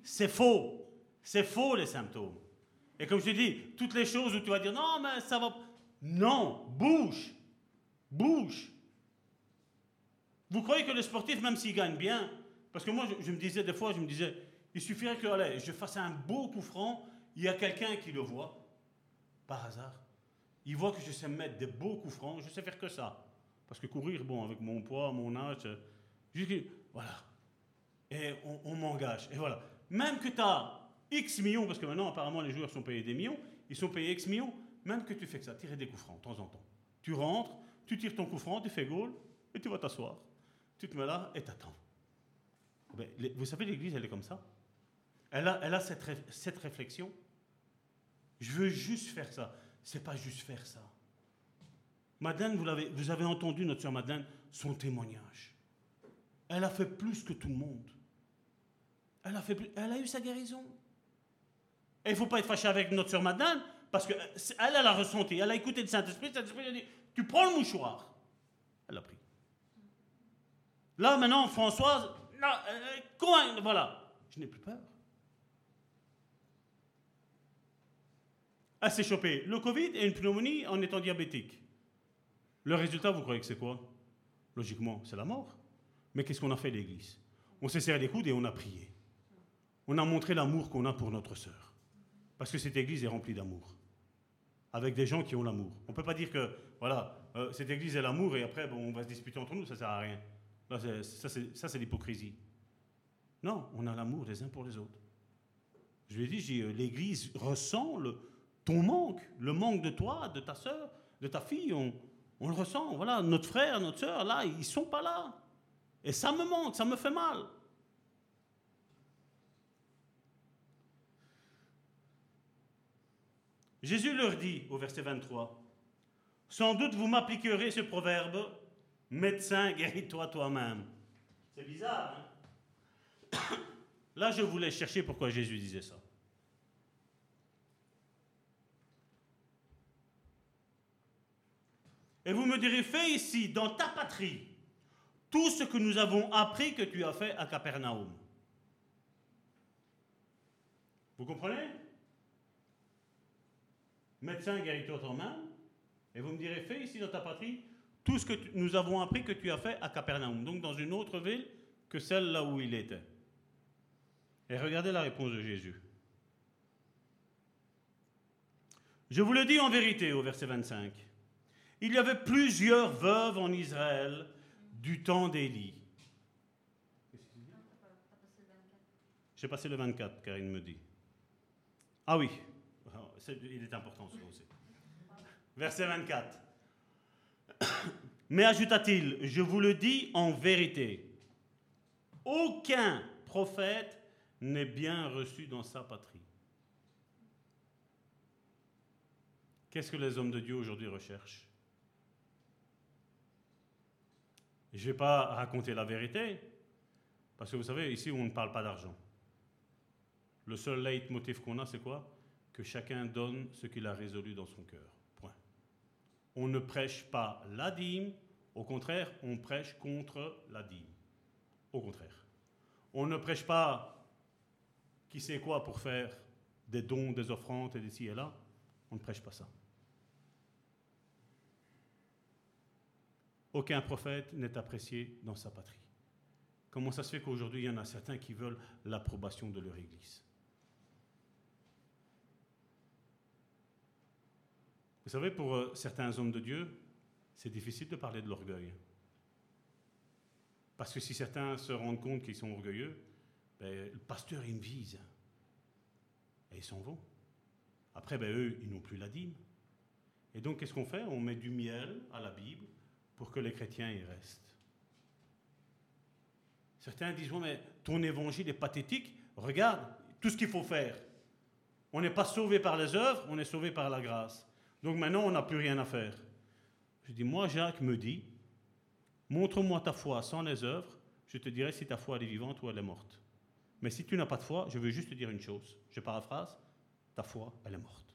C'est faux. C'est faux les symptômes. Et comme je te dis, toutes les choses où tu vas dire non, mais ça va. Non, bouge. Bouge. Vous croyez que le sportif, même s'il gagne bien, parce que moi, je, me disais des fois, je me disais, il suffirait que je fasse un beau coup franc, il y a quelqu'un qui le voit, par hasard. Il voit que je sais mettre des beaux coups francs, je sais faire que ça. Parce que courir, bon, avec mon poids, mon âge, juste, voilà. Et on, on m'engage. Et voilà. Même que tu as X millions, parce que maintenant, apparemment, les joueurs sont payés des millions, ils sont payés X millions, même que tu fais que ça, tirer des coups francs de temps en temps. Tu rentres, tu tires ton coup franc, tu fais goal, et tu vas t'asseoir. Tu te mets là et t'attends. Ben, vous savez, l'Église, elle est comme ça. Elle a, elle a cette, cette réflexion. Je veux juste faire ça. C'est pas juste faire ça. Madeleine, vous, avez, vous avez entendu notre soeur Madeleine, son témoignage. Elle a fait plus que tout le monde. Elle a, fait elle a eu sa guérison. Et il ne faut pas être fâché avec notre soeur Madeleine, parce qu'elle, elle a ressenti, elle a écouté le Saint-Esprit, le Saint-Esprit a dit, tu prends le mouchoir. Elle a pris. Là, maintenant, Françoise, là, euh, voilà, je n'ai plus peur. Elle s'est chopée le Covid et une pneumonie en étant diabétique. Le résultat, vous croyez que c'est quoi? Logiquement, c'est la mort. Mais qu'est-ce qu'on a fait l'Église? On s'est serré les coudes et on a prié. On a montré l'amour qu'on a pour notre sœur. Parce que cette Église est remplie d'amour. Avec des gens qui ont l'amour. On ne peut pas dire que, voilà, euh, cette Église est l'amour et après, bon, on va se disputer entre nous, ça ne sert à rien. Ça, c'est l'hypocrisie. Non, on a l'amour les uns pour les autres. Je lui ai dit, euh, l'Église ressent ton manque, le manque de toi, de ta sœur, de ta fille, on, on, le ressent. Voilà, notre frère, notre sœur, là, ils ne sont pas là. Et ça me manque, ça me fait mal. Jésus leur dit au verset 23, Sans doute vous m'appliquerez ce proverbe, médecin, guéris-toi toi-même. C'est bizarre, hein? Là, je voulais chercher pourquoi Jésus disait ça. Et vous me direz, fais ici, dans ta patrie, tout ce que nous avons appris que tu as fait à Capernaum. Vous comprenez? Médecin guéris-toi toi-même, et vous me direz, fais ici dans ta patrie tout ce que nous avons appris que tu as fait à Capernaum, donc dans une autre ville que celle là où il était. Et regardez la réponse de Jésus. Je vous le dis en vérité au verset 25. Il y avait plusieurs veuves en Israël du temps d'Élie. J'ai passé le 24, Karine me dit. Ah oui, il est important ce. Verset 24. Mais ajouta-t-il, je vous le dis en vérité, aucun prophète n'est bien reçu dans sa patrie. Qu'est-ce que les hommes de Dieu aujourd'hui recherchent? Je ne vais pas raconter la vérité, parce que vous savez, ici, on ne parle pas d'argent. Le seul leitmotiv qu'on a, c'est quoi? Que chacun donne ce qu'il a résolu dans son cœur. On ne prêche pas la dîme, au contraire, on prêche contre la dîme. Au contraire. On ne prêche pas qui sait quoi pour faire des dons, des offrandes et d'ici et là. On ne prêche pas ça. Aucun prophète n'est apprécié dans sa patrie. Comment ça se fait qu'aujourd'hui, il y en a certains qui veulent l'approbation de leur Église? Vous savez, pour euh, certains hommes de Dieu, c'est difficile de parler de l'orgueil. Parce que si certains se rendent compte qu'ils sont orgueilleux, ben, le pasteur, il me vise. Et ils s'en vont. Après, ben, eux, ils n'ont plus la dîme. Et donc, qu'est-ce qu'on fait? On met du miel à la Bible pour que les chrétiens y restent. Certains disent, mais ton évangile est pathétique. Regarde tout ce qu'il faut faire. On n'est pas sauvé par les œuvres, on est sauvé par la grâce. Donc maintenant, on n'a plus rien à faire. Je dis, moi, Jacques me dit, montre-moi ta foi sans les œuvres, je te dirai si ta foi elle est vivante ou elle est morte. Mais si tu n'as pas de foi, je veux juste te dire une chose. Je paraphrase, ta foi, elle est morte.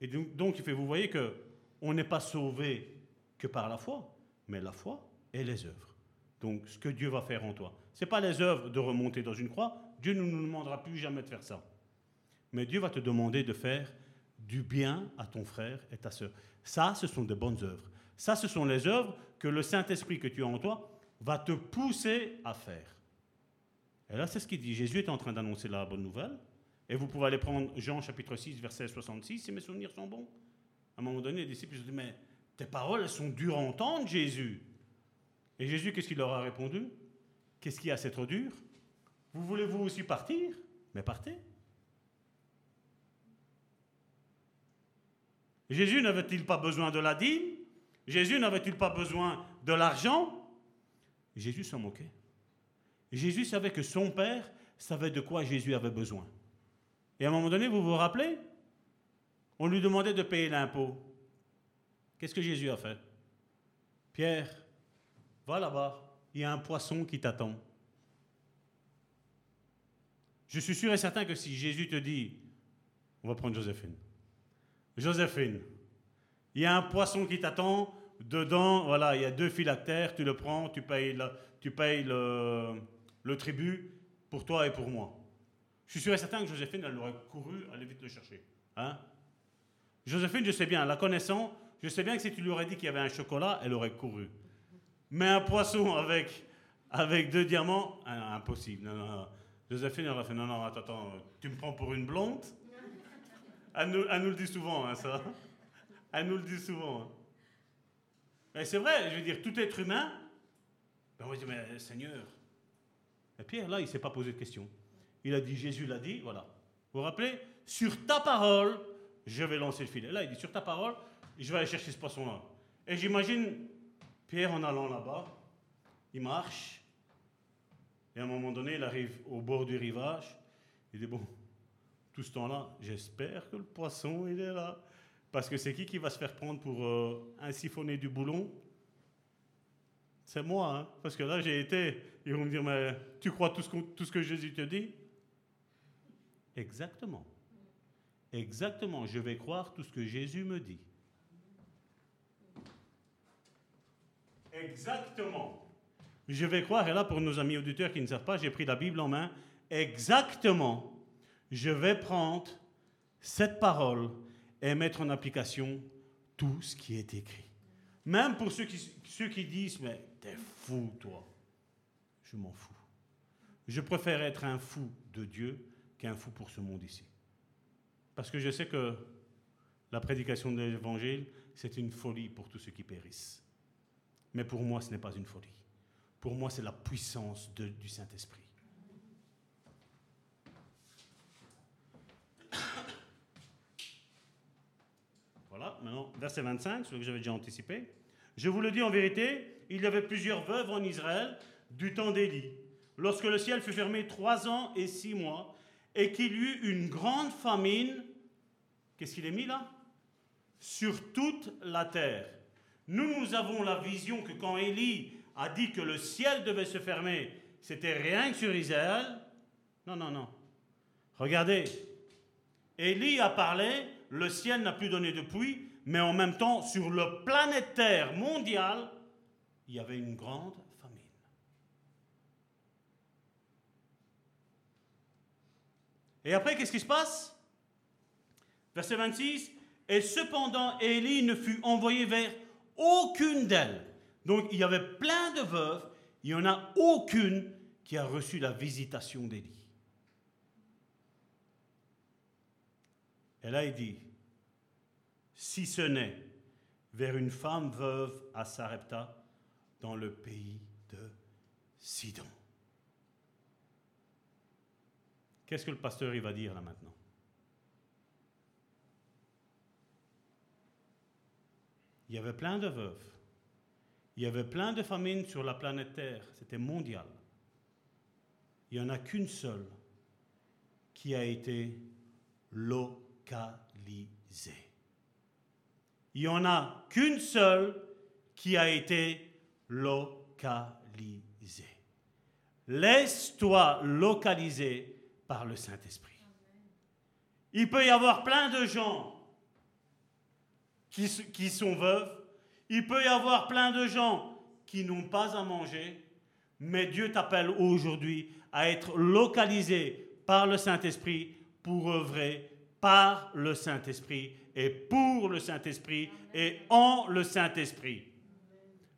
Et donc, donc vous voyez que on n'est pas sauvé que par la foi, mais la foi et les œuvres. Donc, ce que Dieu va faire en toi, ce n'est pas les œuvres de remonter dans une croix, Dieu ne nous demandera plus jamais de faire ça. Mais Dieu va te demander de faire du bien à ton frère et ta sœur. Ça, ce sont des bonnes œuvres. Ça, ce sont les œuvres que le Saint-Esprit que tu as en toi va te pousser à faire. Et là, c'est ce qu'il dit. Jésus est en train d'annoncer la bonne nouvelle. Et vous pouvez aller prendre Jean chapitre 6, verset 66, si mes souvenirs sont bons. À un moment donné, les disciples se disent, mais tes paroles, elles sont dures à entendre, Jésus. Et Jésus, qu'est-ce qu'il leur a répondu? Qu'est-ce qui a c'est trop dur? Vous voulez vous aussi partir? Mais partez. Jésus n'avait-il pas besoin de la dîme? Jésus n'avait-il pas besoin de l'argent? Jésus s'en moquait. Jésus savait que son Père savait de quoi Jésus avait besoin. Et à un moment donné, vous vous rappelez? On lui demandait de payer l'impôt. Qu'est-ce que Jésus a fait? Pierre, va là-bas, il y a un poisson qui t'attend. Je suis sûr et certain que si Jésus te dit, on va prendre Joséphine. Joséphine, il y a un poisson qui t'attend, dedans, voilà, il y a deux phylactères, tu le prends, tu payes, tu payes le, le tribut pour toi et pour moi. Je suis sûr et certain que Joséphine, elle aurait couru, aller vite le chercher. Hein Joséphine, je sais bien, la connaissant, je sais bien que si tu lui aurais dit qu'il y avait un chocolat, elle aurait couru. Mais un poisson avec, avec deux diamants, hein, impossible. Non, non, Joséphine aurait fait non, non, attends, tu me prends pour une blonde? Elle nous, le dit souvent, hein, ça. Elle nous le dit souvent. Hein. Mais c'est vrai, je veux dire, tout être humain, ben on va dire, mais Seigneur. Et Pierre, là, il ne s'est pas posé de question. Il a dit, Jésus l'a dit, voilà. Vous vous rappelez? Sur ta parole, je vais lancer le filet. Là, il dit, sur ta parole, je vais aller chercher ce poisson-là. Et j'imagine Pierre en allant là-bas, il marche, et à un moment donné, il arrive au bord du rivage. Il dit, bon, tout ce temps-là, j'espère que le poisson, il est là. Parce que c'est qui qui va se faire prendre pour euh, un du boulon? C'est moi, hein parce que là, j'ai été. Ils vont me dire, mais tu crois tout ce, tout ce que Jésus te dit? Exactement. Exactement, je vais croire tout ce que Jésus me dit. Exactement. Je vais croire, et là pour nos amis auditeurs qui ne savent pas, j'ai pris la Bible en main. Exactement. Je vais prendre cette parole et mettre en application tout ce qui est écrit. Même pour ceux qui, ceux qui disent, mais t'es fou toi. Je m'en fous. Je préfère être un fou de Dieu qu'un fou pour ce monde ici. Parce que je sais que la prédication de l'évangile, c'est une folie pour tous ceux qui périssent. Mais pour moi, ce n'est pas une folie. Pour moi, c'est la puissance du Saint-Esprit. Voilà, maintenant, verset 25, ce que j'avais déjà anticipé. Je vous le dis en vérité, il y avait plusieurs veuves en Israël du temps d'Élie. Lorsque le ciel fut fermé trois ans et six mois, et qu'il y eut une grande famine, qu'est-ce qu'il est mis là? Sur toute la terre. Nous, nous avons la vision que quand Élie a dit que le ciel devait se fermer, c'était rien que sur Israël. Non, non, non. Regardez, Élie a parlé, le ciel n'a plus donné de pluie, mais en même temps, sur le planète Terre mondial, il y avait une grande famine. Et après, qu'est-ce qui se passe? Verset 26, et cependant Élie ne fut envoyé vers aucune d'elles. Donc il y avait plein de veuves, il n'y en a aucune qui a reçu la visitation d'Élie. Là il dit, si ce n'est vers une femme veuve à Sarepta, dans le pays de Sidon. Qu'est-ce que le pasteur il va dire là maintenant? Il y avait plein de veuves. Il y avait plein de famines sur la planète Terre. C'était mondial. Il n'y en a qu'une seule qui a été Il n'y en a qu'une seule qui a été localisée. Laisse-toi localiser par le Saint-Esprit. Il peut y avoir plein de gens qui, sont veuves. Il peut y avoir plein de gens qui n'ont pas à manger. Mais Dieu t'appelle aujourd'hui à être localisé par le Saint-Esprit pour œuvrer par le Saint-Esprit et pour le Saint-Esprit et en le Saint-Esprit.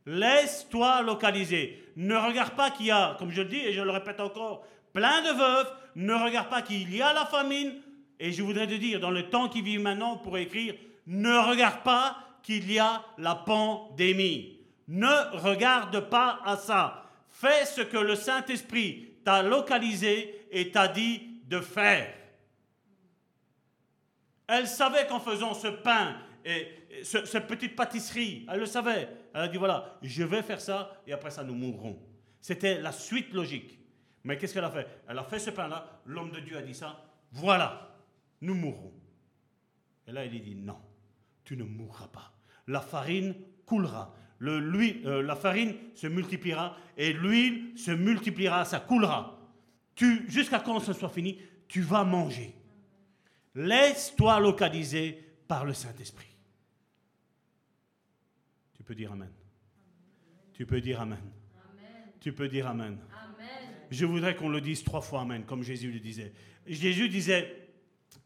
Laisse-toi localiser. Ne regarde pas qu'il y a, comme je le dis et je le répète encore, plein de veuves. Ne regarde pas qu'il y a la famine. Et je voudrais te dire, dans le temps qui vit maintenant, pour écrire, ne regarde pas qu'il y a la pandémie. Ne regarde pas à ça. Fais ce que le Saint-Esprit t'a localisé et t'a dit de faire. Elle savait qu'en faisant ce pain et cette petite pâtisserie, elle le savait. Elle a dit voilà, je vais faire ça et après ça nous mourrons. C'était la suite logique. Mais qu'est-ce qu'elle a fait? Elle a fait ce pain-là, l'homme de Dieu a dit ça, voilà, nous mourrons. Et là, il dit non, tu ne mourras pas. La farine coulera. Le, euh, la farine se multipliera et l'huile se multipliera, ça coulera. Tu, jusqu'à quand ce soit fini, tu vas manger. Laisse-toi localiser par le Saint-Esprit. Tu peux dire Amen. Tu peux dire Amen. Tu peux dire Amen. Je voudrais qu'on le dise trois fois Amen, comme Jésus le disait. Jésus disait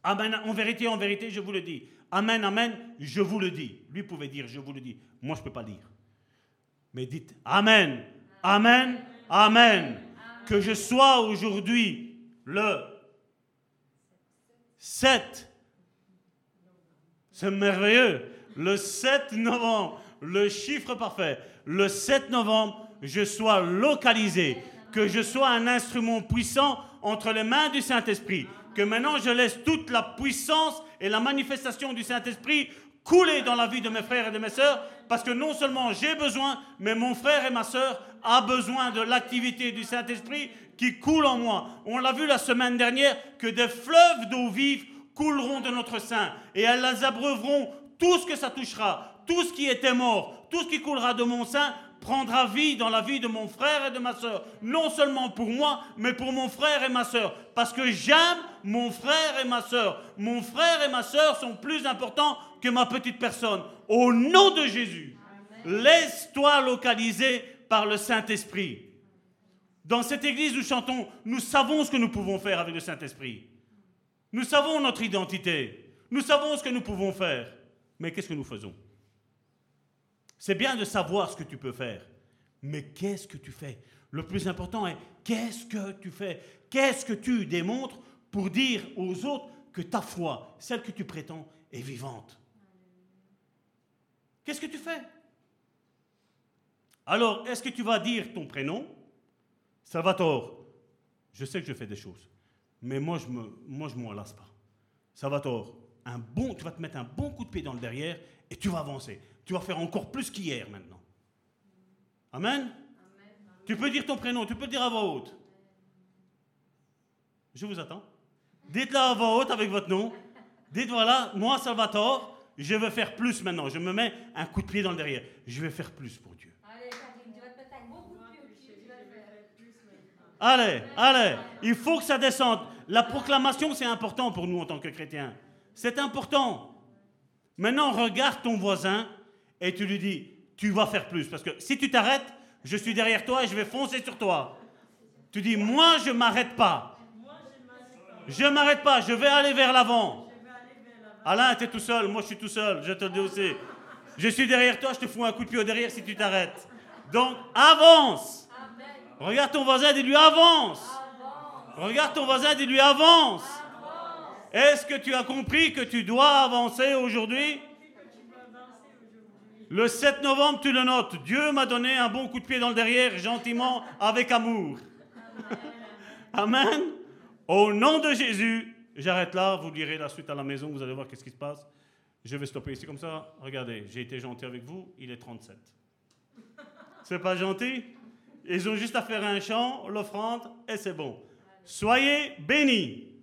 Amen, en vérité, en vérité, je vous le dis. Amen, Amen, je vous le dis. Lui pouvait dire je vous le dis. Moi, je ne peux pas dire. Mais dites Amen, Amen, Amen. Que je sois aujourd'hui le 7. C'est merveilleux. Le 7 novembre, le chiffre parfait. Le 7 novembre, je sois localisé. Que je sois un instrument puissant entre les mains du Saint-Esprit. Que maintenant je laisse toute la puissance et la manifestation du Saint-Esprit couler dans la vie de mes frères et de mes sœurs, parce que non seulement j'ai besoin, mais mon frère et ma sœur a besoin de l'activité du Saint-Esprit qui coule en moi. On l'a vu la semaine dernière, que des fleuves d'eau vive couleront de notre sein, et elles abreuveront tout ce que ça touchera, tout ce qui était mort, tout ce qui coulera de mon sein prendra vie dans la vie de mon frère et de ma sœur. Non seulement pour moi, mais pour mon frère et ma sœur. Parce que j'aime mon frère et ma sœur. Mon frère et ma sœur sont plus importants que ma petite personne. Au nom de Jésus, laisse-toi localiser par le Saint-Esprit. Dans cette église, nous chantons, nous savons ce que nous pouvons faire avec le Saint-Esprit. Nous savons notre identité. Nous savons ce que nous pouvons faire. Mais qu'est-ce que nous faisons? C'est bien de savoir ce que tu peux faire. Mais qu'est-ce que tu fais? Le plus important est qu'est-ce que tu fais? Qu'est-ce que tu démontres pour dire aux autres que ta foi, celle que tu prétends, est vivante? Qu'est-ce que tu fais? Alors, est-ce que tu vas dire ton prénom? Salvatore, je sais que je fais des choses, mais moi, je ne me, moi, je m'en lasse pas. Salvatore, un bon, tu vas te mettre un bon coup de pied dans le derrière et tu vas avancer. Tu vas faire encore plus qu'hier maintenant. Amen? Tu peux dire ton prénom, tu peux le dire à voix haute. Je vous attends. Dites-le à voix haute avec votre nom. Dites voilà, moi Salvatore, je veux faire plus maintenant. Je me mets un coup de pied dans le derrière. Je vais faire plus pour Dieu. Allez, allez, il faut que ça descende. La proclamation, c'est important pour nous en tant que chrétiens. C'est important. Maintenant, regarde ton voisin et tu lui dis, tu vas faire plus. Parce que si tu t'arrêtes, je suis derrière toi et je vais foncer sur toi. Tu dis, moi, je m'arrête pas. Je ne m'arrête pas, je vais aller vers l'avant. Alain, tu es tout seul, moi je suis tout seul, je te le dis aussi. Je suis derrière toi, je te fous un coup de pied au derrière si tu t'arrêtes. Donc avance. Regarde ton voisin, dis-lui avance. Regarde ton voisin, dis-lui avance. Est-ce que tu as compris que tu dois avancer aujourd'hui? Le 7 novembre, tu le notes. Dieu m'a donné un bon coup de pied dans le derrière, gentiment, avec amour. Amen. Au nom de Jésus, J'arrête là, vous lirez la suite à la maison, vous allez voir qu'est-ce qui se passe. Je vais stopper ici comme ça. Regardez, j'ai été gentil avec vous, il est 37. C'est pas gentil? Ils ont juste à faire un chant, l'offrande, et c'est bon. Soyez bénis.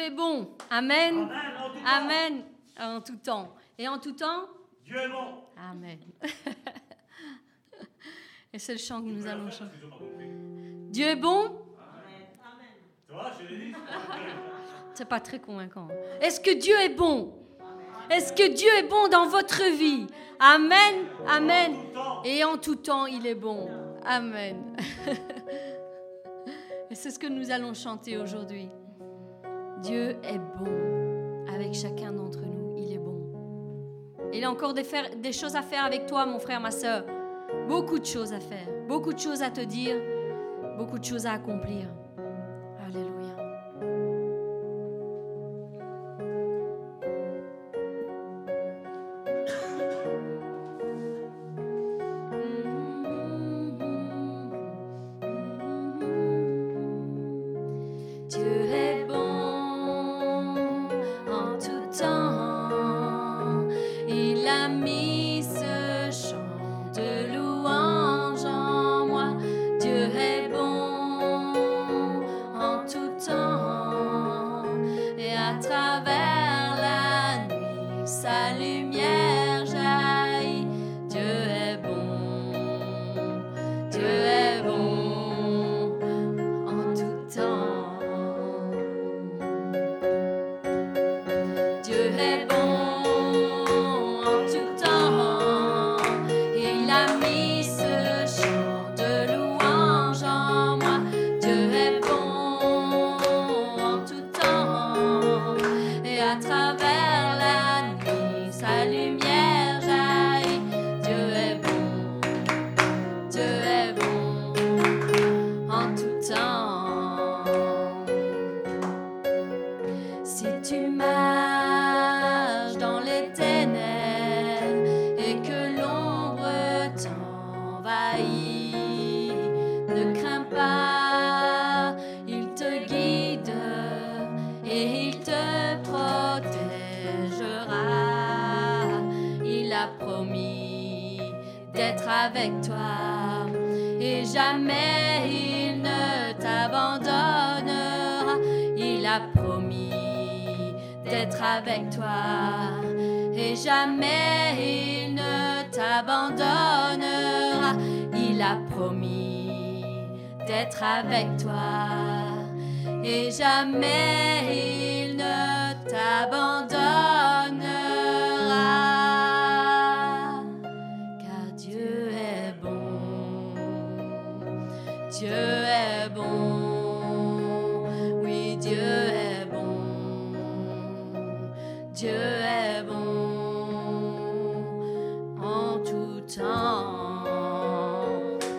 Dieu est bon. Amen. Amen. En tout temps. Et en tout temps? Dieu est bon. Amen. Et c'est le chant que nous allons chanter. Dieu est bon? Dit. C'est pas très convaincant. Est-ce que Dieu est bon? Est-ce que Dieu est bon dans votre vie? Amen, Amen. Et en tout temps, il est bon. Amen. Et c'est ce que nous allons chanter aujourd'hui. Dieu est bon avec chacun d'entre nous. Il est bon. Il a encore des, choses à faire avec toi, mon frère, ma soeur. Beaucoup de choses à faire. Beaucoup de choses à te dire. Beaucoup de choses à accomplir.